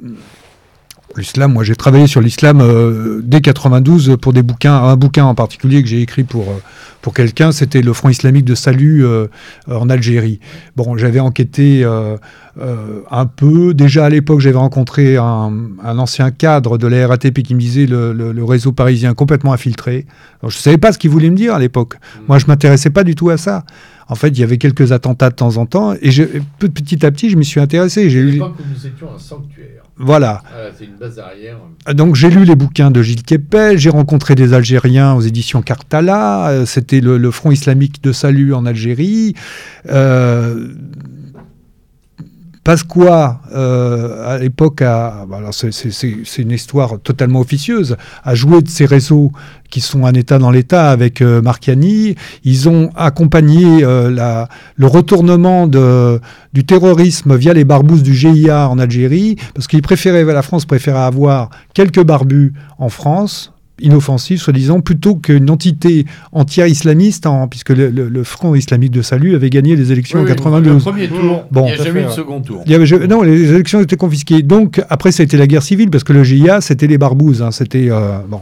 L'islam, moi j'ai travaillé sur l'islam euh, dès 92 pour des bouquins, un bouquin en particulier que j'ai écrit pour, euh, pour quelqu'un, c'était le Front islamique de salut euh, en Algérie. Bon, j'avais enquêté un peu, déjà à l'époque j'avais rencontré un, ancien cadre de la RATP qui me disait le, réseau parisien complètement infiltré. je ne savais pas ce qu'il voulait me dire à l'époque. Moi je m'intéressais pas du tout à ça. En fait, il y avait quelques attentats de temps en temps, et petit à petit, je m'y suis intéressé. J'ai lu... nous étions un sanctuaire. Voilà. c'est une base arrière. Donc j'ai lu les bouquins de Gilles Kepel, j'ai rencontré des Algériens aux éditions Cartala, euh, c'était le, Front islamique de salut en Algérie. Euh, Pasqua, euh, à l'époque, bah, c'est une histoire totalement officieuse, a joué de ces réseaux qui sont un État dans l'État avec euh, Marchiani. Ils ont accompagné euh, la, le retournement de, du terrorisme via les barbouzes du GIA en Algérie, parce qu'ils préféraient, la France préférait avoir quelques barbus en France, inoffensif, soi-disant, plutôt qu'une entité entière islamiste, puisque le, Front islamique de salut avait gagné les élections en 92. Le premier tour, bon, il n'y a jamais eu de second tour. non, les élections étaient confisquées. Donc, après, ça a été la guerre civile, parce que le GIA, c'était les barbouzes. Hein, c'était, euh, bon.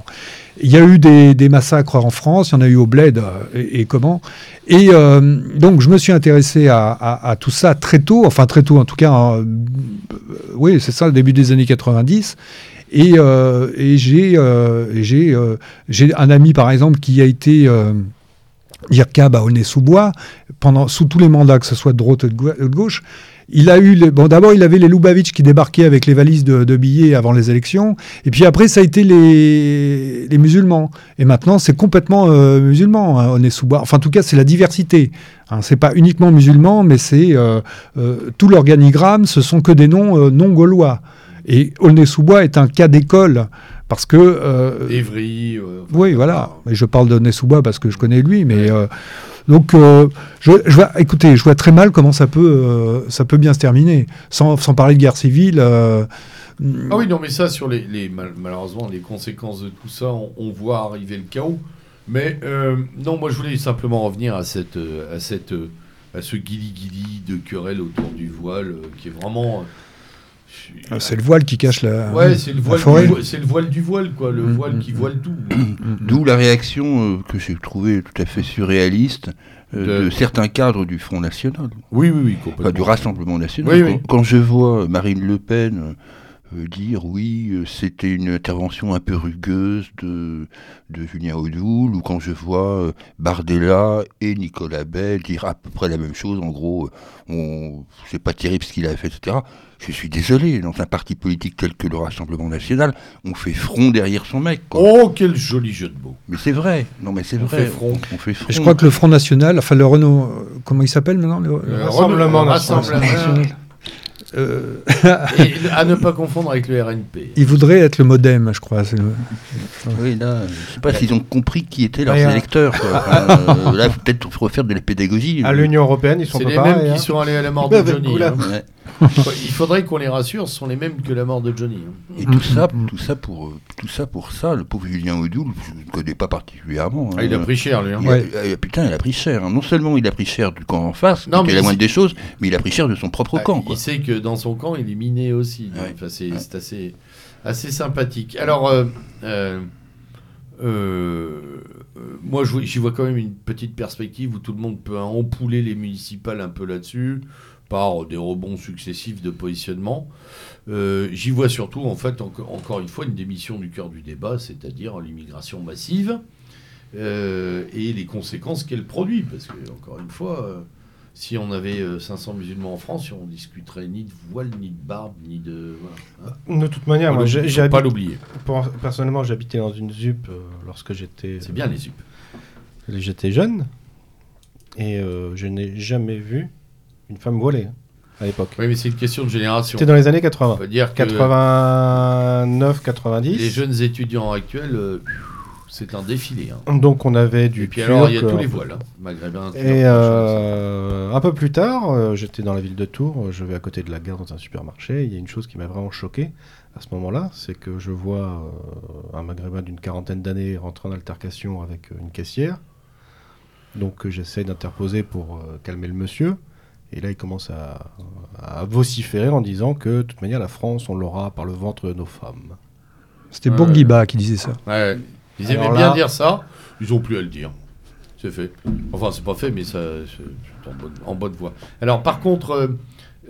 Il y a eu des, massacres en France, il y en a eu au Bled, euh, et, comment. Et euh, donc, je me suis intéressé à, tout ça très tôt, enfin très tôt en tout cas, oui, c'est ça, le début des années 90. Et, euh, euh, euh, j'ai un ami, par exemple, qui a été IRCAB à Aulnay-sous-Bois, pendant, sous tous les mandats, que ce soit de droite ou de gauche. Il a eu, bon, d'abord, il avait les Lubavitch qui débarquaient avec les valises de, billets avant les élections. Et puis après, ça a été les, musulmans. Et maintenant, c'est complètement musulman, hein, Aulnay-sous-Bois. Enfin, en tout cas, c'est la diversité. Hein, c'est pas uniquement musulman, mais c'est tout l'organigramme, ce sont que des noms non gaulois. Et Aulnay-sous-Bois est un cas d'école parce que. Euh, Évry. Euh, oui, voilà. Mais je parle d'Aulnay-sous-Bois parce que je connais lui, mais. Euh, donc, je, je, vois, écoutez, je vois très mal comment ça peut, ça peut bien se terminer, sans, sans parler de guerre civile. ah oui, non, mais ça, sur les, les malheureusement, les conséquences de tout ça, on, voit arriver le chaos. Mais non, moi, je voulais simplement revenir à cette, à cette, à ce guili-guili de querelle autour du voile, qui est vraiment ah, c'est le voile qui cache la. Ouais, c'est le, voile c'est le voile du voile, quoi, le mm, voile mm, qui mm. voile tout. D'où la réaction euh, que j'ai trouvée tout à fait surréaliste euh, de... certains cadres du Front National. Oui, oui, oui, complètement. du Rassemblement National. quand, je vois Marine Le Pen euh, dire oui, c'était une intervention un peu rugueuse de, de Julien Audoul, ou quand je vois Bardella et Nicolas Bell dire à peu près la même chose, en gros, on, c'est pas terrible ce qu'il a fait, etc. Je suis désolé, dans un parti politique tel que le Rassemblement National, on fait front derrière son mec. Oh, quel joli jeu de mots. Mais c'est vrai. Non, mais c'est vrai. front. On fait front. je crois que le Front National, enfin le Renault, euh, comment il s'appelle maintenant le, Rassemblement National. Euh, à ne pas confondre avec le RNP. Il voudrait être le modem, je crois. Oui, là, je sais pas s'ils ont compris qui étaient leurs électeurs. Euh, là, peut-être refaire de la pédagogie. À l'Union européenne, ils sont pas C'est les mêmes qui hein. sont allés à la mort de Johnny. Hein. Il faudrait qu'on les rassure, ce sont les mêmes que la mort de Johnny. Hein. Et tout ça, tout ça pour euh, tout ça pour ça, le pauvre Julien Audoul, je ne connais pas particulièrement. Ah, il a pris cher, lui. Il putain, il a pris cher. Non seulement il a pris cher du camp en face, qui est la moindre des choses, mais il a pris cher de son propre ah, camp. Il sait que dans son camp, il est miné aussi. c'est assez, assez sympathique. Alors, euh, euh, euh, moi, j'y vois quand même une petite perspective où tout le monde peut empouler les municipales un peu là-dessus par des rebonds successifs de positionnement. J'y vois surtout, en fait, encore une fois, une démission du cœur du débat, c'est-à-dire l'immigration massive et les conséquences qu'elle produit. Parce que, encore une fois, si on avait 500 euh, musulmans en France, on discuterait ni de voile, ni de barbe, ni de. De toute manière, moi, j'ai pas l'oublier. Personnellement, j'habitais dans une ZUP euh, lorsque j'étais. C'est bien les ZUP. Euh, j'étais jeune et je n'ai jamais vu une femme voilée hein, à l'époque. Oui, mais c'est une question de génération. C'était dans les années 80. dire 89, 90. Les jeunes étudiants actuels c'est un défilé. Hein. Donc on avait du. Et puis alors, il y a tous les voiles, hein, maghrébins. Et euh, un peu plus tard, euh, j'étais dans la ville de Tours, je vais à côté de la gare dans un supermarché. Il y a une chose qui m'a vraiment choqué à ce moment-là, c'est que je vois un maghrébin d'une quarantaine d'années rentrer en altercation avec une caissière. Donc j'essaie d'interposer pour calmer le monsieur. Et là, il commence à, vociférer en disant que, de toute manière, la France, on l'aura par le ventre de nos femmes. C'était Bourguiba qui disait ça. Ouais, ils aimaient bien dire ça, ils n'ont plus à le dire. C'est fait. Enfin, c'est pas fait, mais ça, c'est en bonne, voie. Alors, par contre, euh,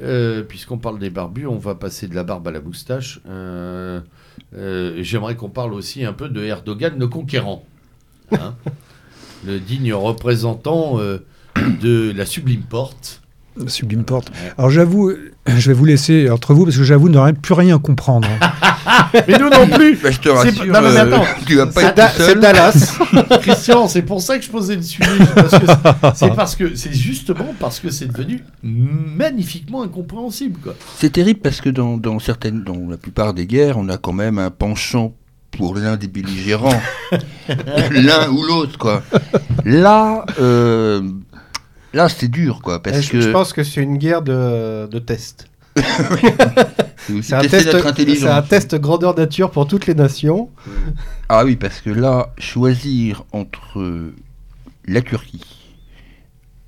euh, puisqu'on parle des barbus, on va passer de la barbe à la moustache. Euh, j'aimerais qu'on parle aussi un peu de Erdogan, le conquérant. Hein. le digne représentant de la sublime porte Sublime porte. Alors j'avoue, je vais vous laisser entre vous parce que j'avoue ne plus rien comprendre. mais nous non plus. Bah, je te rassure, non, mais attends, euh, tu vas pas être C'est Dallas. Christian, c'est pour ça que je posais le sujet. C'est parce que c'est justement parce que c'est devenu magnifiquement incompréhensible. C'est terrible parce que dans, dans, certaines, dans la plupart des guerres, on a quand même un penchant pour l'un des belligérants, l'un ou l'autre, quoi. Là, euh, Là, c'est dur, quoi. Parce je, que... je pense que c'est une guerre de, de tests. c'est un, test, un test grandeur nature pour toutes les nations. Ah oui, parce que là, choisir entre la Turquie,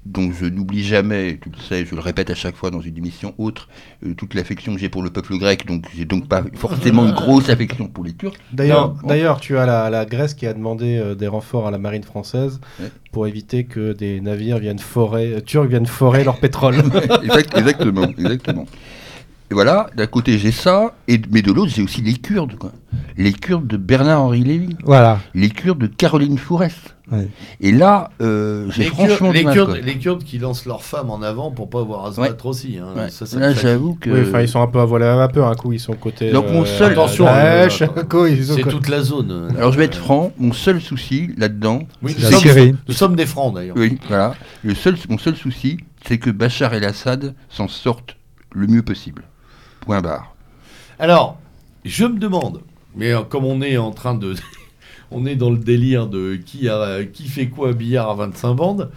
donc je n'oublie jamais, tu le sais, je le répète à chaque fois dans une émission autre, euh, toute l'affection que j'ai pour le peuple grec, donc j'ai donc pas forcément une grosse affection pour les Turcs. D'ailleurs, d'ailleurs tu as la, la, Grèce qui a demandé euh, des renforts à la marine française pour éviter que des navires viennent forer, euh, turcs viennent forer leur pétrole. exactement, exactement. Et voilà, d'un côté j'ai ça, et, mais de l'autre j'ai aussi les Kurdes, quoi. Les Kurdes de Bernard-Henri Lévy. Voilà. Les Kurdes de Caroline Fourest. Et là, euh, j'ai franchement les, Kurdes, les Kurdes qui lancent leurs femmes en avant pour pas avoir à se battre aussi. Hein. là, j'avoue que. ils sont un peu à voler un peu. Un coup, ils sont côté. Donc, mon euh, seul. Attention, euh, c'est toute la zone. Alors, je vais être franc. Mon seul souci là-dedans. Oui, nous, sommes, nous sommes des francs d'ailleurs. Oui, voilà. Le seul, mon seul souci, c'est que Bachar el-Assad s'en sorte le mieux possible. Point barre. Alors, je me demande, mais comme on est en train de on est dans le délire de qui, a, qui fait quoi à billard à 25 bandes.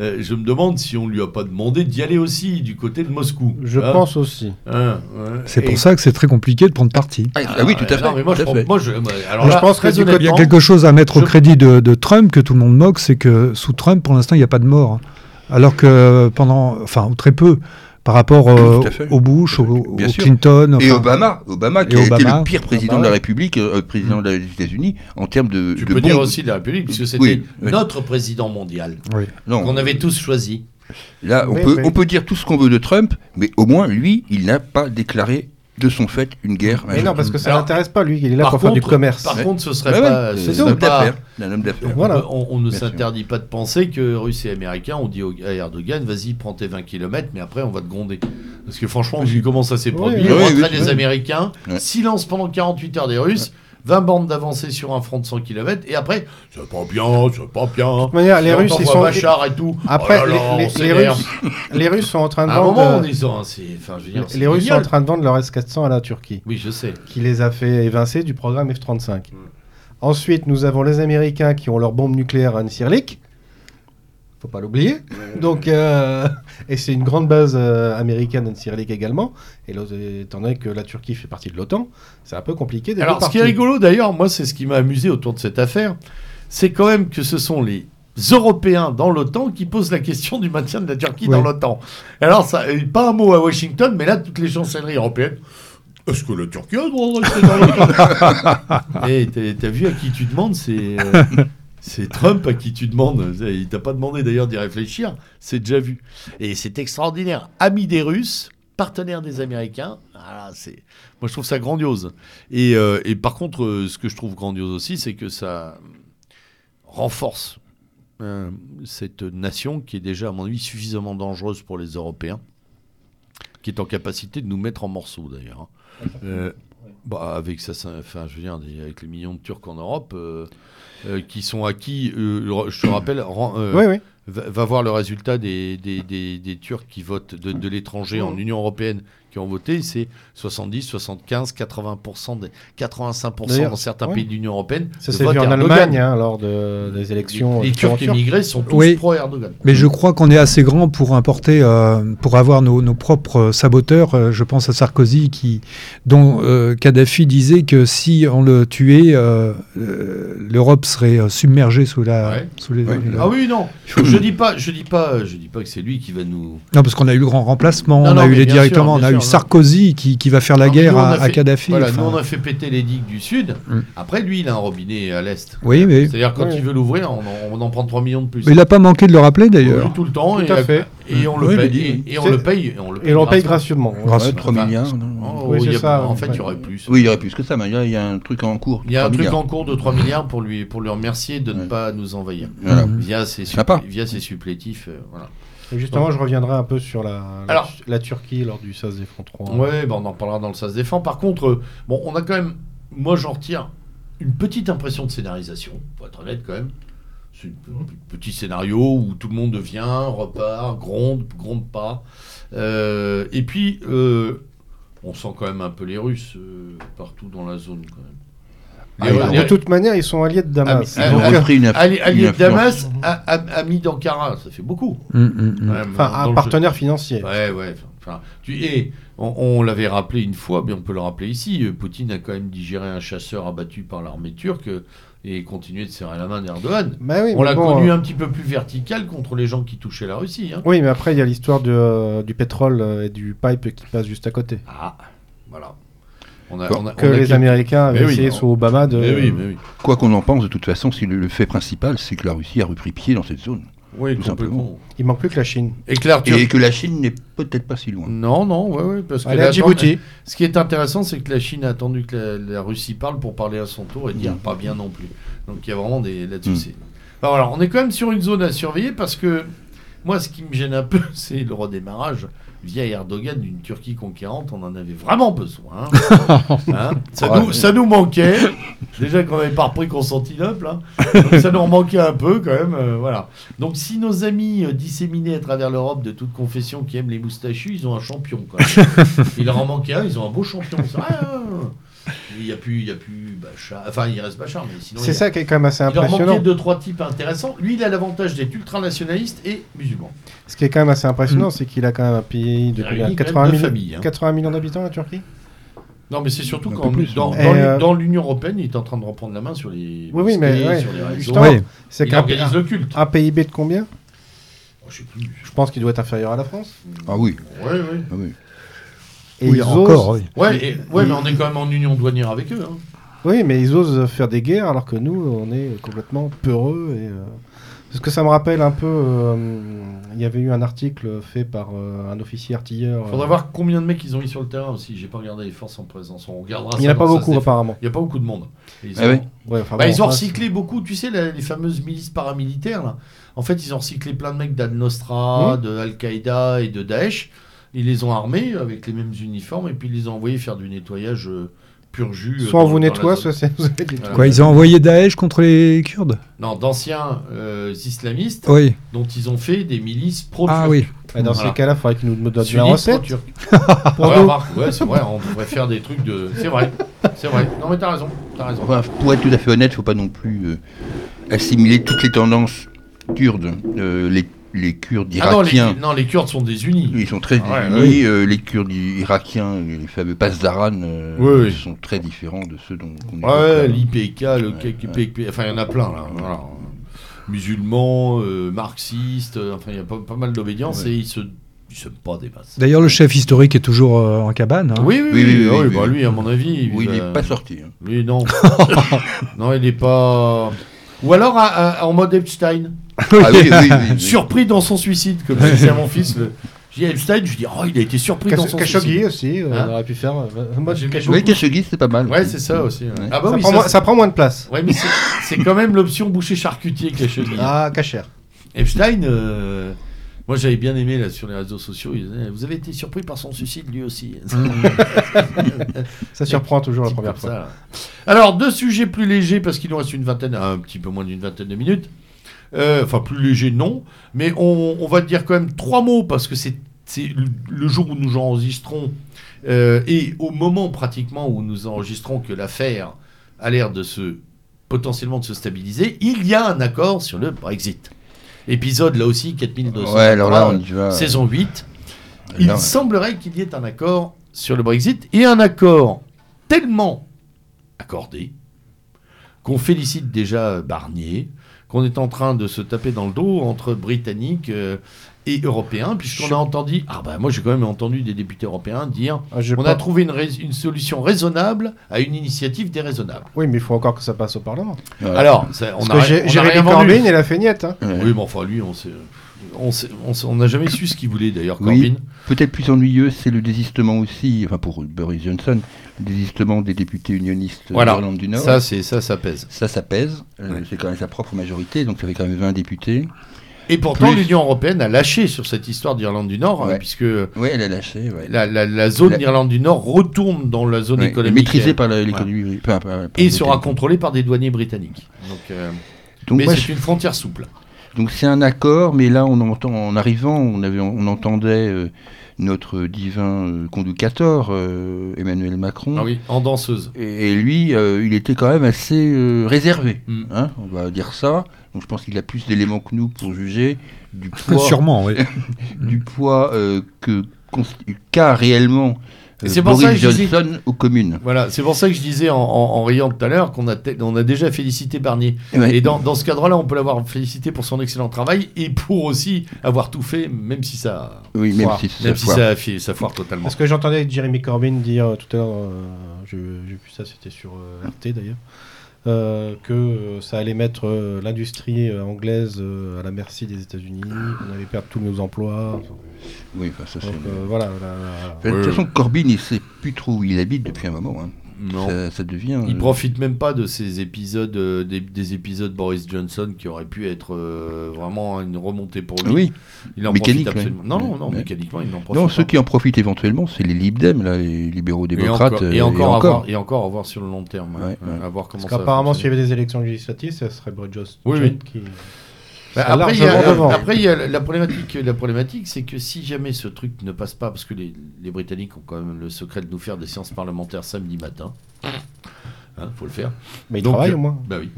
Euh, je me demande si on lui a pas demandé d'y aller aussi du côté de Moscou. Je hein pense aussi. Hein, c'est pour ça que c'est très compliqué de prendre parti. Ah, ah oui, tout à fait. moi, je, alors je pense qu'il y a quelque chose à mettre au crédit de, Trump que tout le monde moque, c'est que sous Trump, pour l'instant, il n'y a pas de mort. Alors que pendant, enfin, très peu, par rapport euh, au Bush, au, Clinton. et Obama, Obama qui a été le pire président de la République, euh, président des États-Unis, en termes de. Tu peux dire aussi de la République, puisque c'était notre président mondial. Qu'on avait tous choisi. Là, on, peut, on peut dire tout ce qu'on veut de Trump, mais au moins, lui, il n'a pas déclaré de son fait une guerre. Mais non, parce que ça l'intéresse pas, lui, il est là pour faire du commerce. Par contre, ce serait pas. c'est un homme d'affaires. Voilà. On, ne s'interdit pas de penser que Russes et Américains ont dit à Erdogan vas-y, prends tes 20 km, mais après, on va te gronder. Parce que franchement, vu comment ça s'est produit, oui, des Américains, silence pendant 48 heures des Russes. 20 bandes d'avancée sur un front de 100 km, et après, c'est pas bien, c'est pas bien. De manière, les Russes, ils sont. Bachar et tout. Après, oh les, les, Russes, les, Russes, sont en train de vendre. moment, enfin, je veux dire, les Russes sont en train de vendre leur S-400 à la Turquie. Oui, je sais. Qui les a fait évincer du programme F-35. Mm. Ensuite, nous avons les Américains qui ont leur bombe nucléaire à Nsirlik faut pas l'oublier. Donc, euh, et c'est une grande base euh, américaine en Syrie également. Et là, étant donné que la Turquie fait partie de l'OTAN, c'est un peu compliqué. Alors, ce qui est rigolo d'ailleurs, moi, c'est ce qui m'a amusé autour de cette affaire, c'est quand même que ce sont les Européens dans l'OTAN qui posent la question du maintien de la Turquie dans l'OTAN. Alors, ça, pas un mot à Washington, mais là, toutes les chancelleries européennes. Est-ce que la Turquie a le droit de rester dans l'OTAN? Et t'as vu à qui tu demandes, c'est. Euh, c'est Trump à qui tu demandes. Il t'a pas demandé d'ailleurs d'y réfléchir. C'est déjà vu. Et c'est extraordinaire. Ami des Russes, partenaire des Américains. Ah, c'est... Moi, je trouve ça grandiose. Et, euh, par contre, euh, ce que je trouve grandiose aussi, c'est que ça renforce euh, cette nation qui est déjà, à mon avis, suffisamment dangereuse pour les Européens, qui est en capacité de nous mettre en morceaux d'ailleurs. Hein. Bah, avec ça, enfin, je veux dire, avec les millions de Turcs en Europe, euh, euh, qui sont acquis, euh, je te rappelle, Va, voir le résultat des, des, des, Turcs qui votent de, l'étranger en Union européenne, qui ont voté, c'est 70, 75, 80%, des, 85% dans certains pays de l'Union européenne. Ça s'est vu en Allemagne hein, lors de, des élections. Les, Turcs immigrés sont tous pro-Erdogan. Mais je crois qu'on est assez grand pour importer, euh, pour avoir nos, nos propres saboteurs. Euh, je pense à Sarkozy, qui, dont euh, Kadhafi disait que si on le tuait, l'Europe serait submergée sous la. Sous les, Ah oui, non. je dis pas, je dis pas, je dis pas que c'est lui qui va nous. Non, parce qu'on a eu le grand remplacement, on a eu les directement, on a eu Sarkozy qui, qui, va faire la guerre à, Kadhafi. Voilà, nous on a fait péter les digues du sud. Mm. Après, lui, il a un robinet à l'est. Oui, mais. C'est-à-dire quand il veut l'ouvrir, on, en prend 3 millions de plus. Mais il n'a pas manqué de le rappeler d'ailleurs. tout le temps. et, fait. et, on le paye. Et, on le paye. Et on le paye gracieusement. 3 milliards. Ça. En fait, il y aurait plus. Oui, il y aurait plus que ça, mais il y a un truc en cours. Il y a un truc en cours de 3 milliards pour lui remercier de ne pas nous envahir. Via ses supplétifs. Justement, je reviendrai un peu sur la, la, Turquie lors du SAS défend 3. Oui, ben on en parlera dans le SAS défend. Par contre, euh, bon, on a quand même, moi j'en retire une petite impression de scénarisation, pour être honnête quand même. C'est un petit scénario où tout le monde vient, repart, gronde, gronde pas. Euh, et puis, euh, on sent quand même un peu les Russes partout dans la zone quand même. Ah, de toute manière, ils sont alliés de Damas. alliés de Damas, amis d'Ankara, ça fait beaucoup. Mm, mm, mm. enfin, un partenaire financier. Ouais, ouais. Enfin, tu, et on, l'avait rappelé une fois, mais on peut le rappeler ici. Euh, Poutine a quand même digéré un chasseur abattu par l'armée turque euh, et continué de serrer la main d'Erdogan. Bah oui, on l'a connu euh, un petit peu plus vertical contre les gens qui touchaient la Russie. Hein. Oui, mais après, il y a l'histoire du pétrole et du pipe qui passe juste à côté. Ah, voilà que les Américains avaient essayé sous Obama de. Quoi qu'on en pense, de toute façon, si le, fait principal, c'est que la Russie a repris pied dans cette zone. Oui, tout simplement. Il manque plus que la Chine. Et que, la Chine n'est peut-être pas si loin. Non, non, ouais, ouais, parce que Djibouti. Ce qui est intéressant, c'est que la Chine a attendu que la, Russie parle pour parler à son tour et dire mm. pas bien non plus. Donc il y a vraiment des là-dessus. Mm. voilà, on est quand même sur une zone à surveiller parce que moi, ce qui me gêne un peu, c'est le redémarrage via Erdogan d'une Turquie conquérante, on en avait vraiment besoin. Hein ça, nous, manquait. Déjà qu'on n'avait pas repris Constantinople. Hein. ça nous manquait un peu quand même. Euh, voilà. Donc si nos amis euh, disséminés à travers l'Europe de toute confession qui aiment les moustachus, ils ont un champion. Quand Il leur en manquait un, ils ont un beau champion. Il n'y a plus, il y a plus Bachar. Enfin, il reste Bachar, mais sinon. C'est ça qui est quand même assez impressionnant. Il manquait deux trois types intéressants. Lui, il a l'avantage d'être ultranationaliste et musulman. Ce qui est quand même assez impressionnant, mm. c'est qu'il a quand même un pays de 80, 80 hein. millions d'habitants, la Turquie? Non, mais c'est surtout quand dans, euh, dans, l'Union européenne, il est en train de reprendre la main sur les. Oui, oui, mais sur les c'est il organise le culte. Un PIB de combien? Oh, je, sais plus. je pense qu'il doit être inférieur à la France. Ah oui. Oui, oui. Ah oui. Et oui, encore, oui. Ouais, ouais mais on est quand même en union douanière avec eux. Hein. Oui, mais ils osent faire des guerres alors que nous, on est complètement peureux. Et, euh, Parce que ça me rappelle un peu. Euh, il y avait eu un article fait par euh, un officier artilleur. Il faudra voir combien de mecs ils ont mis sur le terrain aussi. J'ai pas regardé les forces en présence. On regardera. Il n'y en a pas beaucoup apparemment. Il n'y a pas beaucoup de monde. Ils, ah ont... Bah, ils ont recyclé beaucoup. Tu sais, les fameuses milices paramilitaires. Là. En fait, ils ont recyclé plein de mecs d'Al-Nostra, mmh. de Al-Qaïda et de Daesh. Ils les ont armés avec les mêmes uniformes et puis ils les ont envoyés faire du nettoyage euh, pur jus. Euh, soit on vous nettoie, soit c'est Quoi, ils ont envoyé Daesh contre les Kurdes Non, d'anciens euh, islamistes oui. dont ils ont fait des milices pro Ah oui. Dans ces cas-là, il faudrait qu'ils nous donnent la recette. ouais, c'est vrai, on devrait faire des trucs de. C'est vrai, c'est vrai. Non, mais t'as raison. As raison. pour être tout à fait honnête, il ne faut pas non plus assimiler toutes les tendances kurdes. les les Kurdes ah irakiens. non, les, Kurdes sont désunis. Ils sont très ah désunis. Euh, les Kurdes irakiens, les fameux Pasdaran, euh, sont très différents de ceux dont on Ouais, l'IPK, le KPK, enfin il y en a plein là. Musulmans, euh, marxistes, enfin il y a pas, mal d'obédience et ils se se pas. D'ailleurs, le chef historique est toujours en cabane. Hein. Oui, oui, oui, oui, bah, lui, à mon avis. Oui, il n'est pas sorti. Hein. Lui, non. non, il n'est pas. Ou alors en mode Epstein. Ah oui, oui, surpris dans son suicide, comme disait mon fils. Le... J'ai Epstein, je dis, oh, il a été surpris dans son suicide. aussi, euh, hein on aurait pu faire. Euh, moi, oui, Khashoggi, c'est pas mal. Ouais, c'est ça aussi. Ah bah ça, oui, prend ça, moins, ça, prend moins de place. Ouais, mais c'est quand même l'option boucher charcutier, Khashoggi. Ah, cachère. Epstein, euh, moi j'avais bien aimé là sur les réseaux sociaux. vous avez été surpris par son suicide lui aussi. ça surprend toujours la première fois. Alors, deux sujets plus légers parce qu'il nous reste une vingtaine, un petit peu moins d'une vingtaine de minutes. Euh, enfin, plus léger, non. Mais on, va dire quand même trois mots parce que c'est le jour où nous enregistrons et au moment pratiquement où nous enregistrons que l'affaire a l'air de se potentiellement de se stabiliser, il y a un accord sur le Brexit. Épisode là aussi 4200. Ouais, alors là, on Saison 8. Il semblerait qu'il y ait un accord sur le Brexit et un accord tellement accordé qu'on félicite déjà Barnier, qu'on est en train de se taper dans le dos entre Britanniques euh, et Européens, puisqu'on a entendu, ah bah moi j'ai quand même entendu des députés européens dire, ah, on a trouvé une, une, solution raisonnable à une initiative déraisonnable. Oui, mais il faut encore que ça passe au Parlement. Alors, on a, Jérémy Corbyn, il a fait niette. Hein. Oui, mais enfin lui, on sait on n'a jamais su ce qu'il voulait d'ailleurs, Corbyn. Oui, peut-être plus ennuyeux, c'est le désistement aussi, enfin pour Boris Johnson, désistement des députés unionistes d'Irlande du Nord. Ça, c'est ça, ça pèse. Ça, ça pèse. Euh, c'est quand même sa propre majorité, donc ça fait quand même 20 députés. Et pourtant, l'Union européenne a lâché sur cette histoire d'Irlande du Nord, hein, puisque oui, elle a lâché. La, zone d'Irlande du Nord retourne dans la zone économique maîtrisée par l'économie et sera contrôlée par des douaniers britanniques. Donc, euh, mais c'est une frontière souple. Donc c'est un accord, mais là on entend, en arrivant, on, avait, on entendait euh, notre divin euh, conducateur, euh, Emmanuel Macron. Ah oui, en danseuse. Et, lui, il était quand même assez réservé, mm. hein, on va dire ça. Donc je pense qu'il a plus d'éléments que nous pour juger du poids, Sûrement, oui. du poids que qu'a réellement c'est pour ça que Johnson aux communes. Voilà, c'est pour ça que je disais en, riant tout à l'heure qu'on a, on a déjà félicité Barnier. Et dans, dans ce cadre-là, on peut l'avoir félicité pour son excellent travail et pour aussi avoir tout fait, même si ça. Oui, même si, même ça, si ça, foire totalement. Parce que j'entendais Jeremy Corbyn dire euh, tout à l'heure, euh, j'ai vu ça, c'était sur euh, RT d'ailleurs. Euh, que euh, ça allait mettre euh, l'industrie anglaise à la merci des États-Unis, on allait perdre tous nos emplois. Oui, ça c'est. voilà, De toute façon, Corbyn, il sait plus trop où il habite depuis un moment. Hein. Non. Ça, devient. Il profite même pas de ces épisodes, des, épisodes Boris Johnson qui auraient pu être vraiment une remontée pour lui. Oui. Il en profite absolument. Non, non, non, mécaniquement, il n'en profite Non, ceux qui en profitent éventuellement, c'est les Lib là, les libéraux démocrates. Et encore, et encore, et encore, à voir sur le long terme. À voir comment Parce qu'apparemment, s'il y avait des élections législatives, ça serait Boris Johnson oui, qui. Bah, après, il y a, après, y a la problématique, la problématique, c'est que si jamais ce truc ne passe pas, parce que les, les, Britanniques ont quand même le secret de nous faire des séances parlementaires samedi matin, hein, faut le faire. Mais ils travaillent au moins. Bah oui.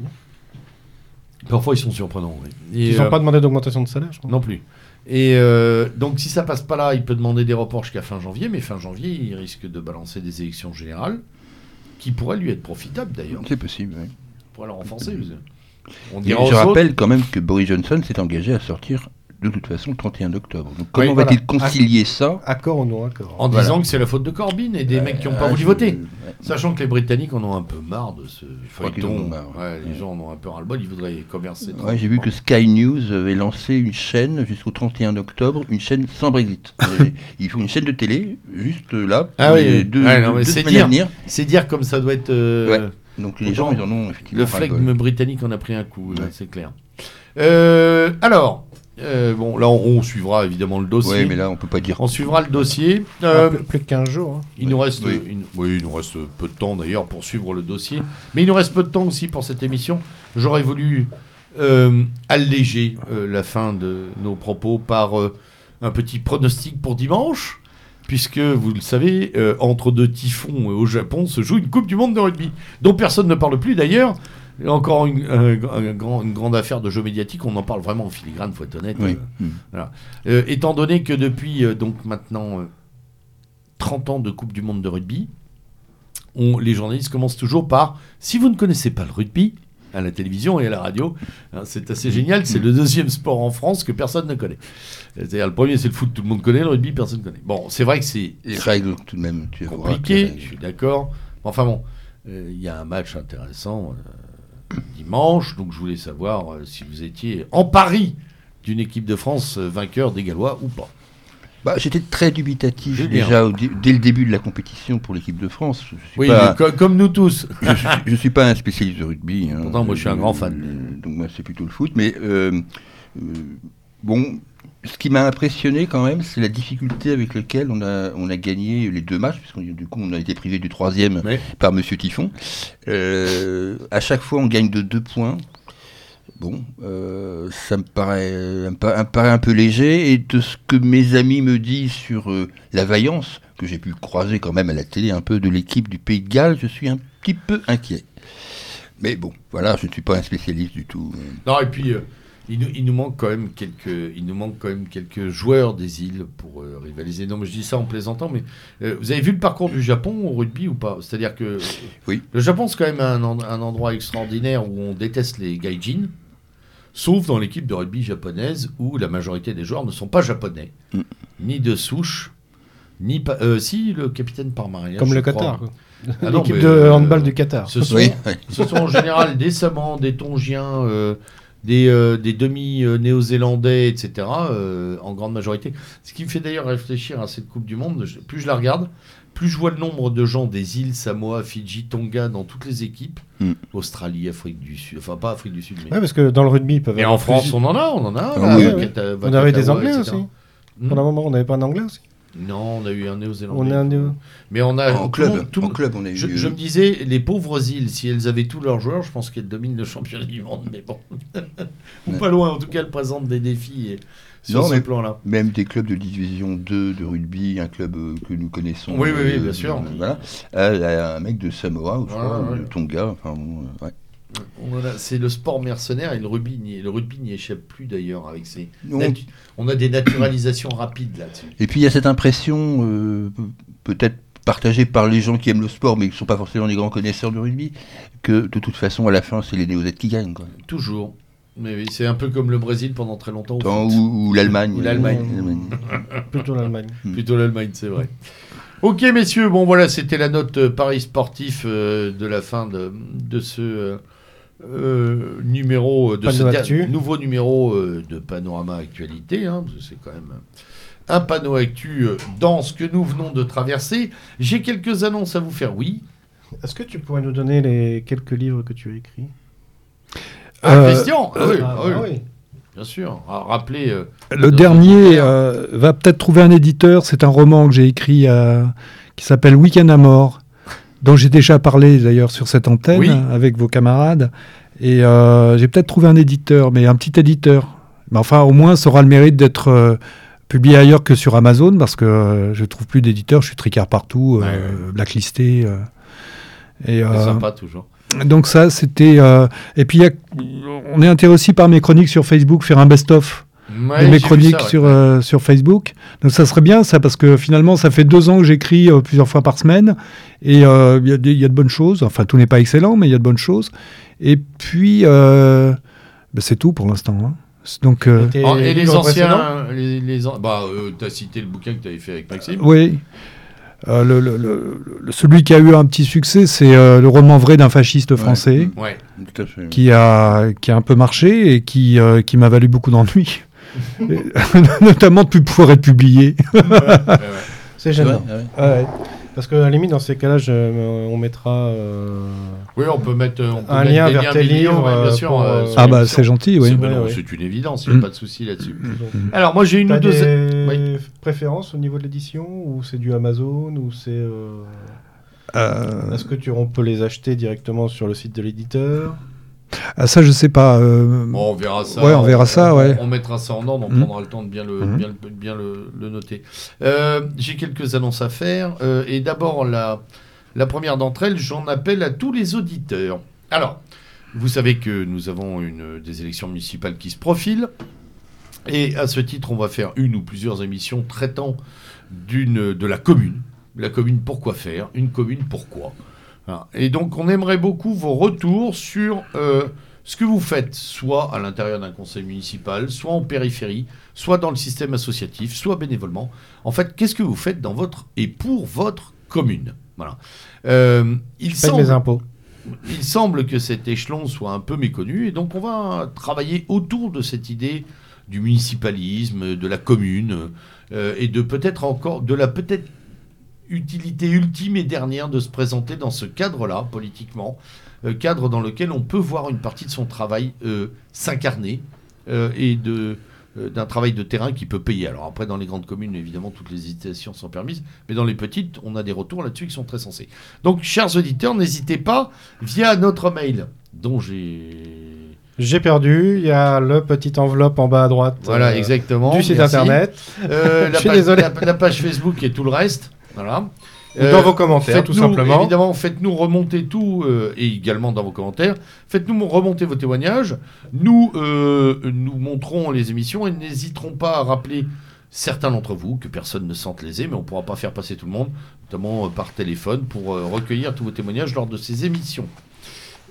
Parfois, ils sont surprenants. ils n'ont pas demandé d'augmentation de salaire, je crois. Non plus. Et euh, donc, si ça passe pas là, il peut demander des reports jusqu'à fin janvier, mais fin janvier, il risque de balancer des élections générales qui pourraient lui être profitables d'ailleurs. C'est possible, oui. Pour le renforcer. On je rappelle quand même que Boris Johnson s'est engagé à sortir de toute façon le 31 octobre. Donc comment va-t-il concilier ça Accord ou non accord? En disant que c'est la faute de Corbyn et des mecs qui n'ont pas euh, voulu voter. Sachant que les Britanniques en ont un peu marre de ce feuilleton. les gens en ont un peu ras-le-bol, ils voudraient commercer. J'ai vu que Sky News avait lancé une chaîne jusqu'au 31 octobre, une chaîne sans Brexit. Il faut une chaîne de télé, juste là, ah oui, deux, c'est dire, C'est dire comme ça doit être... Euh, Donc les gens, ils en ont effectivement... Le flegme britannique en a pris un coup, c'est clair. Euh, alors, euh, bon, là, on, suivra évidemment le dossier. Oui, mais là, on peut pas dire. On suivra le dossier. Euh, plus, de 15 jours. Hein. Il nous reste, oui. il nous reste peu de temps d'ailleurs pour suivre le dossier. Mais il nous reste peu de temps aussi pour cette émission. J'aurais voulu euh, alléger la fin de nos propos par un petit pronostic pour dimanche. Puisque, vous le savez, entre deux typhons au Japon se joue une Coupe du Monde de rugby, dont personne ne parle plus d'ailleurs, encore une, une, grande affaire de jeu médiatique, on en parle vraiment en filigrane, faut être honnête. Euh, euh, étant donné que depuis euh, donc maintenant 30 ans de Coupe du Monde de rugby, on, les journalistes commencent toujours par si vous ne connaissez pas le rugby, à la télévision et à la radio. Hein, c'est assez génial. C'est le deuxième sport en France que personne ne connaît. C'est-à-dire, le premier, c'est le foot, tout le monde connaît. Le rugby, personne ne connaît. Bon, c'est vrai que c'est. Les règles, tout de même. Tu compliqué, je suis d'accord. Enfin bon, il y a un match intéressant dimanche. Donc je voulais savoir euh, si vous étiez en pari d'une équipe de France euh, vainqueur des Gallois ou pas. Bah, J'étais très dubitatif déjà dès le début de la compétition pour l'équipe de France. oui, comme nous tous. je ne suis, pas un spécialiste de rugby. Hein. Pourtant, moi, je suis un grand fan. donc, moi, c'est plutôt le foot. Mais euh, bon, ce qui m'a impressionné quand même, c'est la difficulté avec laquelle on a, on a gagné les deux matchs, puisque du coup on a été privé du troisième par Monsieur Typhon. Euh, à chaque fois on gagne de deux points. Bon, euh, ça me paraît, me paraît un peu léger. Et de ce que mes amis me disent sur euh, la vaillance, que j'ai pu croiser quand même à la télé un peu de l'équipe du Pays de Galles, je suis un petit peu inquiet. Mais bon, voilà, je ne suis pas un spécialiste du tout. Non, et puis, il nous, il, nous, manque quand même quelques, il nous manque quand même quelques joueurs des îles pour euh, rivaliser. Non, mais je dis ça en plaisantant, mais euh, vous avez vu le parcours du Japon au rugby ou pas? C'est-à-dire que oui. le Japon, c'est quand même un, un, endroit extraordinaire où on déteste les gaijin, sauf dans l'équipe de rugby japonaise où la majorité des joueurs ne sont pas japonais, mm. ni de souche, ni pas. Euh, si, le capitaine par mariage. Comme le Qatar. Ah l'équipe de handball du Qatar. Ce sont, ce sont en général des Samans, des Tongiens des, euh, des demi-néo-zélandais, etc., euh, en grande majorité. Ce qui me fait d'ailleurs réfléchir à cette Coupe du Monde, plus je la regarde, plus je vois le nombre de gens des îles Samoa, Fidji, Tonga dans toutes les équipes, mm. Australie, Afrique du Sud, enfin pas Afrique du Sud, mais. Ouais, parce que dans le rugby, ils peuvent. Et en France, on en a, on en a. Ah on avait des Anglais aussi. Pendant un moment, on n'avait pas un Anglais aussi. Non, on a eu un néo-zélandais. On a un néo... Mais on a en club. Tout, en club, on a eu. Je, me disais, les pauvres îles, si elles avaient tous leurs joueurs, je pense qu'elles dominent le championnat du monde. Mais bon, ou pas loin. En tout cas, elles présentent des défis. Et sur ce plan-là. Même des clubs de division 2 de rugby, un club euh, que nous connaissons. Oui, oui, oui bien sûr. voilà. Euh, un mec de Samoa, ou je crois, de Tonga. Enfin, ouais. C'est le sport mercenaire et le rugby, le rugby n'y échappe plus d'ailleurs avec ses. On... a des naturalisations rapides là-dessus. Et puis il y a cette impression, euh, peut-être partagée par les gens qui aiment le sport mais qui ne sont pas forcément des grands connaisseurs de rugby, que de toute façon à la fin c'est les néo qui gagnent. Toujours. Mais c'est un peu comme le Brésil pendant très longtemps. ou, l'Allemagne. l'Allemagne. Plutôt l'Allemagne. Plutôt l'Allemagne, c'est vrai. Ok, messieurs, bon voilà, c'était la note euh, Paris sportif euh, de la fin de, de ce euh, numéro de ce nouveau numéro euh, de Panorama Actualité. Hein, c'est quand même un panneau actu dans ce que nous venons de traverser. J'ai quelques annonces à vous faire, oui. Est-ce que tu pourrais nous donner les quelques livres que tu as écrits? Ah, Christian ah oui, ah, bah oui. Bien sûr. rappelez. le dernier va peut-être trouver un éditeur. C'est un roman que j'ai écrit qui s'appelle Week-end à mort dont j'ai déjà parlé d'ailleurs sur cette antenne avec vos camarades. Et euh, j'ai peut-être trouvé un éditeur, mais un petit éditeur. Mais enfin, au moins, ça aura le mérite d'être euh, publié ailleurs que sur Amazon, parce que euh, je ne trouve plus d'éditeur, je suis tricard partout, blacklisté. et, sympa toujours. Donc ça, c'était... et puis, on est intéressé par mes chroniques sur Facebook, faire un best-of mes chroniques sur, euh, sur Facebook. Donc ça serait bien ça, parce que finalement, ça fait deux ans que j'écris euh, plusieurs fois par semaine, et euh, il y, a de bonnes choses. Enfin, tout n'est pas excellent, mais il y a de bonnes choses. Et puis, bah, c'est tout pour l'instant. Hein. Donc, et, les anciens, les, les bah, tu as cité le bouquin que tu avais fait avec Maxime. Oui. Le, le, celui qui a eu un petit succès, c'est le roman vrai d'un fasciste français, qui, a, qui a un peu marché et qui, qui m'a valu beaucoup d'ennuis. notamment de plus pouvoir être publié. C'est gênant. Parce que à la limite, dans ces cas-là, euh, on mettra. Euh, oui, on peut mettre un lien vers tes livres, bien sûr. Euh, ah bah c'est gentil, oui. C'est une évidence, il n'y a mm. pas de souci là-dessus. Mm. Alors moi j'ai une ou deux. Des préférences au niveau de l'édition ou c'est du Amazon ou c'est. Est-ce que tu on peut les acheter directement sur le site de l'éditeur? Ah, ça, je sais pas. Euh, on verra ça. Ouais, on verra ça, ouais. On mettra ça en ordre, on mmh. prendra le temps de bien le, mmh. bien, le, noter. Euh, j'ai quelques annonces à faire. Euh, et d'abord, la, la première d'entre elles, j'en appelle à tous les auditeurs. Alors, vous savez que nous avons une, des élections municipales qui se profilent. Et à ce titre, on va faire une ou plusieurs émissions traitant de la commune. La commune, pourquoi faire? Une commune, pourquoi? Et donc, on aimerait beaucoup vos retours sur euh, ce que vous faites, soit à l'intérieur d'un conseil municipal, soit en périphérie, soit dans le système associatif, soit bénévolement. En fait, qu'est-ce que vous faites dans votre et pour votre commune? Voilà. Euh, il semble, mes impôts. Il semble que cet échelon soit un peu méconnu, et donc on va travailler autour de cette idée du municipalisme, de la commune, euh, et de peut-être encore de la peut-être utilité ultime et dernière de se présenter dans ce cadre-là, politiquement, euh, cadre dans lequel on peut voir une partie de son travail euh, s'incarner euh, et de d'un travail de terrain qui peut payer. Alors après, dans les grandes communes, évidemment, toutes les hésitations sont permises, mais dans les petites, on a des retours là-dessus qui sont très sensés. Donc, chers auditeurs, n'hésitez pas, via notre mail, dont j'ai J'ai perdu. Il y a le petit enveloppe en bas à droite. Voilà, euh, exactement. Du site internet. Euh, la, page, désolé. La, page Facebook et tout le reste. Voilà. dans vos commentaires, tout simplement. Évidemment, faites-nous remonter tout, et également dans vos commentaires. Faites-nous remonter vos témoignages. Nous, nous montrons les émissions et n'hésiterons pas à rappeler certains d'entre vous, que personne ne sente lésé, mais on ne pourra pas faire passer tout le monde, notamment par téléphone, pour recueillir tous vos témoignages lors de ces émissions.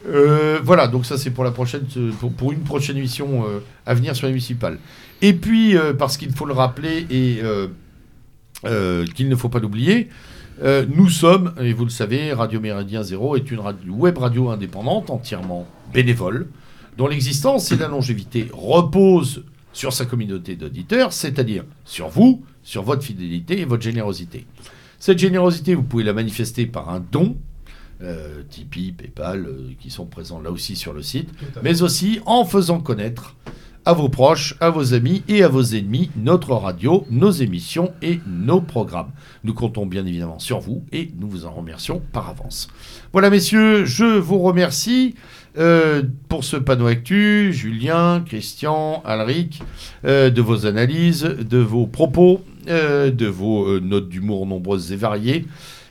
Euh, voilà, donc ça c'est pour la prochaine, pour, une prochaine émission euh, à venir sur les municipales. Et puis, euh, parce qu'il faut le rappeler et qu'il ne faut pas l'oublier, nous sommes, et vous le savez, Radio Méridien Zéro est une web radio indépendante, entièrement bénévole, dont l'existence et la longévité reposent sur sa communauté d'auditeurs, c'est-à-dire sur vous, sur votre fidélité et votre générosité. Cette générosité, vous pouvez la manifester par un don, euh, Tipeee, PayPal, euh, qui sont présents là aussi sur le site, mais aussi en faisant connaître à vos proches, à vos amis et à vos ennemis notre radio, nos émissions et nos programmes. Nous comptons bien évidemment sur vous et nous vous en remercions par avance. Voilà messieurs, je vous remercie. Euh, pour ce panneau actu, Julien, Christian, Alric, de vos analyses, de vos propos, de vos notes d'humour nombreuses et variées.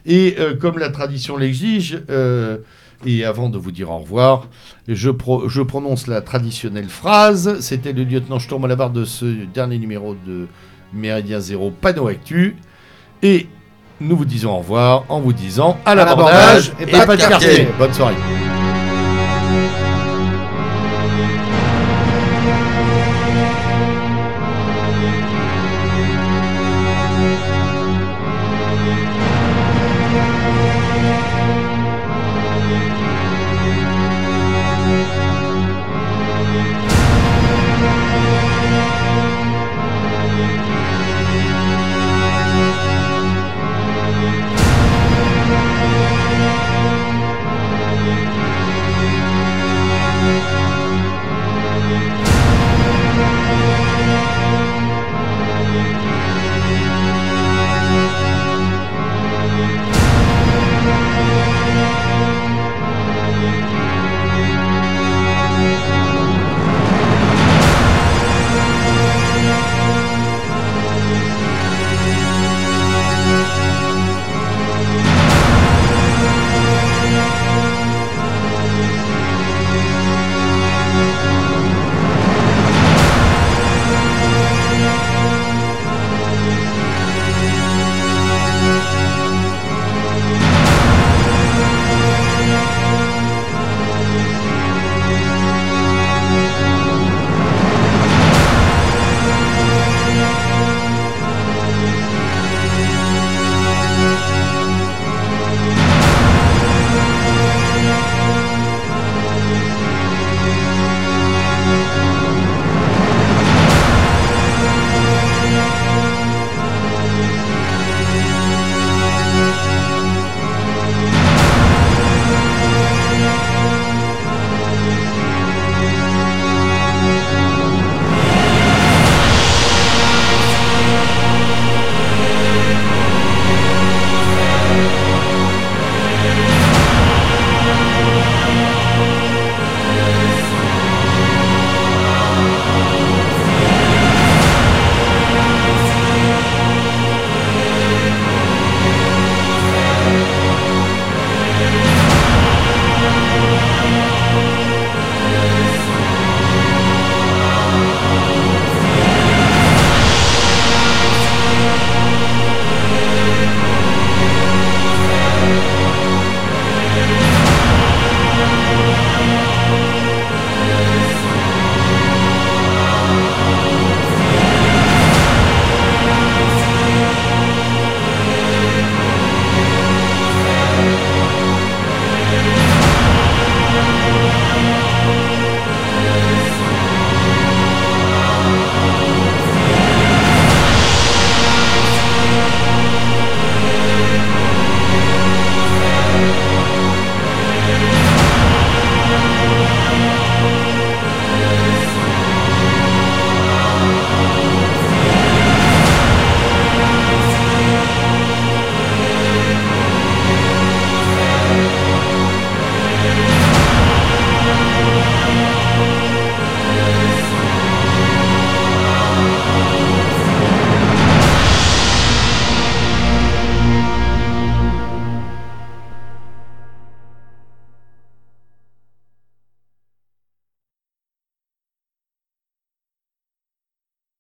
Et euh, comme la tradition l'exige, euh, et avant de vous dire au revoir, je, je prononce la traditionnelle phrase. C'était le lieutenant Sturm à la barre de ce dernier numéro de Méridien Zéro Panneau Actu. Et nous vous disons au revoir en vous disant à l'abordage et, et, pas de quartier. Bonne soirée.